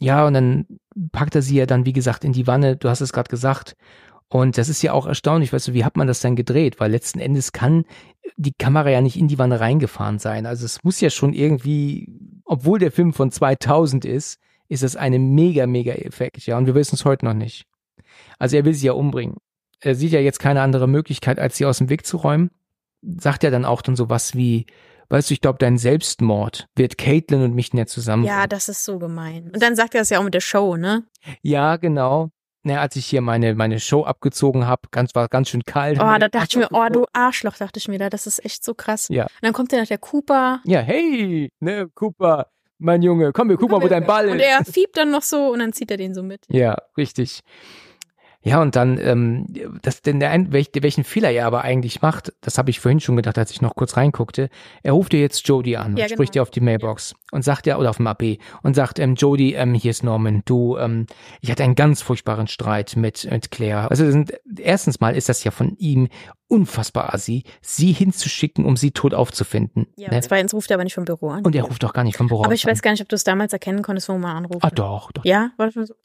Ja, und dann packt er sie ja dann, wie gesagt, in die Wanne. Du hast es gerade gesagt. Und das ist ja auch erstaunlich, weißt du, wie hat man das dann gedreht? Weil letzten Endes kann die Kamera ja nicht in die Wanne reingefahren sein. Also es muss ja schon irgendwie, obwohl der Film von 2000 ist, ist es eine mega, mega Effekt, ja. Und wir wissen es heute noch nicht. Also er will sie ja umbringen. Er sieht ja jetzt keine andere Möglichkeit, als sie aus dem Weg zu räumen. Sagt er dann auch dann sowas wie, weißt du, ich glaube, dein Selbstmord wird Caitlin und mich nicht zusammen. ja, das ist so gemein. Und dann sagt er das ja auch mit der Show, ne? ja, genau. Na, als ich hier meine, meine Show abgezogen habe, ganz, war ganz schön kalt. Oh, da dachte ich mir, oh, du Arschloch, dachte ich mir da, das ist echt so krass. Ja. Und dann kommt ja noch der Cooper. Ja, hey, ne, Cooper, mein Junge, komm, wir gucken mal, wo dein Ball Und ist. er fiebt dann noch so und dann zieht er den so mit. Ja, richtig. Ja, und dann, ähm, das, denn der, ein- welch, welchen Fehler er aber eigentlich macht, das habe ich vorhin schon gedacht, als ich noch kurz reinguckte. Er ruft ja jetzt Jody an, Ja, und spricht genau. ja auf die Mailbox und sagt ja, oder auf dem AB und sagt, ähm, Jody, ähm, hier ist Norman, du, ähm, ich hatte einen ganz furchtbaren Streit mit, mit Claire. Also sind, erstens mal ist das ja von ihm unfassbar assi, sie hinzuschicken, um sie tot aufzufinden. Ja, ne? und zweitens ruft er aber nicht vom Büro an. Und er ruft doch gar nicht vom Büro aber aus ich weiß an. gar nicht, ob du es damals erkennen konntest, wo man anruft. Ah, doch, doch. Ja?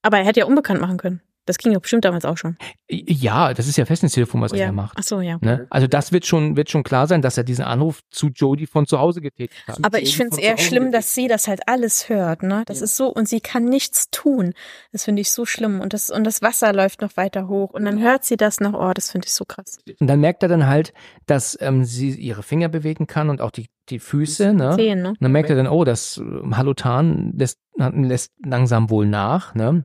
Aber er hätte ja unbekannt machen können. Das ging doch bestimmt damals auch schon. Ja, das ist ja Festnetztelefon, was er ja. ja macht. Ach so, ja. Ne? Also das wird schon, wird schon klar sein, dass er diesen Anruf zu Jodie von zu Hause getätigt hat. Aber ich finde es eher schlimm, dass sie das halt alles hört, ne? Das ist so, und sie kann nichts tun. Das finde ich so schlimm. Und das, und das Wasser läuft noch weiter hoch. Und dann hört sie das noch, oh, das finde ich so krass. Und dann merkt er dann halt, dass ähm, sie ihre Finger bewegen kann und auch die, die Füße. Ne? Und Zehn, ne? dann merkt er dann, oh, das ähm, Halotan lässt, lässt langsam wohl nach. Ne?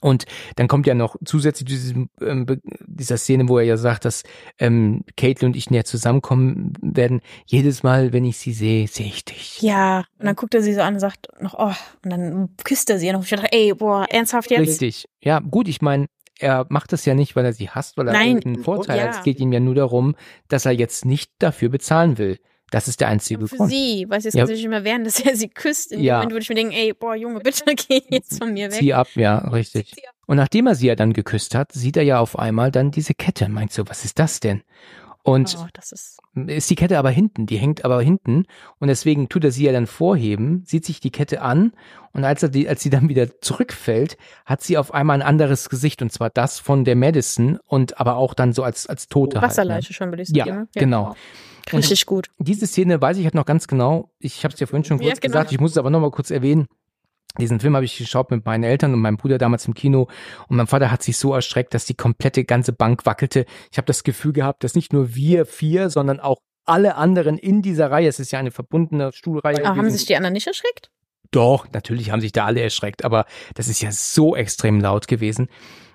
Und dann kommt ja noch zusätzlich zu diesem, ähm, dieser Szene, wo er ja sagt, dass ähm, Caitlin und ich näher zusammenkommen werden. Jedes Mal, wenn ich sie sehe, sehe ich dich. Ja. Und dann guckt er sie so an und sagt noch, oh, und dann küsst er sie noch. Ich dachte, ey, boah, ernsthaft jetzt? Richtig. Ja, gut, ich meine, er macht das ja nicht, weil er sie hasst, weil er Nein. irgendeinen Vorteil Ja. hat. Es geht ihm ja nur darum, dass er jetzt nicht dafür bezahlen will. Das ist der einzige Für Grund. sie, weil sie jetzt Ja. nicht mehr wehren, dass er sie küsst. In dem Ja. Moment würde ich mir denken, ey, boah, Junge, bitte geh jetzt von mir weg. Zieh ab, ja, richtig. Und nachdem er sie ja dann geküsst hat, sieht er ja auf einmal dann diese Kette. Meint so, was ist das denn? Und Oh, ist, ist die Kette aber hinten, die hängt aber hinten und deswegen tut er sie ja dann vorheben, sieht sich die Kette an und als er die, als sie dann wieder zurückfällt, hat sie auf einmal ein anderes Gesicht und zwar das von der Madison und aber auch dann so als als Tote halt. Wasserleiche schon, würde ich Ne? Ja, sagen. genau. Richtig gut. Diese Szene weiß ich halt noch ganz genau. Ich habe es ja vorhin schon Ja, kurz genau. gesagt. Ich muss es aber noch mal kurz erwähnen. Diesen Film habe ich geschaut mit meinen Eltern und meinem Bruder damals im Kino und mein Vater hat sich so erschreckt, dass die komplette ganze Bank wackelte. Ich habe das Gefühl gehabt, dass nicht nur wir vier, sondern auch alle anderen in dieser Reihe, es ist ja eine verbundene Stuhlreihe. Aber haben sich die anderen nicht erschreckt? Doch, natürlich haben sich da alle erschreckt, aber das ist ja so extrem laut gewesen.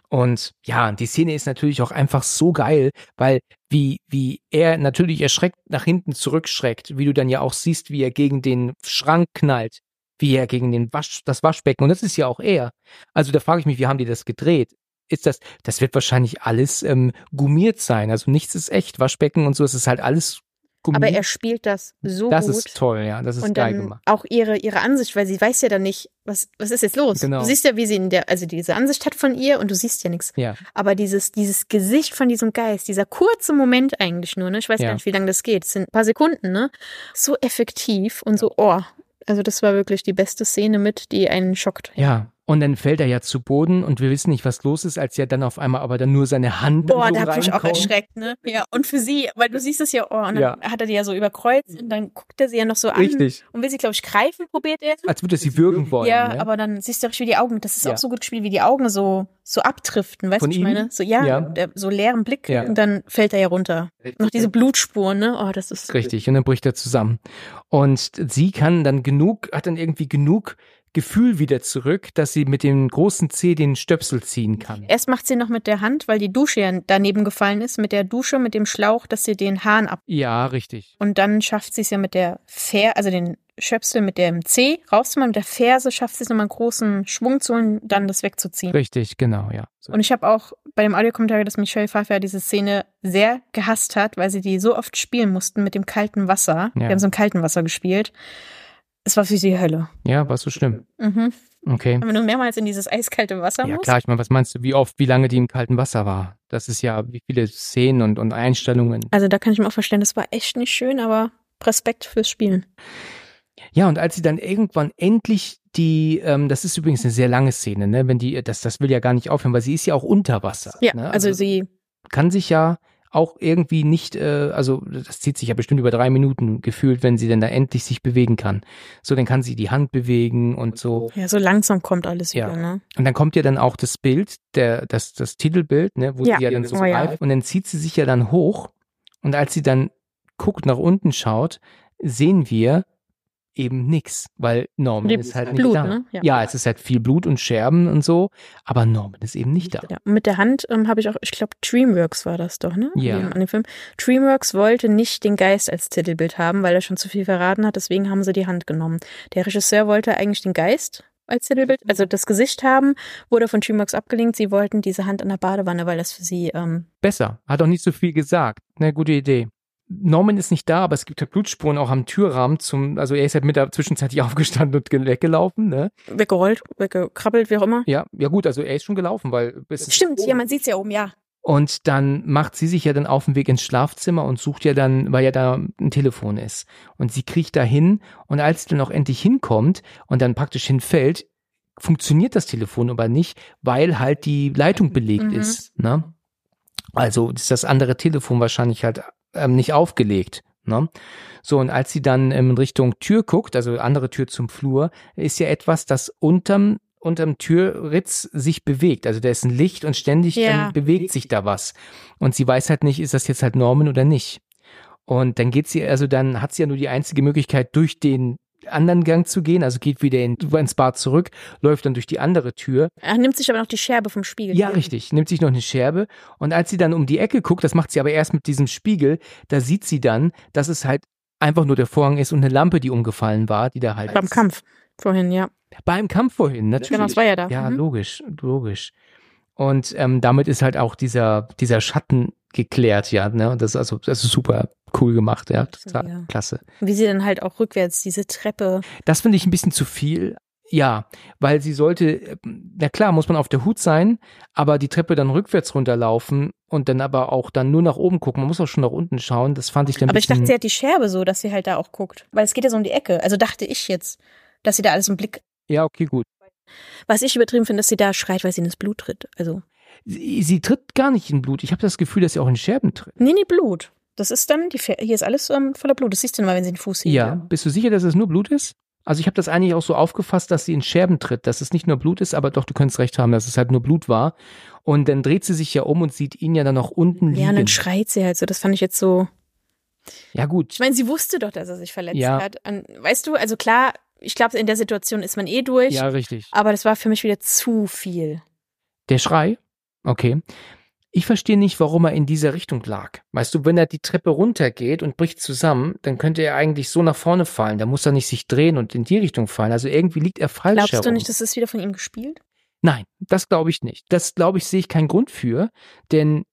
Und ja, die Szene ist natürlich auch einfach so geil, weil wie, wie er natürlich erschreckt nach hinten zurückschreckt, wie du dann ja auch siehst, wie er gegen den Schrank knallt, wie er gegen den Wasch, das Waschbecken, und das ist ja auch er. Also da frage ich mich, wie haben die das gedreht? ist das, das wird wahrscheinlich alles ähm, gummiert sein. Also nichts ist echt. Waschbecken und so, es ist halt alles gummiert. Aber er spielt das so das gut. ist toll, ja. Das ist und geil gemacht. auch ihre, ihre Ansicht, weil sie weiß ja dann nicht, was, was ist jetzt los? Genau. Du siehst ja, wie sie in der, also diese Ansicht hat von ihr und du siehst ja nichts. Ja. Aber dieses, dieses Gesicht von diesem Geist, dieser kurze Moment eigentlich nur, ne? Ich weiß Ja. gar nicht, wie lange das geht. Es sind ein paar Sekunden, ne? So effektiv und so, oh. Also das war wirklich die beste Szene mit, die einen schockt. Ja. Und dann fällt er ja zu Boden und wir wissen nicht, was los ist, als ja dann auf einmal aber dann nur seine Hand Boah, so da hab ich mich auch erschreckt, ne? Ja, und für sie, weil du siehst es ja, oh, und dann Ja. hat er die ja so überkreuzt und dann guckt er sie ja noch so an Richtig. und will sie, glaube ich, greifen, probiert er. Als würde er sie würgen wollen. Ja, ne? aber dann siehst du auch, wie die Augen, das ist Ja. auch so gut gespielt, wie die Augen so, so abdriften, weißt du, was ich ihm? meine? So, ja, Ja. Der, so leeren Blick Ja. und dann fällt er ja runter. Noch diese Blutspuren, ne? Oh, das ist. Richtig, und dann bricht er zusammen. Und sie kann dann genug, hat dann irgendwie genug Gefühl wieder zurück, dass sie mit dem großen C den Stöpsel ziehen kann. Erst macht sie noch mit der Hand, weil die Dusche ja daneben gefallen ist, mit der Dusche, mit dem Schlauch, dass sie den Hahn ab. Ja, richtig. Und dann schafft sie es ja mit der Fer, also den Schöpsel mit dem C rauszumachen, mit der Ferse schafft sie es nochmal einen großen Schwung zu holen, dann das wegzuziehen. Richtig, genau, ja. So. Und ich habe auch bei dem Audiokommentar, dass Michelle Pfeiffer diese Szene sehr gehasst hat, weil sie die so oft spielen mussten mit dem kalten Wasser. Ja. Wir haben so im kalten Wasser gespielt. Es war für sie Hölle. Ja, war so schlimm. Mhm. Okay. Wenn du mehrmals in dieses eiskalte Wasser Ja, musst. klar, ich meine, was meinst du, wie oft, wie lange die im kalten Wasser war? Das ist ja, wie viele Szenen und, und Einstellungen. Also da kann ich mir auch vorstellen, das war echt nicht schön, aber Respekt fürs Spielen. Ja, und als sie dann irgendwann endlich die, ähm, das ist übrigens eine sehr lange Szene, ne, wenn die, das, das will ja gar nicht aufhören, weil sie ist ja auch unter Wasser. Ja, ne? also sie, kann sich ja auch irgendwie nicht, äh, also das zieht sich ja bestimmt über drei Minuten gefühlt, wenn sie denn da endlich sich bewegen kann. So, dann kann sie die Hand bewegen und so. ja, so langsam kommt alles Ja. wieder, ne? Und dann kommt ja dann auch das Bild, der, das, das Titelbild, ne, wo Ja. sie ja dann so Oh ja. greift und dann zieht sie sich ja dann hoch und als sie dann guckt, nach unten schaut, sehen wir eben nix, weil Norman Die ist halt nicht Blut, da. ne? Ja. Ja. es ist halt viel Blut und Scherben und so, aber Norman ist eben nicht da. Ja, mit der Hand ähm, habe ich auch, ich glaube, Dreamworks war das doch, ne? Ja. An dem Film. Dreamworks wollte nicht den Geist als Titelbild haben, weil er schon zu viel verraten hat, deswegen haben sie die Hand genommen. Der Regisseur wollte eigentlich den Geist als Titelbild, also das Gesicht haben, wurde von Dreamworks abgelehnt. Sie wollten diese Hand an der Badewanne, weil das für sie, ähm, Besser, hat auch nicht so viel gesagt. Ne, gute Idee. Norman ist nicht da, aber es gibt halt Blutspuren auch am Türrahmen zum, also er ist halt mit der zwischenzeitlich aufgestanden und ge- weggelaufen, ne? weggerollt, weggekrabbelt, wie auch immer. Ja, ja gut, also er ist schon gelaufen, weil bis Stimmt, ja, man sieht's ja oben, ja. Und dann macht sie sich ja dann auf den Weg ins Schlafzimmer und sucht ja dann, weil ja da ein Telefon ist. Und sie kriecht da hin und als sie dann auch endlich hinkommt und dann praktisch hinfällt, funktioniert das Telefon aber nicht, weil halt die Leitung belegt Mhm. ist. Ne? Also ist das andere Telefon wahrscheinlich halt ähm, nicht aufgelegt. Ne? So, und als sie dann ähm, in Richtung Tür guckt, also andere Tür zum Flur, ist ja etwas, das unterm unterm Türritz sich bewegt. Also da ist ein Licht und ständig Ja. ähm, bewegt sich da was. Und sie weiß halt nicht, ist das jetzt halt Norman oder nicht. Und dann geht sie, also dann hat sie ja nur die einzige Möglichkeit, durch den anderen Gang zu gehen, also geht wieder in, ins Bad zurück, läuft dann durch die andere Tür. Er nimmt sich aber noch die Scherbe vom Spiegel. Ja, richtig, nimmt sich noch eine Scherbe. Und als sie dann um die Ecke guckt, das macht sie aber erst mit diesem Spiegel, da sieht sie dann, dass es halt einfach nur der Vorhang ist und eine Lampe, die umgefallen war, die da halt Beim Kampf vorhin, ja. Beim Kampf vorhin, natürlich. Genau, das war ja da. Ja, Mhm. logisch, logisch. Und ähm, damit ist halt auch dieser, dieser Schatten geklärt, ja, ne? Und Das ist also, das ist super cool gemacht, ja. Total Ja. klasse. Wie sie dann halt auch rückwärts diese Treppe. Das finde ich ein bisschen zu viel. Ja, weil sie sollte, na klar, muss man auf der Hut sein, aber die Treppe dann rückwärts runterlaufen und dann aber auch dann nur nach oben gucken. Man muss auch schon nach unten schauen. Das fand ich dann Aber ich dachte, sie hat die Scherbe so, dass sie halt da auch guckt. Weil es geht ja so um die Ecke. Also dachte ich jetzt, dass sie da alles im Blick. ja, okay, gut. Was ich übertrieben finde, dass sie da schreit, weil sie in das Blut tritt. Also, Sie, sie tritt gar nicht in Blut. Ich habe das Gefühl, dass sie auch in Scherben tritt. nee, nee, Blut. Das ist dann, die, hier ist alles ähm, voller Blut. Das siehst du mal, wenn sie den Fuß sieht. Ja, bist du sicher, dass es nur Blut ist? Also ich habe das eigentlich auch so aufgefasst, dass sie in Scherben tritt, dass es nicht nur Blut ist, aber doch, du könntest recht haben, dass es halt nur Blut war. Und dann dreht sie sich ja um und sieht ihn ja dann noch unten Ja, und dann liegen. schreit sie halt so. Das fand ich jetzt so. Ja gut, Ich meine, sie wusste doch, dass er sich verletzt Ja. hat. Und, weißt du, also klar, ich glaube, in der Situation ist man eh durch. ja richtig. Aber das war für mich wieder zu viel. Der Schrei, okay. Ich verstehe nicht, warum er in dieser Richtung lag. Weißt du, wenn er die Treppe runtergeht und bricht zusammen, dann könnte er eigentlich so nach vorne fallen. Da muss er nicht sich drehen und in die Richtung fallen. Also irgendwie liegt er falsch Glaubst herum. du nicht, das ist wieder von ihm gespielt? Nein, das glaube ich nicht. Das glaube ich, sehe ich keinen Grund für, denn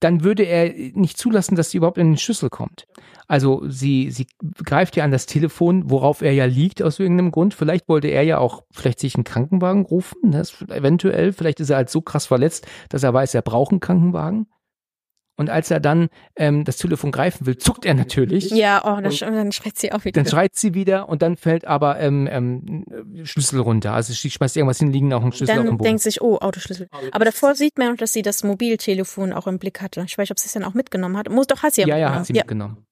dann würde er nicht zulassen, dass sie überhaupt in den Schlüssel kommt. Also sie, sie greift ja an das Telefon, worauf er ja liegt aus irgendeinem Grund. Vielleicht wollte er ja auch vielleicht sich einen Krankenwagen rufen, das eventuell. Vielleicht ist er halt so krass verletzt, dass er weiß, er braucht einen Krankenwagen. Und als er dann ähm, das Telefon greifen will, zuckt er natürlich. Ja, oh, dann, sch dann schreit sie auch wieder. Dann schreit sie wieder und dann fällt aber ähm, ähm, Schlüssel runter. Also sie schmeißt irgendwas hin, liegen auch ein Schlüssel auf dem dann Boden. denkt sich, oh, Autoschlüssel. Aber davor sieht man noch, dass sie das Mobiltelefon auch im Blick hatte. Ich weiß nicht, ob sie es dann auch mitgenommen hat. Muss doch, hat sie ja, ja, ja, hat sie mitgenommen.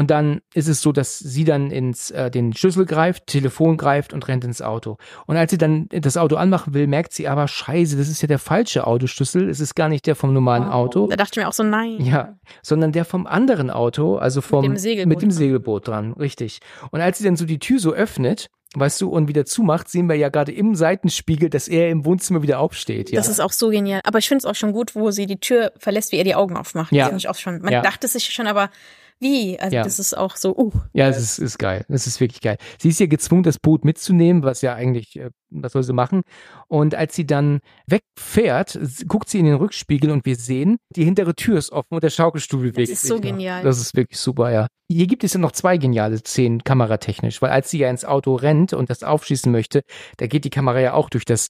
Und dann ist es so, dass sie dann ins äh, den Schlüssel greift, Telefon greift und rennt ins Auto. Und als sie dann das Auto anmachen will, merkt sie aber, scheiße, das ist ja der falsche Autoschlüssel. Es ist gar nicht der vom normalen Auto. Da dachte ich mir auch so, nein. Ja, sondern der vom anderen Auto, also vom dem Segelboot mit dem dran. Segelboot dran, richtig. Und als sie dann so die Tür so öffnet, weißt du, und wieder zumacht, sehen wir ja gerade im Seitenspiegel, dass er im Wohnzimmer wieder aufsteht. Ja. Das ist auch so genial. Aber ich finde es auch schon gut, wo sie die Tür verlässt, wie er die Augen aufmacht. Ja. Das ich auch schon. Man Ja. dachte sich schon, aber wie? Also Ja. das ist auch so, uh. Ja, es ist, ist geil. Das ist wirklich geil. Sie ist ja gezwungen, das Boot mitzunehmen, was ja eigentlich, äh, was soll sie machen? Und als sie dann wegfährt, guckt sie in den Rückspiegel und wir sehen, die hintere Tür ist offen und der Schaukelstuhl bewegt ist sich so noch. genial. Das ist wirklich super, ja. Hier gibt es ja noch zwei geniale Szenen kameratechnisch, weil als sie ja ins Auto rennt und das aufschießen möchte, da geht die Kamera ja auch durch das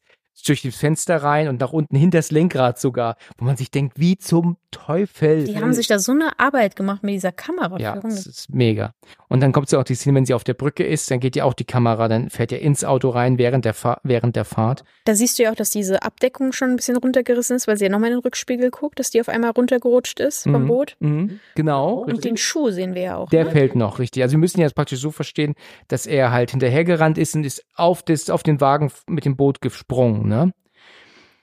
durch das Fenster rein und nach unten hinters Lenkrad sogar, wo man sich denkt, wie zum Teufel. Die haben sich da so eine Arbeit gemacht mit dieser Kameraführung. Ja, das ist mega. Und dann kommt so auch die Szene, wenn sie auf der Brücke ist, dann geht ja auch die Kamera, dann fährt er ins Auto rein während der, während der Fahrt. Da siehst du ja auch, dass diese Abdeckung schon ein bisschen runtergerissen ist, weil sie ja nochmal in den Rückspiegel guckt, dass die auf einmal runtergerutscht ist vom Mhm. Boot. Mhm. Genau. Und den richtig. Schuh sehen wir ja auch. Der ne? fällt noch, richtig. Also wir müssen jetzt praktisch so verstehen, dass er halt hinterhergerannt ist und ist auf, das, auf den Wagen mit dem Boot gesprungen, ne?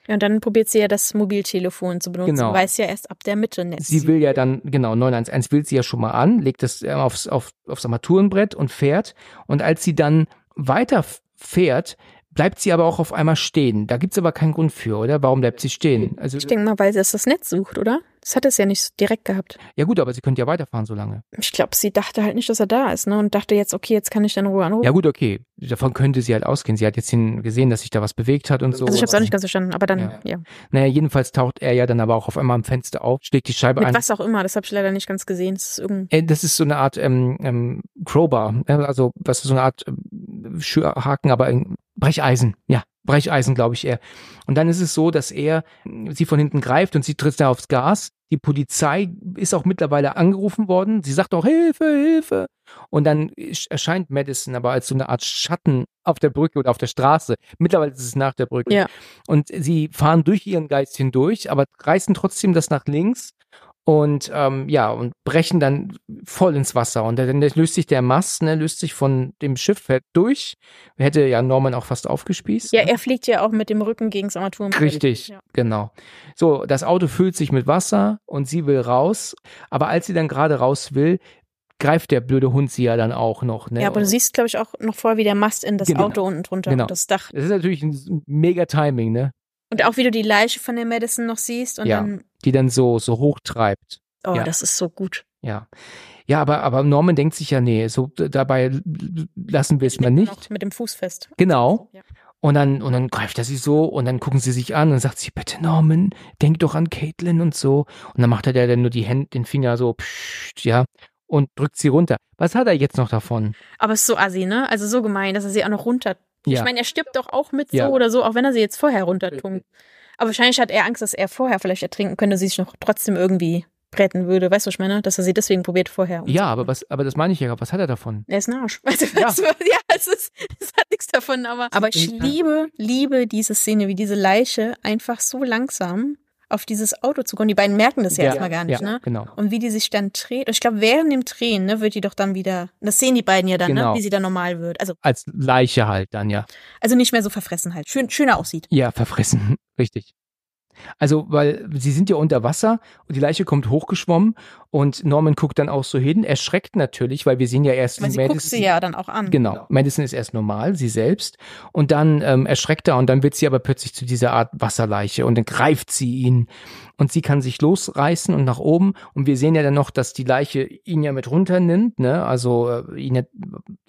Ja, und dann probiert sie ja das Mobiltelefon zu benutzen. Genau. Weiß ja erst ab der Mitte Netz. Sie will ja dann, genau, 911 will sie ja schon mal an, legt das äh, aufs, auf, aufs Armaturenbrett und fährt. Und als sie dann weiter fährt, bleibt sie aber auch auf einmal stehen. Da gibt's aber keinen Grund für, oder? Warum bleibt sie stehen? Also, ich denke mal, weil sie das Netz sucht, oder? Das hat es ja nicht direkt gehabt. ja gut, aber sie könnte ja weiterfahren so lange. Ich glaube, sie dachte halt nicht, dass er da ist, ne? Und dachte jetzt, okay, jetzt kann ich dann Ruhe anrufen. Ja gut, okay. Davon könnte sie halt ausgehen. Sie hat jetzt gesehen, dass sich da was bewegt hat und so. also ich habe es auch nicht ganz verstanden, aber dann, Ja. ja. Naja, jedenfalls taucht er ja dann aber auch auf einmal am Fenster auf, schlägt die Scheibe Mit ein. was auch immer, das habe ich leider nicht ganz gesehen. Das ist irgendein. Äh, Das ist so eine Art ähm, ähm, Crowbar, also was ist so eine Art ähm, Schürhaken, aber in Brecheisen, ja, Brecheisen, glaube ich eher. Und dann ist es so, dass er äh, sie von hinten greift und sie tritt da aufs Gas. Die Polizei ist auch mittlerweile angerufen worden. Sie sagt auch Hilfe, Hilfe. Und dann sch- erscheint Madison aber als so eine Art Schatten auf der Brücke oder auf der Straße. Mittlerweile ist es nach der Brücke. Ja. Und sie fahren durch ihren Geist hindurch, aber reißen trotzdem das nach links und ähm, ja und brechen dann voll ins Wasser und dann löst sich der Mast, ne, löst sich von dem Schiff fährt durch. Hätte ja Norman auch fast aufgespießt. Ja, ne? er fliegt ja auch mit dem Rücken gegens Armaturenbrett. Richtig, Ja. genau. So, das Auto füllt sich mit Wasser und sie will raus, aber als sie dann gerade raus will, greift der blöde Hund sie ja dann auch noch. Ne? Ja, aber du siehst, glaube ich, auch noch vorher, wie der Mast in das Genau. Auto unten drunter, Genau. das Dach. das ist natürlich ein mega Timing, ne? Und auch wie du die Leiche von der Madison noch siehst und Ja. dann, Die dann so so hochtreibt. oh, Ja. das ist so gut. Ja. Ja, aber, aber Norman denkt sich ja, nee, so dabei lassen wir es mal nicht. mit dem Fuß fest. Genau. Ja. Und dann, und dann greift er sie so und dann gucken sie sich an und sagt sie, bitte Norman, denk doch an Caitlin und so. Und dann macht er der dann nur die Hände, den Finger so, pssst, ja, und drückt sie runter. Was hat er jetzt noch davon? Aber es ist so assi, ne? Also so gemein, dass er sie auch noch runter. Ja. Ich meine, er stirbt doch auch mit Ja. so oder so, auch wenn er sie jetzt vorher runtertunkt. Aber wahrscheinlich hat er Angst, dass er vorher vielleicht ertrinken könnte, sie sich noch trotzdem irgendwie retten würde. Weißt du, was ich meine? Dass er sie deswegen probiert vorher. Ja, aber was, aber das meine ich ja, was hat er davon? Er ist ein Arsch. Weißt du, Ja. weißt du, ja, es ist, es hat nichts davon, aber. Aber ich Ja. liebe, liebe diese Szene, wie diese Leiche einfach so langsam auf dieses Auto zu kommen. Die beiden merken das ja, erstmal gar nicht, ja, ne? Genau. Und wie die sich dann dreht. Und ich glaube, während dem Drehen, ne, wird die doch dann wieder, das sehen die beiden ja dann, Genau. ne, wie sie dann normal wird. Also, Als Leiche halt dann, ja. also nicht mehr so verfressen halt. Schön, schöner aussieht. Ja, verfressen, richtig. Also, weil sie sind ja unter Wasser und die Leiche kommt hochgeschwommen und Norman guckt dann auch so hin, erschreckt natürlich, weil wir sehen ja erst Weil sie guckt sie ja dann auch an. Genau. Madison ist erst normal, sie selbst. Und dann ähm, erschreckt er und dann wird sie aber plötzlich zu dieser Art Wasserleiche und dann greift sie ihn und sie kann sich losreißen und nach oben. Und wir sehen ja dann noch, dass die Leiche ihn ja mit runternimmt, ne? Also äh, ihn, ja-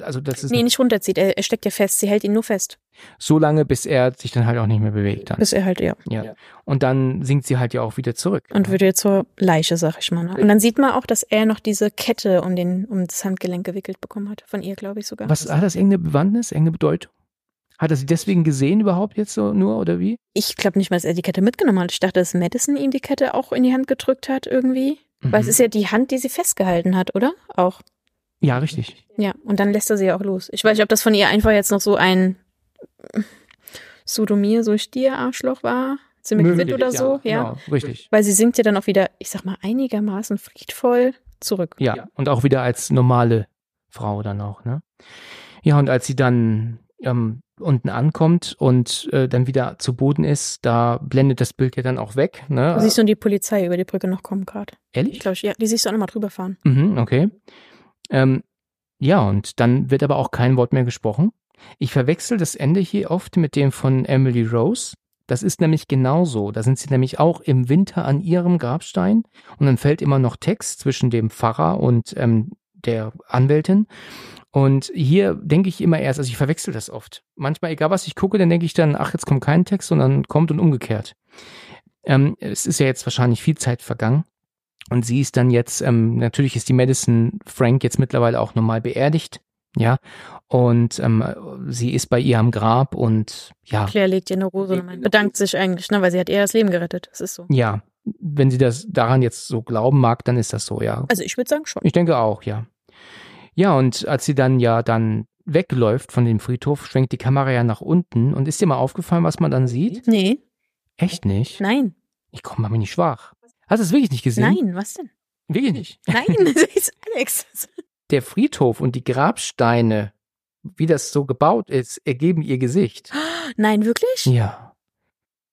also das ist Nee, nicht runterzieht. Er, er steckt ja fest. Sie hält ihn nur fest. So lange, bis er sich dann halt auch nicht mehr bewegt. Dann. Bis er halt, ja. Ja. Und dann sinkt sie halt ja auch wieder zurück. Und wird jetzt zur Leiche, sag ich mal. Ne? Und dann sieht man auch, dass er noch diese Kette um, den, um das Handgelenk gewickelt bekommen hat. Von ihr, glaube ich sogar. Was hat das irgendeine Bewandtnis, irgendeine Bedeutung? Hat er sie deswegen gesehen überhaupt jetzt so nur oder wie? Ich glaube nicht mal, dass er die Kette mitgenommen hat. Ich dachte, dass Madison ihm die Kette auch in die Hand gedrückt hat irgendwie. Weil es Mhm. ist ja die Hand, die sie festgehalten hat, oder? Auch. Ja, richtig. Ja, und dann lässt er sie ja auch los. Ich weiß nicht, ob das von ihr einfach jetzt noch so ein Sodomir, so Stier-Arschloch war. Ziemlich fit oder so, ja. Genau, richtig. Weil sie sinkt ja dann auch wieder, ich sag mal, einigermaßen friedvoll zurück. Ja, und auch wieder als normale Frau dann auch, ne? Ja, und als sie dann ähm, unten ankommt und äh, dann wieder zu Boden ist, da blendet das Bild ja dann auch weg, ne? Da siehst du die Polizei über die Brücke noch kommen gerade. Ehrlich? Ich glaube, ja, die siehst du auch nochmal drüber fahren. Mhm, okay. Ähm, ja, und dann wird aber auch kein Wort mehr gesprochen. Ich verwechsel das Ende hier oft mit dem von Emily Rose. Das ist nämlich genauso. Da sind sie nämlich auch im Winter an ihrem Grabstein und dann fällt immer noch Text zwischen dem Pfarrer und ähm, der Anwältin. Und hier denke ich immer erst, also ich verwechsel das oft. Manchmal, egal was ich gucke, dann denke ich dann, ach, jetzt kommt kein Text, sondern kommt und umgekehrt. Ähm, es ist ja jetzt wahrscheinlich viel Zeit vergangen. Und sie ist dann jetzt, ähm, natürlich ist die Madison Frank jetzt mittlerweile auch normal beerdigt, ja. Und ähm, sie ist bei ihr am Grab und ja, Claire legt ihr eine Rose und bedankt sich eigentlich, ne, weil sie hat ihr das Leben gerettet. Das ist so. ja, wenn sie das daran jetzt so glauben mag, dann ist das so, ja. Also ich würde sagen schon. Ich denke auch, ja. Ja, und als sie dann ja dann wegläuft von dem Friedhof, schwenkt die Kamera ja nach unten. Und ist dir mal aufgefallen, was man dann sieht? Nee, Echt nicht? nein, Ich komme mal nicht schwach. Hast du es wirklich nicht gesehen? nein, was denn? Wirklich nicht. Nein, das ist Alex. der Friedhof und die Grabsteine, wie das so gebaut ist, ergeben ihr Gesicht. Nein, wirklich? Ja.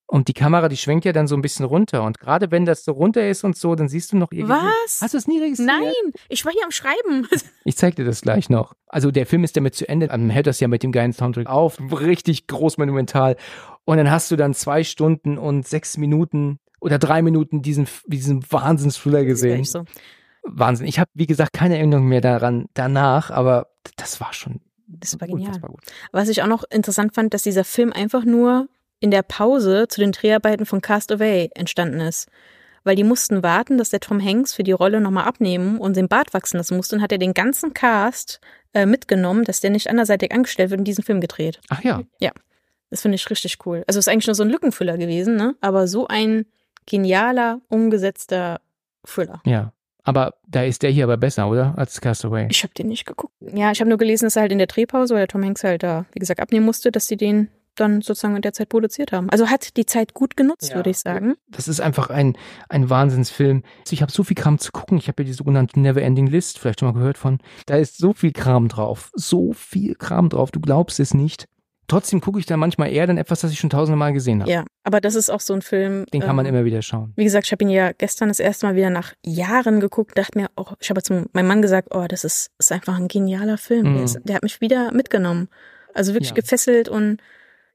Und die Kamera, die schwenkt ja dann so ein bisschen runter. Und gerade wenn das so runter ist und so, dann siehst du noch ihr Gesicht. Was? Hast du es nie registriert? Nein, ich war hier am Schreiben. Ich zeig dir das gleich noch. Also der Film ist damit zu Ende. Man hält das ja mit dem geilen Soundtrack auf. Richtig groß monumental. Und dann hast du dann zwei Stunden und sechs Minuten oder drei Minuten diesen, diesen Wahnsinns-Thriller gesehen. So. Wahnsinn. Ich habe, wie gesagt, keine Erinnerung mehr daran danach, aber das war schon Das war genial. gut. Was ich auch noch interessant fand, dass dieser Film einfach nur in der Pause zu den Dreharbeiten von Cast Away entstanden ist. Weil die mussten warten, dass der Tom Hanks für die Rolle nochmal abnehmen und den Bart wachsen lassen musste und hat er den ganzen Cast äh, mitgenommen, dass der nicht anderseitig angestellt wird und diesen Film gedreht. Ach ja. Das finde ich richtig cool. Also ist eigentlich nur so ein Lückenfüller gewesen, ne? Aber so ein genialer, umgesetzter Thriller. Ja. Aber da ist der hier aber besser, oder? Als Castaway. Ich habe den nicht geguckt. Ja, ich habe nur gelesen, dass er halt in der Drehpause, weil der Tom Hanks halt da, wie gesagt, abnehmen musste, dass sie den dann sozusagen in der Zeit produziert haben. Also hat die Zeit gut genutzt, Ja. würde ich sagen. Das ist einfach ein, ein Wahnsinnsfilm. Ich habe so viel Kram zu gucken. Ich habe ja die sogenannte Neverending List, vielleicht schon mal gehört von. Da ist so viel Kram drauf. So viel Kram drauf. Du glaubst es nicht. Trotzdem gucke ich da manchmal eher dann etwas, das ich schon tausende Mal gesehen habe. Ja, aber das ist auch so ein Film. Den kann man ähm, immer wieder schauen. Wie gesagt, ich habe ihn ja gestern das erste Mal wieder nach Jahren geguckt, dachte mir, oh, ich habe zu meinem Mann gesagt, oh, das ist, ist einfach ein genialer Film. Mhm. Der, ist, der hat mich wieder mitgenommen. Also wirklich Ja. gefesselt und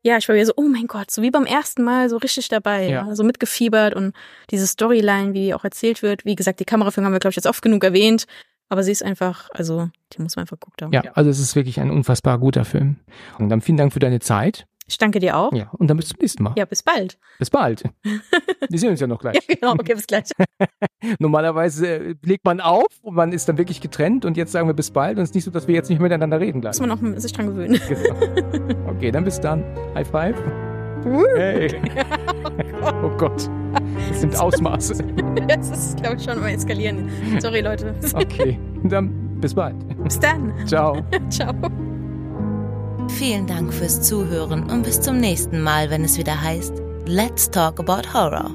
ja, ich war wieder so, oh mein Gott, so wie beim ersten Mal so richtig dabei, Ja. ja. so mitgefiebert und diese Storyline, wie die auch erzählt wird. Wie gesagt, die Kameraführung haben wir, glaube ich, jetzt oft genug erwähnt, aber sie ist einfach, also, die muss man einfach geguckt haben. Ja, also es ist wirklich ein unfassbar guter Film. Und dann vielen Dank für deine Zeit. Ich danke dir auch. Ja, und dann bis zum nächsten Mal. Ja, bis bald. Bis bald. Wir sehen uns ja noch gleich. Ja, genau, okay, bis gleich. Normalerweise äh, legt man auf und man ist dann wirklich getrennt und jetzt sagen wir bis bald und es ist nicht so, dass wir jetzt nicht miteinander reden Muss gleich. man auch sich dran gewöhnen. Genau. Okay, dann bis dann. High five. Hey. Oh Gott. Das sind Ausmaße. Das ist, glaube ich, schon mal eskalieren. Sorry, Leute. Okay, dann bis bald. Bis dann. Ciao. Ciao. Vielen Dank fürs Zuhören und bis zum nächsten Mal, wenn es wieder heißt Let's Talk About Horror.